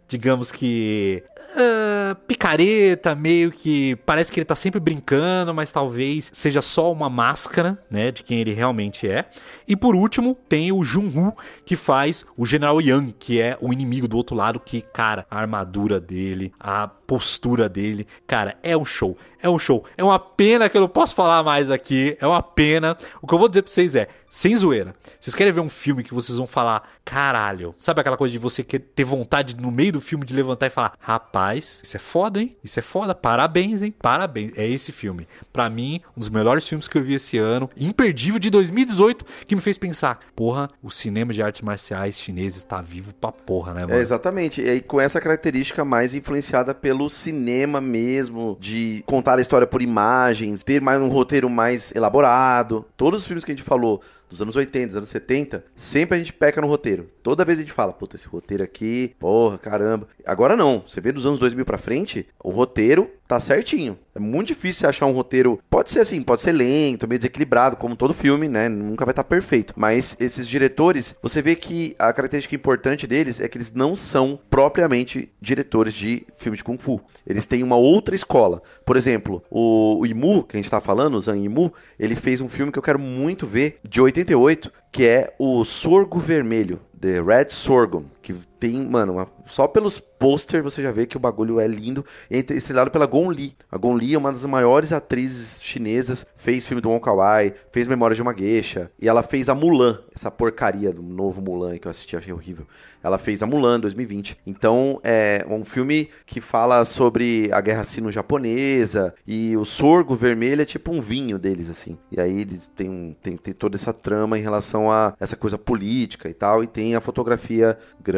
digamos que. ah, picareta, meio que. Parece que ele tá sempre brincando, mas talvez seja só uma máscara, né? De quem ele realmente é. E por último, tem o Jun-Woo, que faz o General Yang, que é o inimigo do outro lado, que, cara, a armadura dele, a postura dele, cara, é um show. É um show. É uma pena que eu não posso falar mais aqui. É uma pena. O que eu vou dizer pra vocês é, sem zoeira. Vocês querem ver um filme que vocês vão falar, caralho. Sabe aquela coisa de você ter vontade no meio do filme de levantar e falar, rapaz, isso é foda, hein? Isso é foda. Parabéns, hein? Parabéns. É esse filme. Pra mim, um dos melhores filmes que eu vi esse ano, imperdível de 2018, que me fez pensar, porra, o cinema de artes marciais chineses tá vivo pra porra, né, mano? É, exatamente. E aí, com essa característica mais influenciada pelo cinema mesmo, de contar a história por imagens, ter mais um roteiro mais elaborado. Todos os filmes que a gente falou dos anos 80, dos anos 70, sempre a gente peca no roteiro. Toda vez a gente fala, puta, esse roteiro aqui, porra, caramba. Agora não, você vê dos anos 2000 pra frente, o roteiro tá certinho. É muito difícil achar um roteiro. Pode ser assim, pode ser lento, meio desequilibrado, como todo filme, né? Nunca vai estar perfeito. Mas esses diretores, você vê que a característica importante deles é que eles não são propriamente diretores de filme de Kung Fu. Eles têm uma outra escola. Por exemplo, o, o Imu, que a gente tá falando, o Zhang Imu, ele fez um filme que eu quero muito ver, de 88, que é o Sorgo Vermelho. The Red Sorghum, que tem, mano, uma- só pelos pôster você já vê que o bagulho é lindo. É estrelado pela Gong Li. A Gong Li é uma das maiores atrizes chinesas, fez filme do Wong Kar Wai, fez Memórias de uma Geisha, e ela fez a Mulan, essa porcaria do novo Mulan que eu assisti, achei horrível. Ela fez a Mulan 2020. Então, é um filme que fala sobre a guerra sino-japonesa e o sorgo vermelho é tipo um vinho deles, assim. E aí um- tem, tem toda essa trama em relação a essa coisa política e tal, e tem a fotografia grande,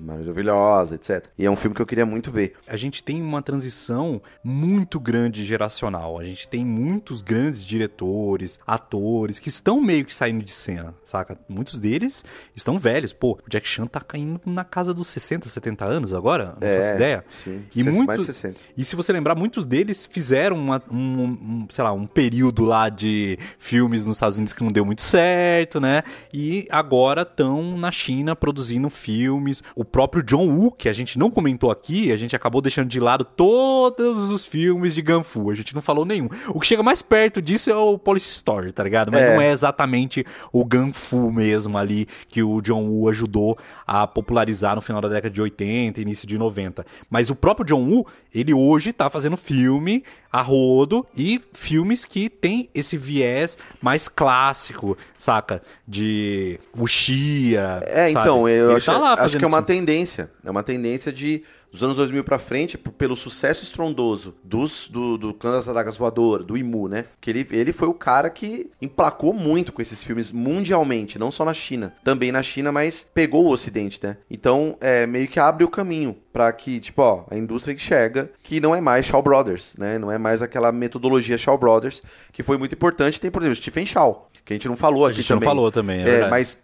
maravilhosa, etc. E é um filme que eu queria muito ver. a gente tem uma transição muito grande geracional. A gente tem muitos grandes diretores, atores que estão meio que saindo de cena, saca? Muitos deles estão velhos. Pô, o Jack Chan tá caindo na casa dos 60, 70 anos agora, não faço ideia. Sim, E Ses- muito- mais de 60. E se você lembrar, muitos deles fizeram uma- um, um, sei lá, um período lá de filmes nos Estados Unidos que não deu muito certo, né? E agora estão na China produzindo filmes. O próprio John Woo, que a gente não comentou aqui, a gente acabou deixando de lado todos os filmes de Ganfu. A gente não falou nenhum. O que chega mais perto disso é o Police Story, tá ligado? Mas É. não é exatamente o Ganfu mesmo ali que o John Woo ajudou a popularizar no final da década de 80, início de 90. Mas o próprio John Woo, ele hoje tá fazendo filme a rodo e filmes que tem esse viés mais clássico, saca? De Wuxia. É, sabe? então, eu ele acho, tá lá acho que é uma tendência. É uma tendência de dos anos 2000 pra frente, pelo sucesso estrondoso dos, do, do Clã das Adagas Voadoras, do Imu, né? Que ele, ele foi o cara que emplacou muito com esses filmes mundialmente, não só na China. Também na China, mas pegou o Ocidente, né? Então, é, meio que abre o caminho pra que, tipo, ó, a indústria enxerga que não é mais Shaw Brothers, né? Não é mais aquela metodologia Shaw Brothers, que foi muito importante. Tem, por exemplo, Stephen Shaw, que a gente não falou A aqui gente não também. falou também, é verdade. mas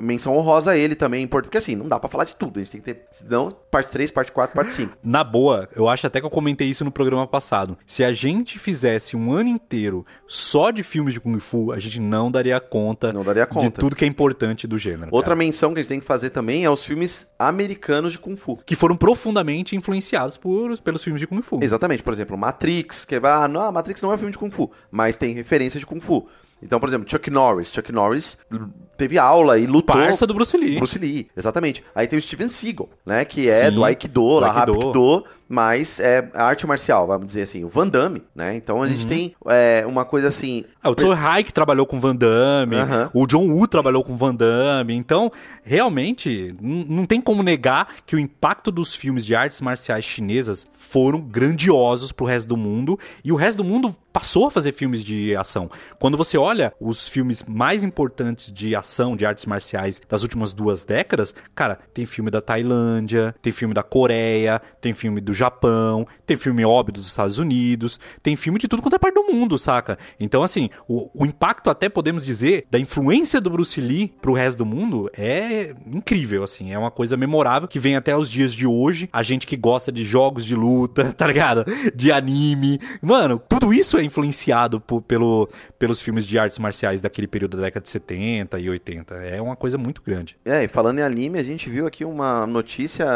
menção honrosa a ele também, porque assim, não dá pra falar de tudo, a gente tem que ter, senão, parte 3, parte 4, parte 5. Na boa, eu acho até que eu comentei isso no programa passado. Se a gente fizesse um ano inteiro só de filmes de Kung Fu, a gente não daria conta, Não daria de conta. tudo que é importante do gênero. Outra cara. menção que a gente tem que fazer também é os filmes americanos de Kung Fu. Que foram profundamente influenciados por, pelos filmes de Kung Fu. Exatamente, por exemplo, Matrix, que ah, não, Matrix não é filme de Kung Fu, mas tem referência de Kung Fu. Então, por exemplo, Chuck Norris. Chuck Norris teve aula e lutou. Parça do Bruce Lee. Bruce Lee, exatamente. Aí tem o Steven Seagal, né? Que é Sim, do Aikido, do Aikido. Mas é arte marcial, vamos dizer assim. O Van Damme, né? Então a Uhum. gente tem é, uma coisa assim. Ah, o Tsui Haik trabalhou com Van Damme, Aham. o John Woo trabalhou com Van Damme. Então, realmente, não tem como negar que o impacto dos filmes de artes marciais chinesas foram grandiosos pro resto do mundo. E o resto do mundo passou a fazer filmes de ação. Quando você olha os filmes mais importantes de ação, de artes marciais das últimas duas décadas, cara, tem filme da Tailândia, tem filme da Coreia, tem filme do Japão, tem filme óbvio dos Estados Unidos, tem filme de tudo quanto é parte do mundo, saca? Então, assim, o, o impacto, até podemos dizer, da influência do Bruce Lee pro resto do mundo é incrível, assim. É uma coisa memorável que vem até os dias de hoje. A gente que gosta de jogos de luta, tá ligado? De anime. Mano, tudo isso é influenciado pelo, pelos filmes de artes marciais daquele período da década de 70 e 80. É uma coisa muito grande. É, e falando em anime, a gente viu aqui uma notícia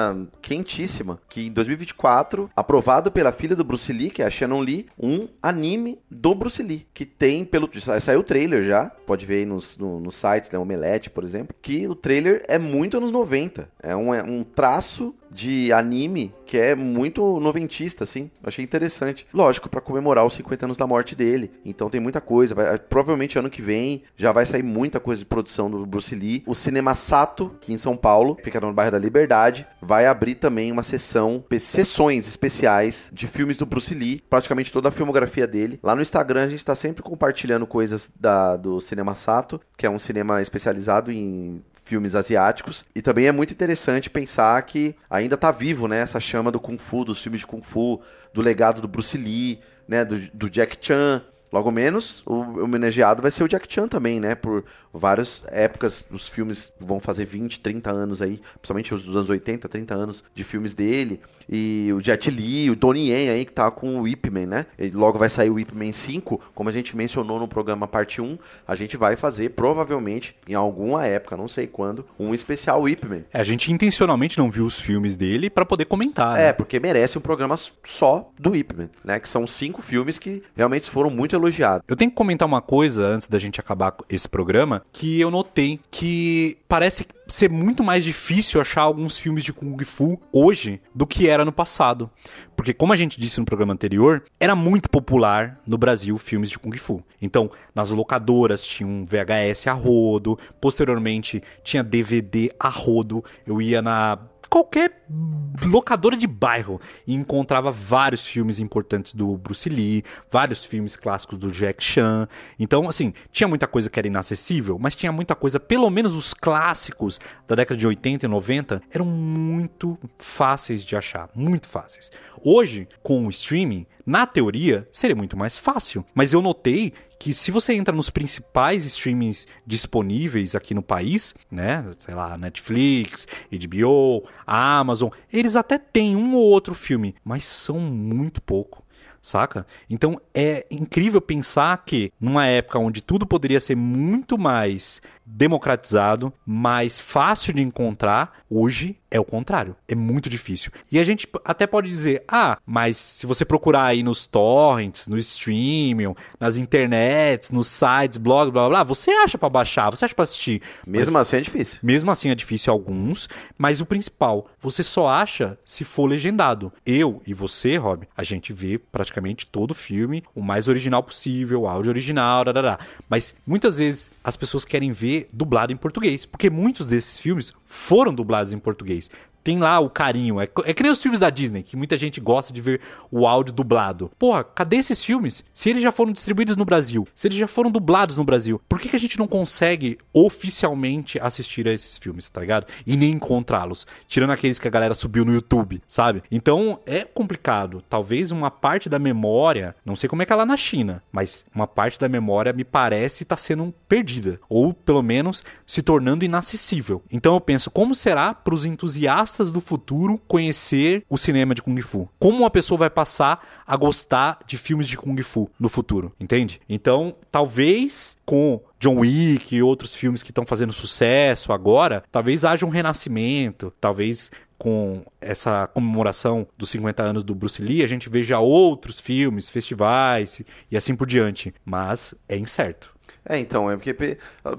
quentíssima, que em 2024, aprovado pela filha do Bruce Lee, que é a Shannon Lee, um anime do Bruce Lee, que tem pelo... Saiu o trailer já, pode ver aí nos, no, nos sites, né, Omelete, por exemplo, que o trailer é muito anos 90. É um, é um traço de anime que é muito noventista, assim. Achei interessante. Lógico, para comemorar os 50 anos da morte dele. Então tem muita coisa. Vai, provavelmente ano que vem já vai sair muita coisa de produção do Bruce Lee. O Cinema Sato, aqui em São Paulo, fica no bairro da Liberdade, vai abrir também uma sessão, sessões especiais de filmes do Bruce Lee, praticamente toda a filmografia dele. Lá no Instagram a gente tá sempre compartilhando coisas da, do Cinema Sato, que é um cinema especializado em filmes asiáticos. E também é muito interessante pensar que ainda está vivo, né? Essa chama do Kung Fu, dos filmes de Kung Fu, do legado do Bruce Lee, né? Do, do Jack Chan. Logo menos, o homenageado vai ser o Jack Chan também, né? Por várias épocas, os filmes vão fazer 20, 30 anos aí, principalmente os dos anos 80, 30 anos de filmes dele. E o Jet Li, o Donnie Yen aí, que tá com o Ip Man, né? E logo vai sair o Ip Man 5, como a gente mencionou no programa parte 1, a gente vai fazer, provavelmente, em alguma época, não sei quando, um especial Ip Man. É, a gente intencionalmente não viu os filmes dele para poder comentar, É, né? porque merece um programa só do Ip Man, né? Que são cinco filmes que realmente foram muito elogiados. Eu tenho que comentar uma coisa antes da gente acabar esse programa, que eu notei que parece ser muito mais difícil achar alguns filmes de Kung Fu hoje do que era no passado. Porque, como a gente disse no programa anterior, era muito popular no Brasil filmes de Kung Fu. Então, nas locadoras tinha um VHS a rodo, posteriormente tinha DVD a rodo. Eu ia na qualquer locadora de bairro e encontrava vários filmes importantes do Bruce Lee, vários filmes clássicos do Jack Chan. Então, assim, tinha muita coisa que era inacessível, mas tinha muita coisa, pelo menos os clássicos da década de 80 e 90, eram muito fáceis de achar, muito fáceis. Hoje, com o streaming, na teoria, seria muito mais fácil, mas eu notei que se você entra nos principais streamings disponíveis aqui no país, né, sei lá, Netflix, HBO, Amazon, eles até têm um ou outro filme, mas são muito pouco saca? Então é incrível pensar que numa época onde tudo poderia ser muito mais democratizado, mais fácil de encontrar, hoje é o contrário. É muito difícil. E a gente até pode dizer: ah, mas se você procurar aí nos torrents, no streaming, nas internets, nos sites, blog, blá blá blá, você acha para baixar, você acha para assistir. Mesmo mas, assim é difícil. Mesmo assim é difícil alguns, mas o principal, você só acha se for legendado. Eu e você, Rob, a gente vê praticamente todo o filme o mais original possível, áudio original, dadadá. mas muitas vezes as pessoas querem ver dublado em português, porque muitos desses filmes foram dublados em português. case. Tem lá o carinho. É, é que nem os filmes da Disney, que muita gente gosta de ver o áudio dublado. Porra, cadê esses filmes? Se eles já foram distribuídos no Brasil, se eles já foram dublados no Brasil, por que, que a gente não consegue oficialmente assistir a esses filmes, tá ligado? E nem encontrá-los. Tirando aqueles que a galera subiu no YouTube, sabe? Então é complicado. Talvez uma parte da memória, não sei como é que é lá na China, mas uma parte da memória me parece estar tá sendo perdida. Ou pelo menos se tornando inacessível. Então eu penso, como será para os entusiastas do futuro conhecer o cinema de Kung Fu. Como uma pessoa vai passar a gostar de filmes de Kung Fu no futuro, entende? Então, talvez com John Wick e outros filmes que estão fazendo sucesso agora, talvez haja um renascimento, talvez com essa comemoração dos 50 anos do Bruce Lee, a gente veja outros filmes, festivais e assim por diante. Mas é incerto. É, então, é porque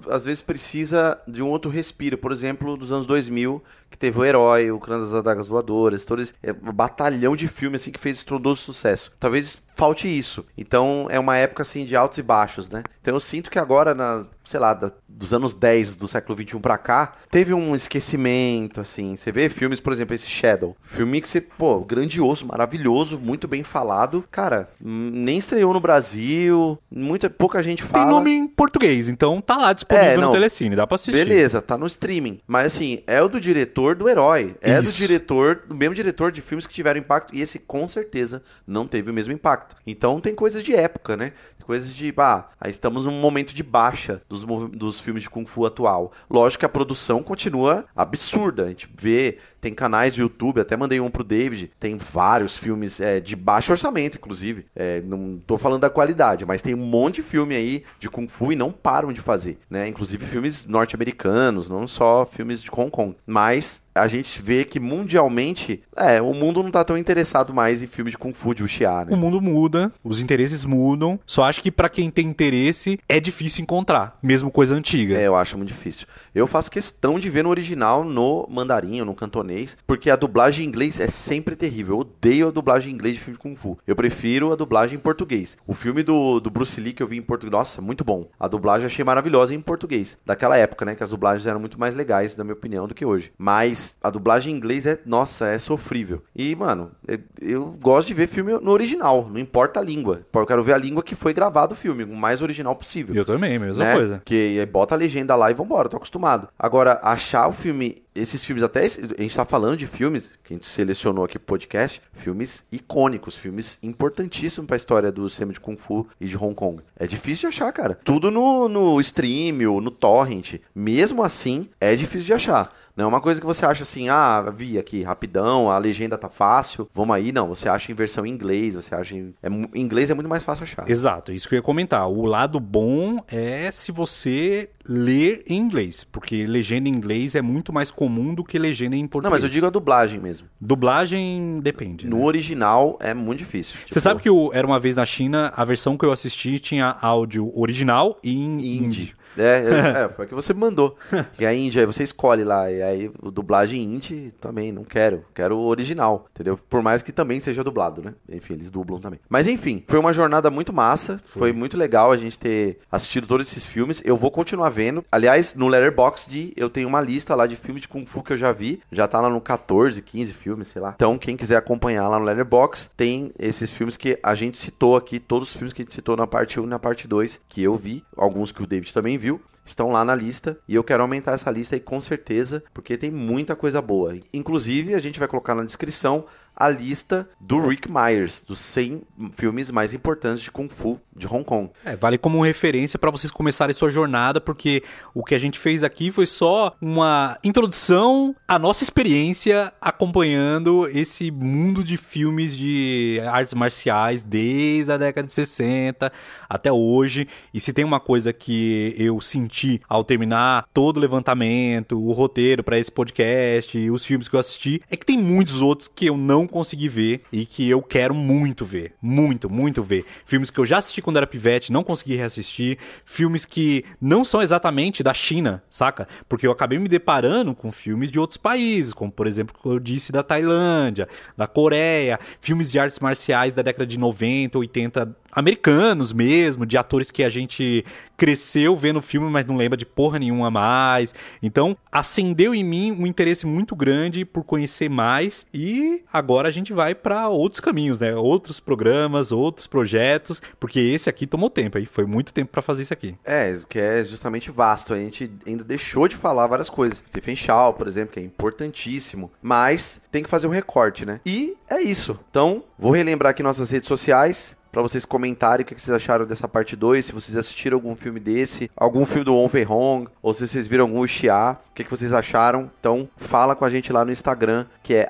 às vezes precisa de um outro respiro. Por exemplo, dos anos 2000, que teve o Herói, o Clã das Adagas Voadoras, todo esse é, um batalhão de filme assim que fez estrondoso sucesso. Talvez falte isso. Então, é uma época assim de altos e baixos, né? Então, eu sinto que agora na, sei lá, da, dos anos 10 do século 21 pra cá, teve um esquecimento assim. Você vê filmes, por exemplo, esse Shadow, filme que você, pô, grandioso, maravilhoso, muito bem falado. Cara, nem estreou no Brasil, muita pouca gente fala. Tem nome em português, então tá lá disponível é, no Telecine, dá pra assistir. Beleza, tá no streaming. Mas assim, é o do diretor diretor do herói. É do Isso. diretor, do mesmo diretor de filmes que tiveram impacto. E esse com certeza não teve o mesmo impacto. Então tem coisas de época, né? Coisas de, ah, aí estamos num momento de baixa dos, dos filmes de Kung Fu atual. Lógico que a produção continua absurda. A gente vê, tem canais do YouTube, até mandei um pro David, tem vários filmes é, de baixo orçamento, inclusive. É, não tô falando da qualidade, mas tem um monte de filme aí de Kung Fu e não param de fazer, né? Inclusive filmes norte-americanos, não só filmes de Hong Kong. Mas a gente vê que mundialmente, é, o mundo não tá tão interessado mais em filmes de Kung Fu de Wuxia, né? O mundo muda, os interesses mudam. Só acho que pra quem tem interesse é difícil encontrar, mesmo coisa antiga. É, eu acho muito difícil. Eu faço questão de ver no original, no mandarim ou no cantonês, porque a dublagem em inglês é sempre terrível. Eu odeio a dublagem em inglês de filme de Kung Fu. Eu prefiro a dublagem em português. O filme do, do Bruce Lee que eu vi em português, nossa, muito bom. A dublagem eu achei maravilhosa em português. Daquela época, né, que as dublagens eram muito mais legais, na minha opinião, do que hoje. Mas a dublagem em inglês é, nossa, é sofrível. E, mano, eu, eu gosto de ver filme no original, não importa a língua. Eu quero ver a língua que foi gravado o filme, o mais original possível Eu também, mesma né? coisa. Que bota a legenda lá e vambora, tô acostumado. Agora, achar o filme, esses filmes, até esse- a gente tá falando de filmes que a gente selecionou aqui pro podcast, filmes icônicos, filmes importantíssimos pra história do cinema de Kung Fu e de Hong Kong. É difícil de achar, cara. Tudo no, no stream, ou no torrent. Mesmo assim, é difícil de achar. Não é uma coisa que você acha assim, ah, vi aqui, rapidão, a legenda tá fácil, vamos aí. Não, você acha em versão em inglês, você acha em... É, em inglês é muito mais fácil achar. Exato, é isso que eu ia comentar. O lado bom é se você ler em inglês, porque legenda em inglês é muito mais comum do que legenda em português. Não, mas eu digo a dublagem mesmo. Dublagem depende. No né? original é muito difícil. Você Tipo, sabe que o Era Uma Vez na China, a versão que eu assisti tinha áudio original e em Indie. É, é, é, foi o que você me mandou. E a Índia, aí você escolhe lá. E aí, o dublagem indie também, não quero. Quero o original, entendeu? Por mais que também seja dublado, né? Enfim, eles dublam também. Mas enfim, foi uma jornada muito massa. Foi, muito legal a gente ter assistido todos esses filmes. Eu vou continuar vendo. Aliás, no Letterboxd eu tenho uma lista lá de filmes de Kung Fu que eu já vi. Já tá lá no 14, 15 filmes, sei lá. Então, quem quiser acompanhar lá no Letterboxd, tem esses filmes que a gente citou aqui. Todos os filmes que a gente citou na parte 1 e na parte 2, que eu vi. Alguns que o David também viu estão lá na lista e eu quero aumentar essa lista aí com certeza, porque tem muita coisa boa. Inclusive, a gente vai colocar na descrição a lista do Rick Myers, dos 100 filmes mais importantes de Kung Fu de Hong Kong. É, vale como referência para vocês começarem sua jornada, porque o que a gente fez aqui foi só uma introdução à nossa experiência acompanhando esse mundo de filmes de artes marciais desde a década de 60 até hoje. E se tem uma coisa que eu senti ao terminar todo o levantamento, o roteiro para esse podcast, e os filmes que eu assisti, é que tem muitos outros que eu não consegui ver e que eu quero muito ver. Muito, muito ver. Filmes que eu já assisti quando era pivete, não consegui reassistir. Filmes que não são exatamente da China, saca? Porque eu acabei me deparando com filmes de outros países, como por exemplo, que eu disse da Tailândia, da Coreia, filmes de artes marciais da década de 90, 80, americanos mesmo, de atores que a gente cresceu vendo o filme, mas não lembra de porra nenhuma mais. Então, acendeu em mim um interesse muito grande por conhecer mais e agora a gente vai para outros caminhos, né? Outros programas, outros projetos, porque esse aqui tomou tempo aí, foi muito tempo para fazer isso aqui. É, que é justamente vasto. A gente ainda deixou de falar várias coisas. Stephen Shaw, por exemplo, que é importantíssimo. Mas tem que fazer um recorte, né? E é isso. Então, vou relembrar aqui nossas redes sociais. Pra vocês comentarem o que vocês acharam dessa parte 2, se vocês assistiram algum filme desse, algum filme do Wong Fei Hong, ou se vocês viram algum Xia, o que vocês acharam. Então, fala com a gente lá no Instagram, que é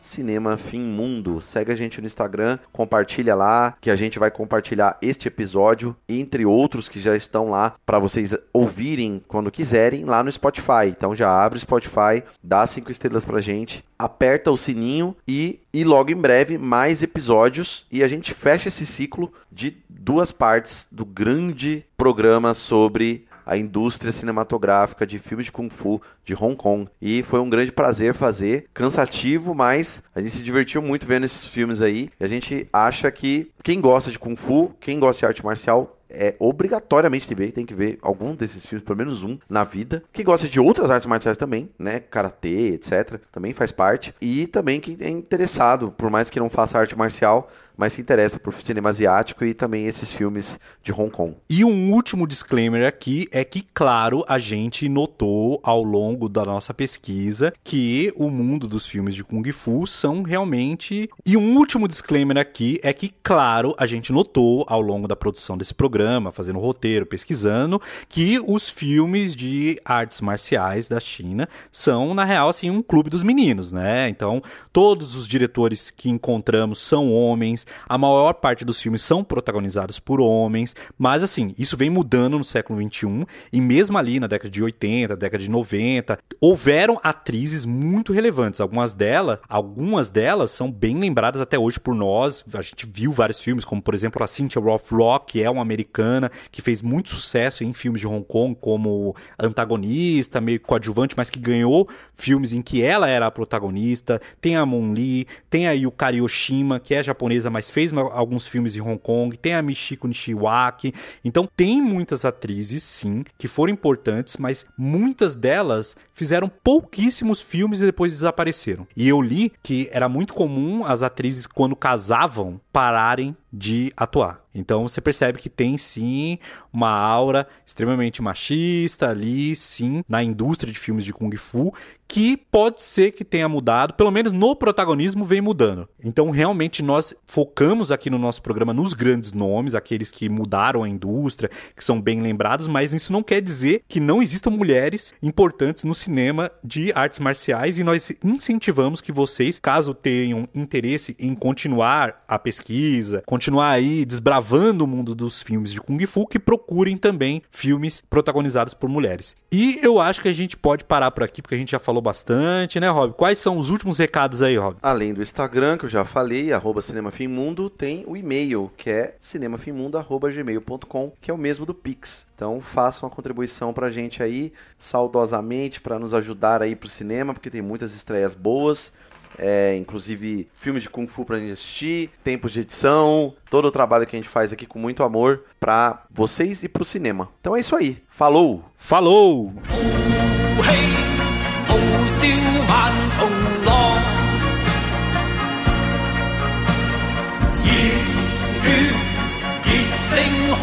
cinemafimmundo. Segue a gente no Instagram, compartilha lá, que a gente vai compartilhar este episódio, entre outros que já estão lá, pra vocês ouvirem quando quiserem, lá no Spotify. Então já abre o Spotify, dá cinco estrelas pra gente, aperta o sininho e, e logo em breve mais episódios. E a gente fecha esse ciclo de duas partes do grande programa sobre a indústria cinematográfica de filmes de Kung Fu de Hong Kong. E foi um grande prazer fazer, cansativo, mas a gente se divertiu muito vendo esses filmes aí. E a gente acha que quem gosta de Kung Fu, quem gosta de arte marcial, é obrigatoriamente ver, tem que ver algum desses filmes, pelo menos um, na vida. Que gosta de outras artes marciais também, né? Karatê, etc. Também faz parte. E também quem é interessado, por mais que não faça arte marcial, mas se interessa por cinema asiático e também esses filmes de Hong Kong. E um último disclaimer aqui é que, claro, a gente notou ao longo da nossa pesquisa que o mundo dos filmes de Kung Fu são realmente. E um último disclaimer aqui é que, claro, a gente notou ao longo da produção desse programa, fazendo roteiro, pesquisando, que os filmes de artes marciais da China são, na real, assim, um clube dos meninos, né? Então, todos os diretores que encontramos são homens, a maior parte dos filmes são protagonizados por homens, mas assim, isso vem mudando no século XXI, e mesmo ali na década de 80, década de 90, houveram atrizes muito relevantes. Algumas delas, algumas delas são bem lembradas até hoje por nós. A gente viu vários filmes, como por exemplo a Cynthia Rothrock, que é uma americana que fez muito sucesso em filmes de Hong Kong como antagonista, meio coadjuvante, mas que ganhou filmes em que ela era a protagonista. Tem a Moon Lee, tem a Yukari Oshima, que é japonesa, mas fez alguns filmes em Hong Kong, tem a Michiko Nishiwaki. Então tem muitas atrizes, sim, que foram importantes, mas muitas delas fizeram pouquíssimos filmes e depois desapareceram. E eu li que era muito comum as atrizes, quando casavam, pararem de atuar. Então você percebe que tem sim uma aura extremamente machista ali, sim, na indústria de filmes de Kung Fu, que pode ser que tenha mudado, pelo menos no protagonismo vem mudando. Então realmente nós focamos aqui no nosso programa nos grandes nomes, aqueles que mudaram a indústria, que são bem lembrados, mas isso não quer dizer que não existam mulheres importantes no cinema de artes marciais e nós incentivamos que vocês, caso tenham interesse em continuar a pesquisa, continuar aí desbravando o mundo dos filmes de Kung Fu, que procurem também filmes protagonizados por mulheres. E eu acho que a gente pode parar por aqui, porque a gente já falou bastante, né, Rob? Quais são os últimos recados aí, Rob? Além do Instagram, que eu já falei, arroba cinemafimmundo, tem o e-mail, que é cinemafimmundo.gmail.com, que é o mesmo do Pix. Então façam uma contribuição pra gente aí, saudosamente, para nos ajudar aí pro cinema, porque tem muitas estreias boas é, inclusive filmes de Kung Fu pra gente assistir, tempos de edição, todo o trabalho que a gente faz aqui com muito amor pra vocês e pro cinema. Então é isso aí. Falou! Falou!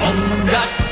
Oh,